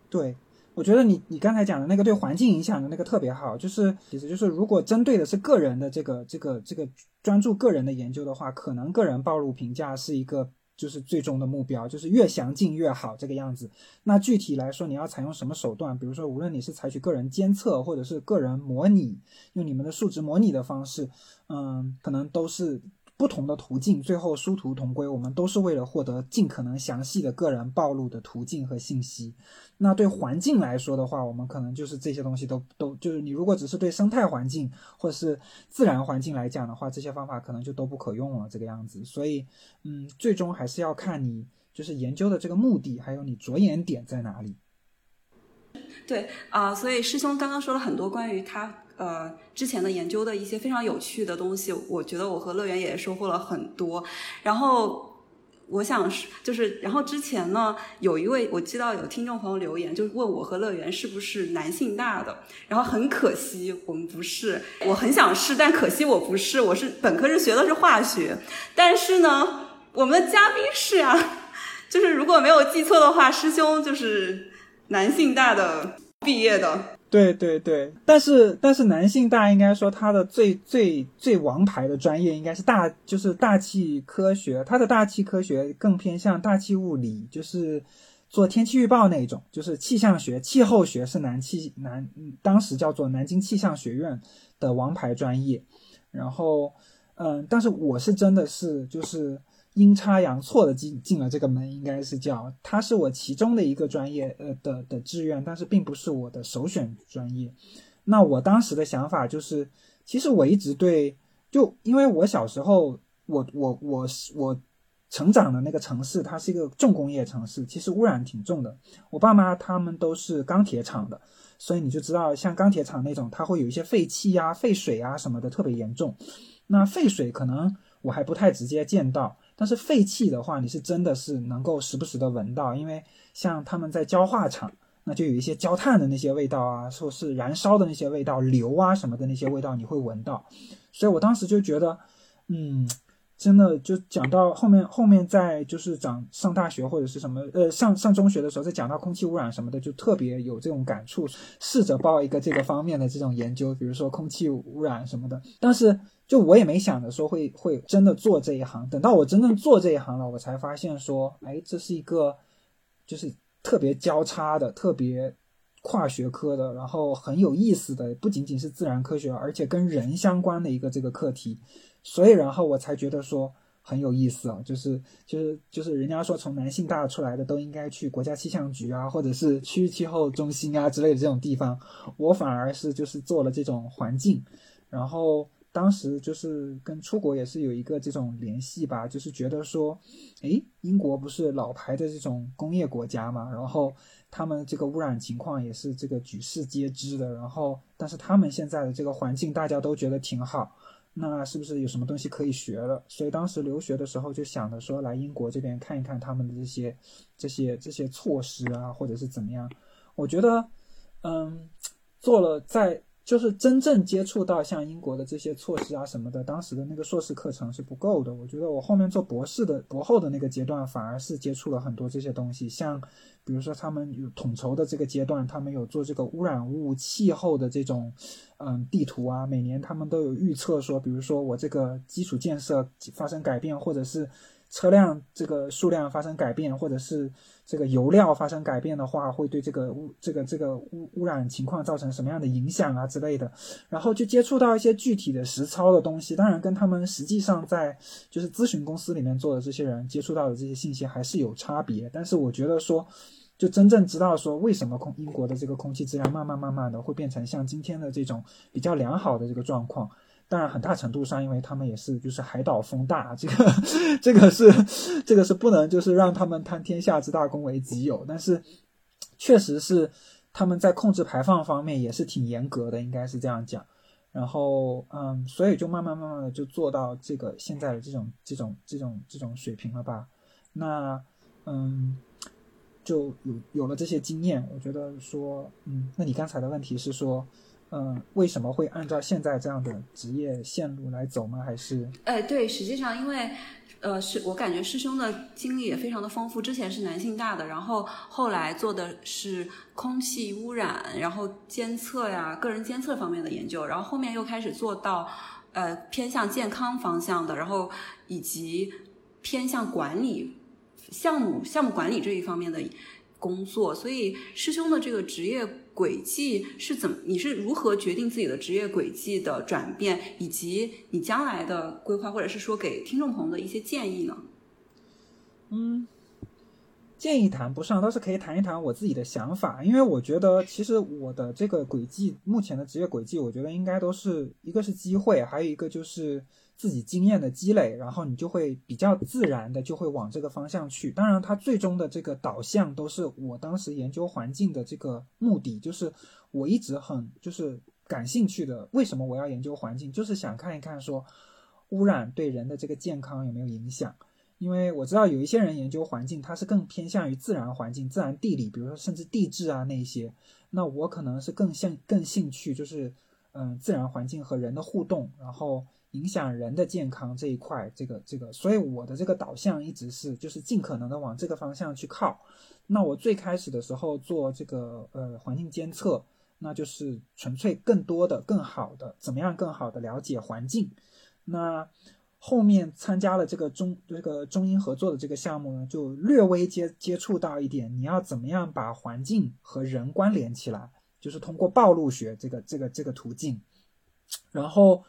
对。我觉得你你刚才讲的那个对环境影响的那个特别好，就是其实就是如果针对的是个人的这个这个这个专注个人的研究的话，可能个人暴露评价是一个就是最终的目标，就是越详尽越好这个样子。那具体来说，你要采用什么手段？比如说，无论你是采取个人监测，或者是个人模拟，用你们的数值模拟的方式，嗯，可能都是。不同的途径，最后殊途同归。我们都是为了获得尽可能详细的个人暴露的途径和信息。那对环境来说的话，我们可能就是这些东西都都就是你如果只是对生态环境或是自然环境来讲的话，这些方法可能就都不可用了这个样子。所以，嗯，最终还是要看你就是研究的这个目的，还有你着眼点在哪里。对啊，所以师兄刚刚说了很多关于他。呃，之前的研究的一些非常有趣的东西，我觉得我和乐园也收获了很多。然后我想是，就是，然后之前呢，有一位我知道有听众朋友留言，就问我和乐园是不是男性大的。然后很可惜，我们不是。我很想是，但可惜我不是。我是本科是学的是化学，但是呢，我们的嘉宾是啊，就是如果没有记错的话，师兄就是男性大的毕业的。对对对，但是但是男性大应该说他的最最最王牌的专业应该是大就是大气科学，他的大气科学更偏向大气物理，就是做天气预报那种，就是气象学、气候学是南气南当时叫做南京气象学院的王牌专业。然后嗯，但是我是真的是就是。阴差阳错的进进了这个门，应该是叫它是我其中的一个专业，呃的的志愿，但是并不是我的首选专业。那我当时的想法就是，其实我一直对，就因为我小时候，我我我我成长的那个城市，它是一个重工业城市，其实污染挺重的。我爸妈他们都是钢铁厂的，所以你就知道，像钢铁厂那种，它会有一些废气呀、废水啊什么的，特别严重。那废水可能。我还不太直接见到。但是废气的话，你是真的是能够时不时的闻到，因为像他们在焦化厂，那就有一些焦炭的那些味道啊，说是燃烧的那些味道，硫啊什么的那些味道，你会闻到。所以我当时就觉得，嗯。真的就讲到后面，后面在就是讲上大学或者是什么，呃，上上中学的时候，再讲到空气污染什么的，就特别有这种感触。试着报一个这个方面的这种研究，比如说空气污染什么的。但是就我也没想着说会会真的做这一行。等到我真正做这一行了，我才发现说，哎，这是一个就是特别交叉的、特别跨学科的，然后很有意思的，不仅仅是自然科学，而且跟人相关的一个这个课题。所以，然后我才觉得说很有意思啊，就是就是就是人家说从南信大出来的都应该去国家气象局啊，或者是区域气候中心啊之类的这种地方，我反而是就是做了这种环境，然后当时就是跟出国也是有一个这种联系吧，就是觉得说，诶，英国不是老牌的这种工业国家嘛，然后他们这个污染情况也是这个举世皆知的，然后但是他们现在的这个环境大家都觉得挺好。那是不是有什么东西可以学了？所以当时留学的时候就想着说来英国这边看一看他们的这些、这些、这些措施啊，或者是怎么样？我觉得，嗯，做了在。就是真正接触到像英国的这些措施啊什么的，当时的那个硕士课程是不够的。我觉得我后面做博士的博后的那个阶段，反而是接触了很多这些东西。像比如说他们有统筹的这个阶段，他们有做这个污染物气候的这种嗯地图啊，每年他们都有预测说，比如说我这个基础建设发生改变，或者是。车辆这个数量发生改变，或者是这个油料发生改变的话，会对这个污这个这个污污染情况造成什么样的影响啊之类的。然后就接触到一些具体的实操的东西，当然跟他们实际上在就是咨询公司里面做的这些人接触到的这些信息还是有差别。但是我觉得说，就真正知道说为什么空英国的这个空气质量慢慢慢慢的会变成像今天的这种比较良好的这个状况。当然，很大程度上，因为他们也是就是海岛风大，这个这个是这个是不能就是让他们贪天下之大功为己有。但是，确实是他们在控制排放方面也是挺严格的，应该是这样讲。然后，嗯，所以就慢慢慢慢的就做到这个现在的这种这种这种这种水平了吧？那，嗯，就有有了这些经验，我觉得说，嗯，那你刚才的问题是说。嗯，为什么会按照现在这样的职业线路来走吗？还是？哎，对，实际上因为，呃，是我感觉师兄的经历也非常的丰富。之前是南信大的，然后后来做的是空气污染，然后监测呀，个人监测方面的研究，然后后面又开始做到，呃，偏向健康方向的，然后以及偏向管理项目、项目管理这一方面的工作。所以师兄的这个职业。轨迹是怎么？你是如何决定自己的职业轨迹的转变，以及你将来的规划，或者是说给听众朋友的一些建议呢？嗯，建议谈不上，倒是可以谈一谈我自己的想法。因为我觉得，其实我的这个轨迹，目前的职业轨迹，我觉得应该都是一个是机会，还有一个就是。自己经验的积累，然后你就会比较自然的就会往这个方向去。当然，它最终的这个导向都是我当时研究环境的这个目的，就是我一直很就是感兴趣的。为什么我要研究环境？就是想看一看说污染对人的这个健康有没有影响。因为我知道有一些人研究环境，他是更偏向于自然环境、自然地理，比如说甚至地质啊那些。那我可能是更像更兴趣就是嗯自然环境和人的互动，然后。影响人的健康这一块，这个这个，所以我的这个导向一直是就是尽可能的往这个方向去靠。那我最开始的时候做这个呃环境监测，那就是纯粹更多的、更好的，怎么样更好的了解环境。那后面参加了这个中这个中英合作的这个项目呢，就略微接接触到一点，你要怎么样把环境和人关联起来，就是通过暴露学这个这个这个途径，然后。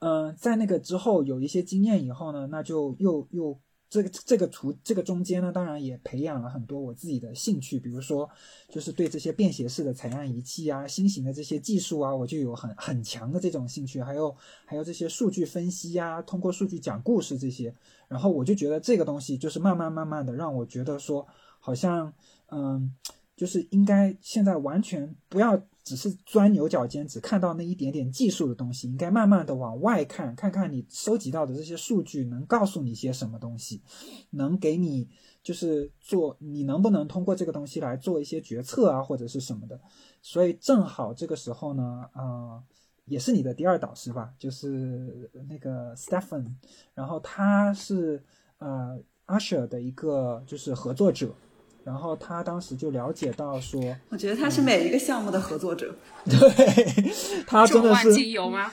嗯，在那个之后有一些经验以后呢，那就又又这个这个图这个中间呢，当然也培养了很多我自己的兴趣，比如说就是对这些便携式的采样仪器啊、新型的这些技术啊，我就有很很强的这种兴趣，还有还有这些数据分析呀，通过数据讲故事这些，然后我就觉得这个东西就是慢慢慢慢的让我觉得说，好像嗯，就是应该现在完全不要。只是钻牛角尖，只看到那一点点技术的东西，应该慢慢的往外看，看看你收集到的这些数据能告诉你些什么东西，能给你就是做你能不能通过这个东西来做一些决策啊，或者是什么的。所以正好这个时候呢，呃，也是你的第二导师吧，就是那个 Stephen，然后他是呃 Usher 的一个就是合作者。然后他当时就了解到说，我觉得他是每一个项目的合作者，对他真的是有吗？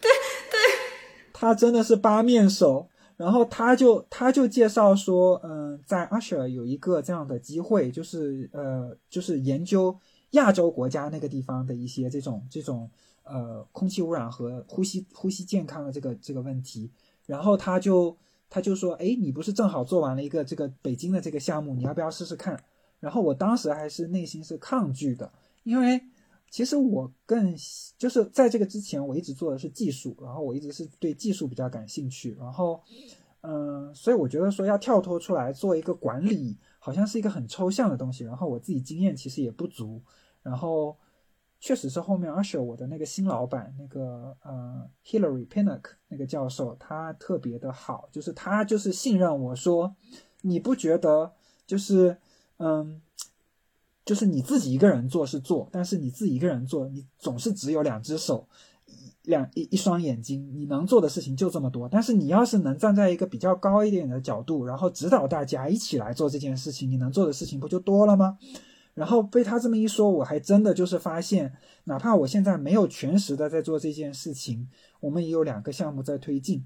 对对，他真的是八面手。然后他就他就介绍说，嗯，在 Usher 有一个这样的机会，就是呃，就是研究亚洲国家那个地方的一些这种这种呃空气污染和呼吸呼吸健康的这个这个问题。然后他就。他就说：“哎，你不是正好做完了一个这个北京的这个项目，你要不要试试看？”然后我当时还是内心是抗拒的，因为其实我更就是在这个之前，我一直做的是技术，然后我一直是对技术比较感兴趣，然后嗯，所以我觉得说要跳脱出来做一个管理，好像是一个很抽象的东西，然后我自己经验其实也不足，然后。确实是后面而且我的那个新老板，那个呃 Hillary Pinnock 那个教授，他特别的好，就是他就是信任我说，你不觉得就是嗯，就是你自己一个人做是做，但是你自己一个人做，你总是只有两只手，两一一双眼睛，你能做的事情就这么多。但是你要是能站在一个比较高一点的角度，然后指导大家一起来做这件事情，你能做的事情不就多了吗？然后被他这么一说，我还真的就是发现，哪怕我现在没有全时的在做这件事情，我们也有两个项目在推进。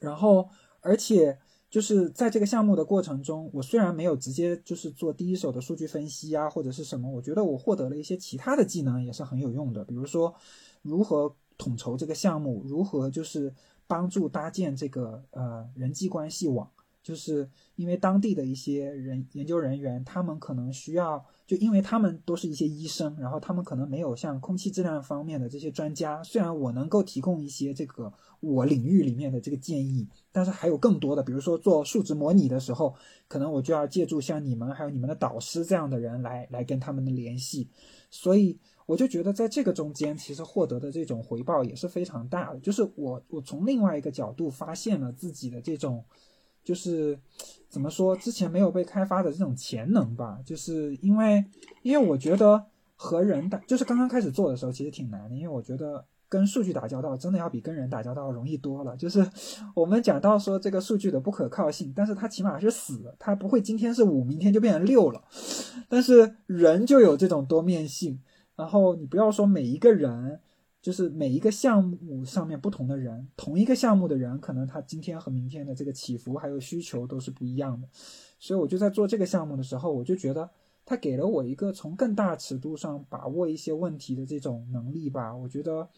然后，而且就是在这个项目的过程中，我虽然没有直接就是做第一手的数据分析啊，或者是什么，我觉得我获得了一些其他的技能也是很有用的，比如说如何统筹这个项目，如何就是帮助搭建这个呃人际关系网。就是因为当地的一些人研究人员，他们可能需要，就因为他们都是一些医生，然后他们可能没有像空气质量方面的这些专家。虽然我能够提供一些这个我领域里面的这个建议，但是还有更多的，比如说做数值模拟的时候，可能我就要借助像你们还有你们的导师这样的人来来跟他们的联系。所以我就觉得在这个中间，其实获得的这种回报也是非常大的。就是我我从另外一个角度发现了自己的这种。就是怎么说，之前没有被开发的这种潜能吧，就是因为，因为我觉得和人打，就是刚刚开始做的时候，其实挺难的，因为我觉得跟数据打交道真的要比跟人打交道容易多了。就是我们讲到说这个数据的不可靠性，但是它起码是死，它不会今天是五，明天就变成六了。但是人就有这种多面性，然后你不要说每一个人。就是每一个项目上面不同的人，同一个项目的人，可能他今天和明天的这个起伏还有需求都是不一样的。所以我就在做这个项目的时候，我就觉得他给了我一个从更大尺度上把握一些问题的这种能力吧。我觉得，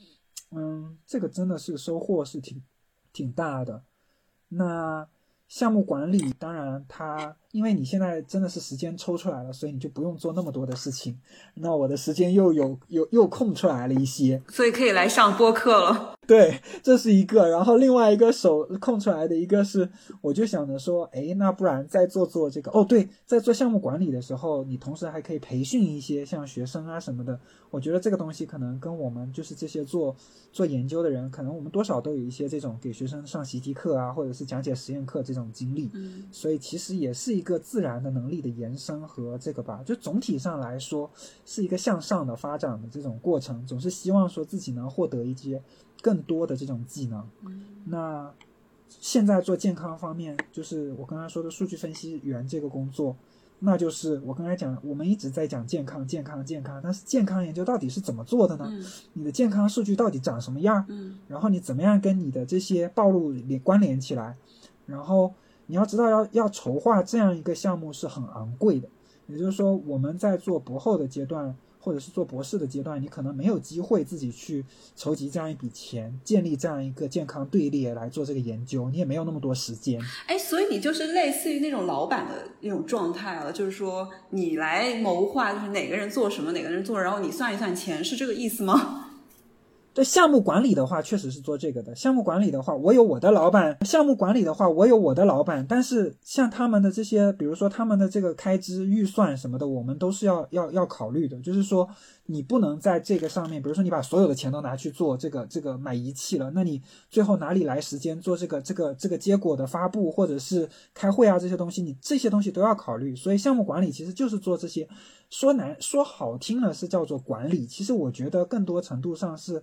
嗯，这个真的是收获是挺挺大的。那。项目管理，当然，它因为你现在真的是时间抽出来了，所以你就不用做那么多的事情。那我的时间又有又又空出来了一些，所以可以来上播客了。对，这是一个。然后另外一个手空出来的一个是，我就想着说，哎，那不然再做做这个。哦，对，在做项目管理的时候，你同时还可以培训一些像学生啊什么的。我觉得这个东西可能跟我们就是这些做做研究的人，可能我们多少都有一些这种给学生上习题课啊，或者是讲解实验课这种经历。嗯，所以其实也是一个自然的能力的延伸和这个吧。就总体上来说，是一个向上的发展的这种过程。总是希望说自己能获得一些。更多的这种技能，那现在做健康方面，就是我刚才说的数据分析员这个工作，那就是我刚才讲，我们一直在讲健康、健康、健康，但是健康研究到底是怎么做的呢？你的健康数据到底长什么样？嗯，然后你怎么样跟你的这些暴露连关联起来？然后你要知道，要要筹划这样一个项目是很昂贵的，也就是说，我们在做博后的阶段。或者是做博士的阶段，你可能没有机会自己去筹集这样一笔钱，建立这样一个健康队列来做这个研究，你也没有那么多时间。哎，所以你就是类似于那种老板的那种状态了，就是说你来谋划，就是哪个人做什么，哪个人做，然后你算一算钱，是这个意思吗？这项目管理的话，确实是做这个的。项目管理的话，我有我的老板；项目管理的话，我有我的老板。但是像他们的这些，比如说他们的这个开支预算什么的，我们都是要要要考虑的。就是说，你不能在这个上面，比如说你把所有的钱都拿去做这个这个买仪器了，那你最后哪里来时间做这个这个这个结果的发布，或者是开会啊这些东西？你这些东西都要考虑。所以项目管理其实就是做这些。说难说好听了是叫做管理，其实我觉得更多程度上是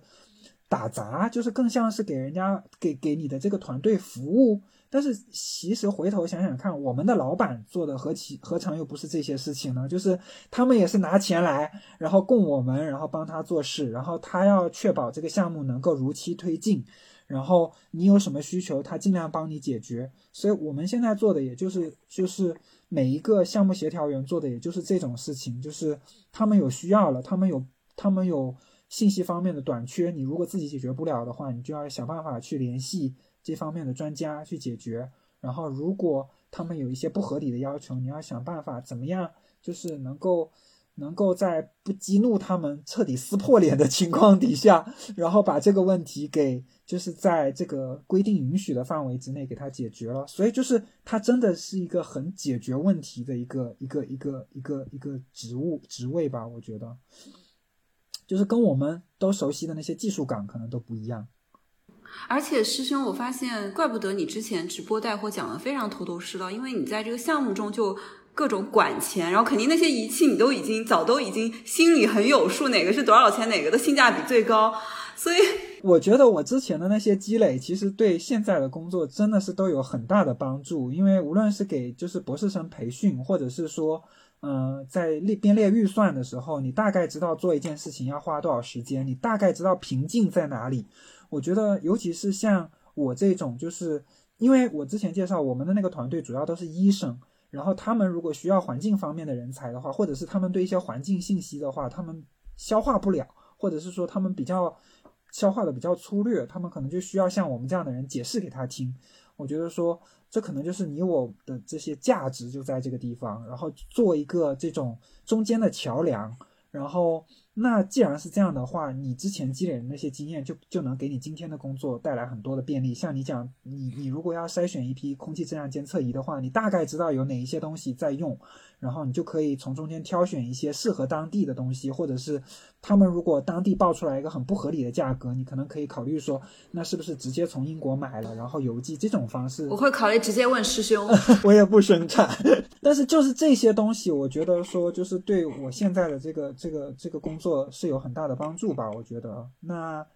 打杂，就是更像是给人家给给你的这个团队服务。但是其实回头想想看，我们的老板做的何其何尝又不是这些事情呢？就是他们也是拿钱来，然后供我们，然后帮他做事，然后他要确保这个项目能够如期推进。然后你有什么需求，他尽量帮你解决。所以我们现在做的，也就是就是每一个项目协调员做的，也就是这种事情，就是他们有需要了，他们有他们有信息方面的短缺，你如果自己解决不了的话，你就要想办法去联系这方面的专家去解决。然后如果他们有一些不合理的要求，你要想办法怎么样，就是能够。能够在不激怒他们、彻底撕破脸的情况底下，然后把这个问题给就是在这个规定允许的范围之内给他解决了，所以就是他真的是一个很解决问题的一个一个一个一个一个职务职位吧，我觉得，就是跟我们都熟悉的那些技术岗可能都不一样。而且师兄，我发现怪不得你之前直播带货讲的非常头头是道，因为你在这个项目中就。各种管钱，然后肯定那些仪器你都已经早都已经心里很有数，哪个是多少钱，哪个的性价比最高。所以 我觉得我之前的那些积累，其实对现在的工作真的是都有很大的帮助。因为无论是给就是博士生培训，或者是说，嗯，在列编列预算的时候，你大概知道做一件事情要花多少时间，你大概知道瓶颈在哪里。我觉得，尤其是像我这种，就是因为我之前介绍我们的那个团队主要都是医生。然后他们如果需要环境方面的人才的话，或者是他们对一些环境信息的话，他们消化不了，或者是说他们比较消化的比较粗略，他们可能就需要像我们这样的人解释给他听。我觉得说这可能就是你我的这些价值就在这个地方，然后做一个这种中间的桥梁，然后。那既然是这样的话，你之前积累的那些经验就就能给你今天的工作带来很多的便利。像你讲，你你如果要筛选一批空气质量监测仪的话，你大概知道有哪一些东西在用，然后你就可以从中间挑选一些适合当地的东西，或者是他们如果当地报出来一个很不合理的价格，你可能可以考虑说，那是不是直接从英国买了，然后邮寄这种方式？我会考虑直接问师兄，我也不生产。但是就是这些东西，我觉得说就是对我现在的这个这个这个工作。是有很大的帮助吧，我觉得。那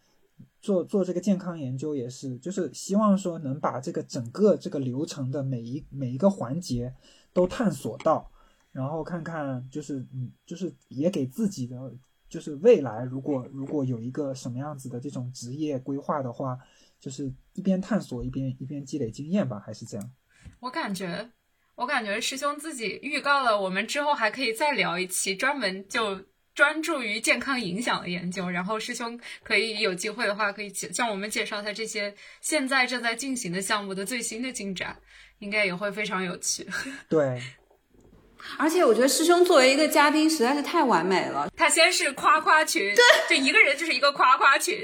做做这个健康研究也是，就是希望说能把这个整个这个流程的每一每一个环节都探索到，然后看看就是嗯，就是也给自己的就是未来，如果如果有一个什么样子的这种职业规划的话，就是一边探索一边一边积累经验吧，还是这样。我感觉，我感觉师兄自己预告了，我们之后还可以再聊一期，专门就。专注于健康影响的研究，然后师兄可以有机会的话，可以向我们介绍一下这些现在正在进行的项目的最新的进展，应该也会非常有趣。对，而且我觉得师兄作为一个嘉宾实在是太完美了。他先是夸夸群，对，就一个人就是一个夸夸群，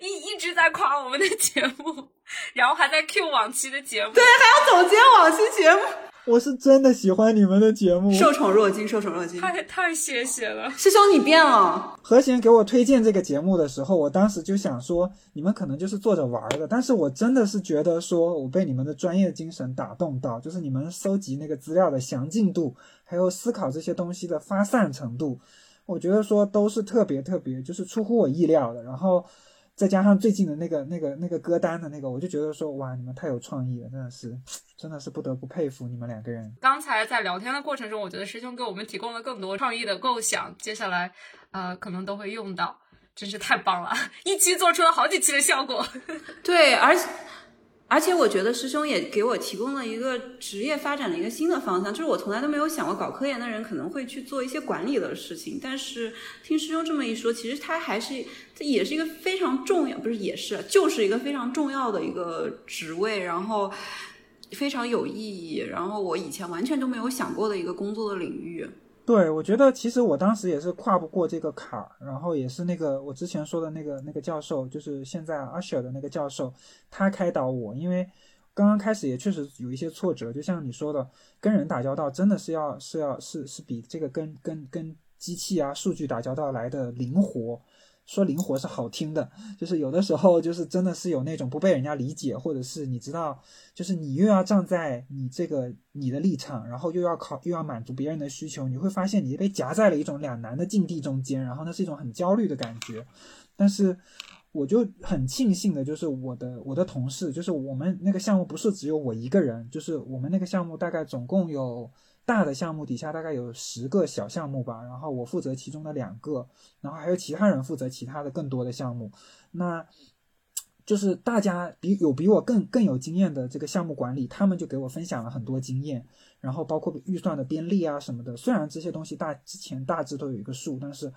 一一直在夸我们的节目，然后还在 Q 往期的节目，对，还要总结往期节目。我是真的喜欢你们的节目，受宠若惊，受宠若惊，太太谢谢了，师兄你变了。何贤给我推荐这个节目的时候，我当时就想说，你们可能就是做着玩的，但是我真的是觉得说我被你们的专业精神打动到，就是你们收集那个资料的详尽度，还有思考这些东西的发散程度，我觉得说都是特别特别，就是出乎我意料的。然后。再加上最近的那个、那个、那个歌单的那个，我就觉得说，哇，你们太有创意了，真的是，真的是不得不佩服你们两个人。刚才在聊天的过程中，我觉得师兄给我们提供了更多创意的构想，接下来，呃，可能都会用到，真是太棒了，一期做出了好几期的效果。对，而且。而且我觉得师兄也给我提供了一个职业发展的一个新的方向，就是我从来都没有想过搞科研的人可能会去做一些管理的事情。但是听师兄这么一说，其实他还是这也是一个非常重要，不是也是就是一个非常重要的一个职位，然后非常有意义，然后我以前完全都没有想过的一个工作的领域。对，我觉得其实我当时也是跨不过这个坎儿，然后也是那个我之前说的那个那个教授，就是现在阿雪的那个教授，他开导我，因为刚刚开始也确实有一些挫折，就像你说的，跟人打交道真的是要是要是是比这个跟跟跟机器啊数据打交道来的灵活。说灵活是好听的，就是有的时候就是真的是有那种不被人家理解，或者是你知道，就是你又要站在你这个你的立场，然后又要考又要满足别人的需求，你会发现你被夹在了一种两难的境地中间，然后那是一种很焦虑的感觉。但是我就很庆幸的，就是我的我的同事，就是我们那个项目不是只有我一个人，就是我们那个项目大概总共有。大的项目底下大概有十个小项目吧，然后我负责其中的两个，然后还有其他人负责其他的更多的项目。那就是大家比有比我更更有经验的这个项目管理，他们就给我分享了很多经验，然后包括预算的编列啊什么的。虽然这些东西大之前大致都有一个数，但是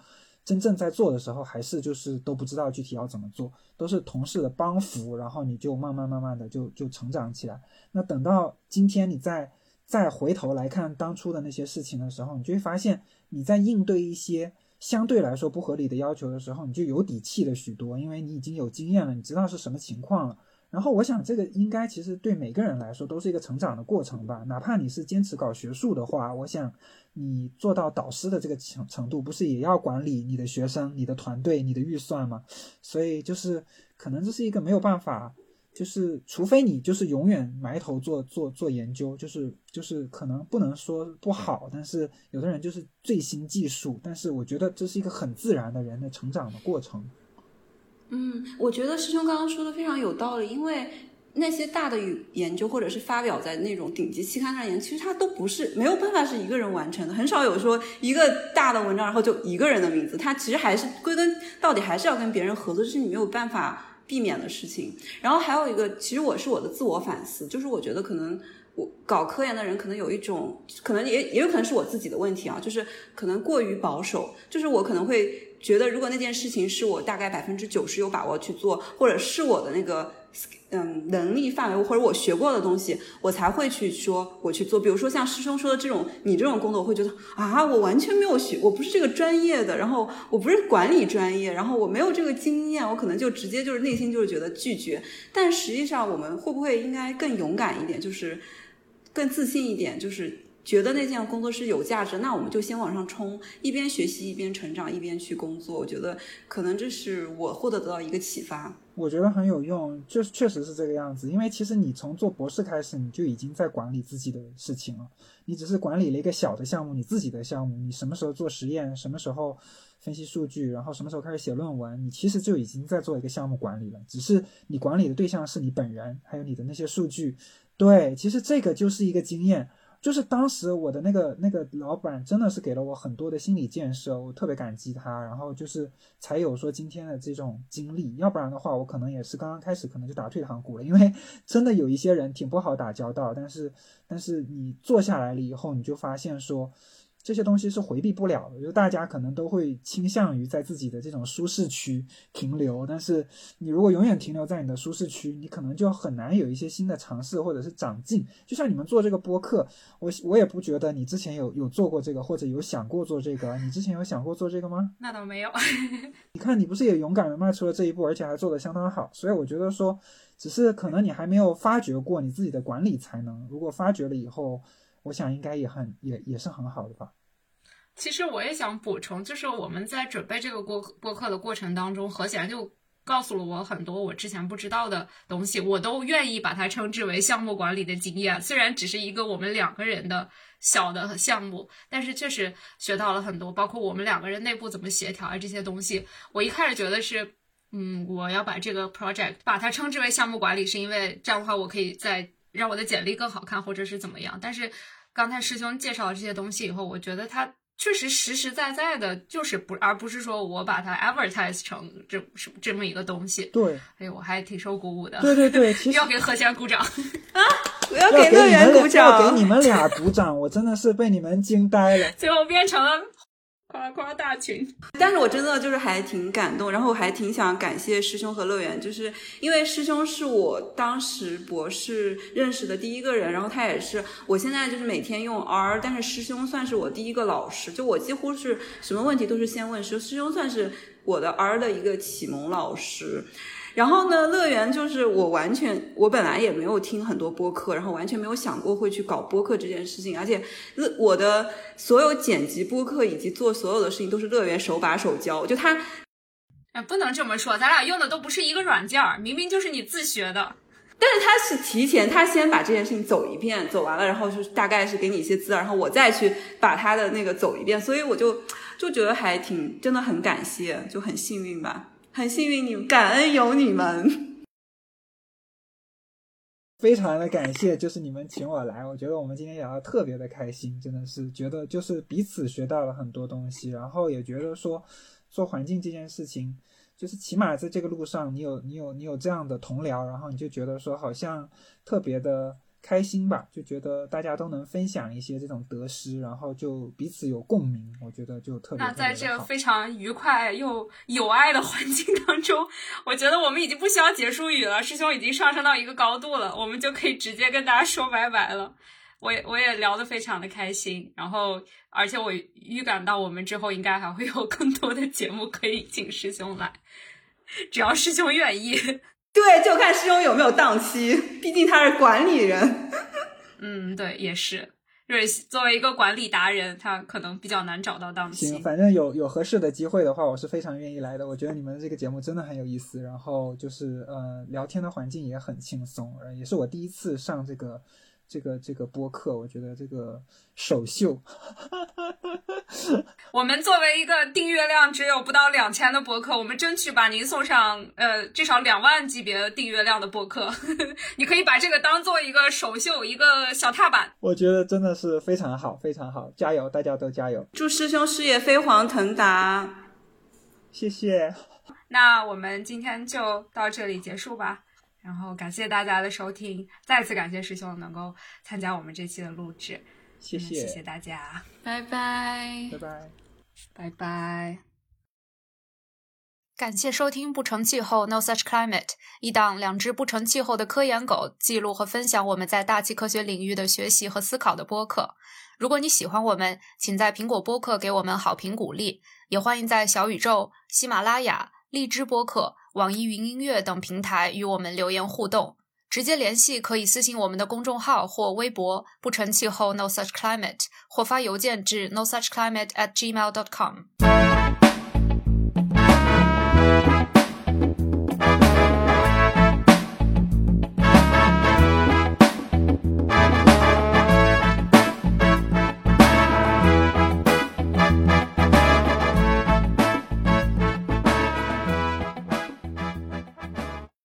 真正在做的时候，还是就是都不知道具体要怎么做，都是同事的帮扶，然后你就慢慢慢慢的就就成长起来。那等到今天你在。再回头来看当初的那些事情的时候，你就会发现你在应对一些相对来说不合理的要求的时候，你就有底气了许多，因为你已经有经验了，你知道是什么情况了。然后我想，这个应该其实对每个人来说都是一个成长的过程吧。哪怕你是坚持搞学术的话，我想你做到导师的这个程程度，不是也要管理你的学生、你的团队、你的预算吗？所以就是可能这是一个没有办法。就是，除非你就是永远埋头做做做研究，就是就是可能不能说不好，但是有的人就是最新技术，但是我觉得这是一个很自然的人的成长的过程。嗯，我觉得师兄刚刚说的非常有道理，因为那些大的研究或者是发表在那种顶级期刊上研，其实它都不是没有办法是一个人完成的，很少有说一个大的文章然后就一个人的名字，它其实还是归根到底还是要跟别人合作，就是你没有办法。避免的事情，然后还有一个，其实我是我的自我反思，就是我觉得可能我搞科研的人可能有一种，可能也也有可能是我自己的问题啊，就是可能过于保守，就是我可能会觉得，如果那件事情是我大概百分之九十有把握去做，或者是我的那个。嗯，能力范围或者我学过的东西，我才会去说我去做。比如说像师兄说的这种，你这种工作，我会觉得啊，我完全没有学，我不是这个专业的，然后我不是管理专业，然后我没有这个经验，我可能就直接就是内心就是觉得拒绝。但实际上，我们会不会应该更勇敢一点，就是更自信一点，就是。觉得那件工作是有价值，那我们就先往上冲，一边学习一边成长，一边去工作。我觉得可能这是我获得得到一个启发。我觉得很有用，就确实是这个样子。因为其实你从做博士开始，你就已经在管理自己的事情了。你只是管理了一个小的项目，你自己的项目，你什么时候做实验，什么时候分析数据，然后什么时候开始写论文，你其实就已经在做一个项目管理了。只是你管理的对象是你本人，还有你的那些数据。对，其实这个就是一个经验。就是当时我的那个那个老板真的是给了我很多的心理建设，我特别感激他。然后就是才有说今天的这种经历，要不然的话我可能也是刚刚开始可能就打退堂鼓了。因为 真的有一些人挺不好打交道，但是但是你坐下来了以后，你就发现说。这些东西是回避不了的，就大家可能都会倾向于在自己的这种舒适区停留。但是你如果永远停留在你的舒适区，你可能就很难有一些新的尝试或者是长进。就像你们做这个播客，我我也不觉得你之前有有做过这个，或者有想过做这个。你之前有想过做这个吗？那倒没有。你看，你不是也勇敢的迈出了这一步，而且还做得相当好。所以我觉得说，只是可能你还没有发掘过你自己的管理才能。如果发掘了以后，我想应该也很也也是很好的吧。其实我也想补充，就是我们在准备这个播播客的过程当中，何贤就告诉了我很多我之前不知道的东西，我都愿意把它称之为项目管理的经验。虽然只是一个我们两个人的小的项目，但是确实学到了很多，包括我们两个人内部怎么协调啊这些东西。我一开始觉得是，嗯，我要把这个 project 把它称之为项目管理，是因为这样的话我可以再让我的简历更好看，或者是怎么样。但是刚才师兄介绍了这些东西以后，我觉得他。确实实实在在的，就是不，而不是说我把它 advertise 成这是这么一个东西。对，哎，我还挺受鼓舞的。对对对，要给何贤鼓掌 啊！我要给乐园鼓掌，要给你们俩鼓掌，我真的是被你们惊呆了。最后变成了夸夸大群。但是我真的就是还挺感动，然后我还挺想感谢师兄和乐园，就是因为师兄是我当时博士认识的第一个人，然后他也是我现在就是每天用 R，但是师兄算是我第一个老师，就我几乎是什么问题都是先问师，师兄算是我的 R 的一个启蒙老师。然后呢，乐园就是我完全，我本来也没有听很多播客，然后完全没有想过会去搞播客这件事情，而且乐我的所有剪辑播客以及做所有的事情都是乐园手把手教，就他，哎，不能这么说，咱俩用的都不是一个软件儿，明明就是你自学的。但是他是提前，他先把这件事情走一遍，走完了，然后就是大概是给你一些资料，然后我再去把他的那个走一遍，所以我就就觉得还挺，真的很感谢，就很幸运吧。很幸运，你感恩有你们，非常的感谢，就是你们请我来，我觉得我们今天聊的特别的开心，真的是觉得就是彼此学到了很多东西，然后也觉得说做环境这件事情，就是起码在这个路上，你有你有你有这样的同僚，然后你就觉得说好像特别的。开心吧，就觉得大家都能分享一些这种得失，然后就彼此有共鸣，我觉得就特别。那在这非常愉快又有爱的环境当中，我觉得我们已经不需要结束语了，师兄已经上升到一个高度了，我们就可以直接跟大家说拜拜了。我也我也聊得非常的开心，然后而且我预感到我们之后应该还会有更多的节目可以请师兄来，只要师兄愿意。对，就看师兄有没有档期，毕竟他是管理人。嗯，对，也是。瑞，作为一个管理达人，他可能比较难找到档期。行，反正有有合适的机会的话，我是非常愿意来的。我觉得你们这个节目真的很有意思，然后就是呃，聊天的环境也很轻松，呃，也是我第一次上这个。这个这个播客，我觉得这个首秀。我们作为一个订阅量只有不到两千的播客，我们争取把您送上呃至少两万级别订阅量的播客。你可以把这个当做一个首秀，一个小踏板。我觉得真的是非常好，非常好，加油，大家都加油！祝师兄事业飞黄腾达。谢谢。那我们今天就到这里结束吧。然后感谢大家的收听，再次感谢师兄能够参加我们这期的录制，谢谢谢谢大家，拜拜拜拜拜拜。感谢收听《不成气候 No Such Climate》，一档两只不成气候的科研狗记录和分享我们在大气科学领域的学习和思考的播客。如果你喜欢我们，请在苹果播客给我们好评鼓励，也欢迎在小宇宙、喜马拉雅、荔枝播客。网易云音乐等平台与我们留言互动，直接联系可以私信我们的公众号或微博“不成气候 No Such Climate”，或发邮件至 No Such Climate at gmail dot com。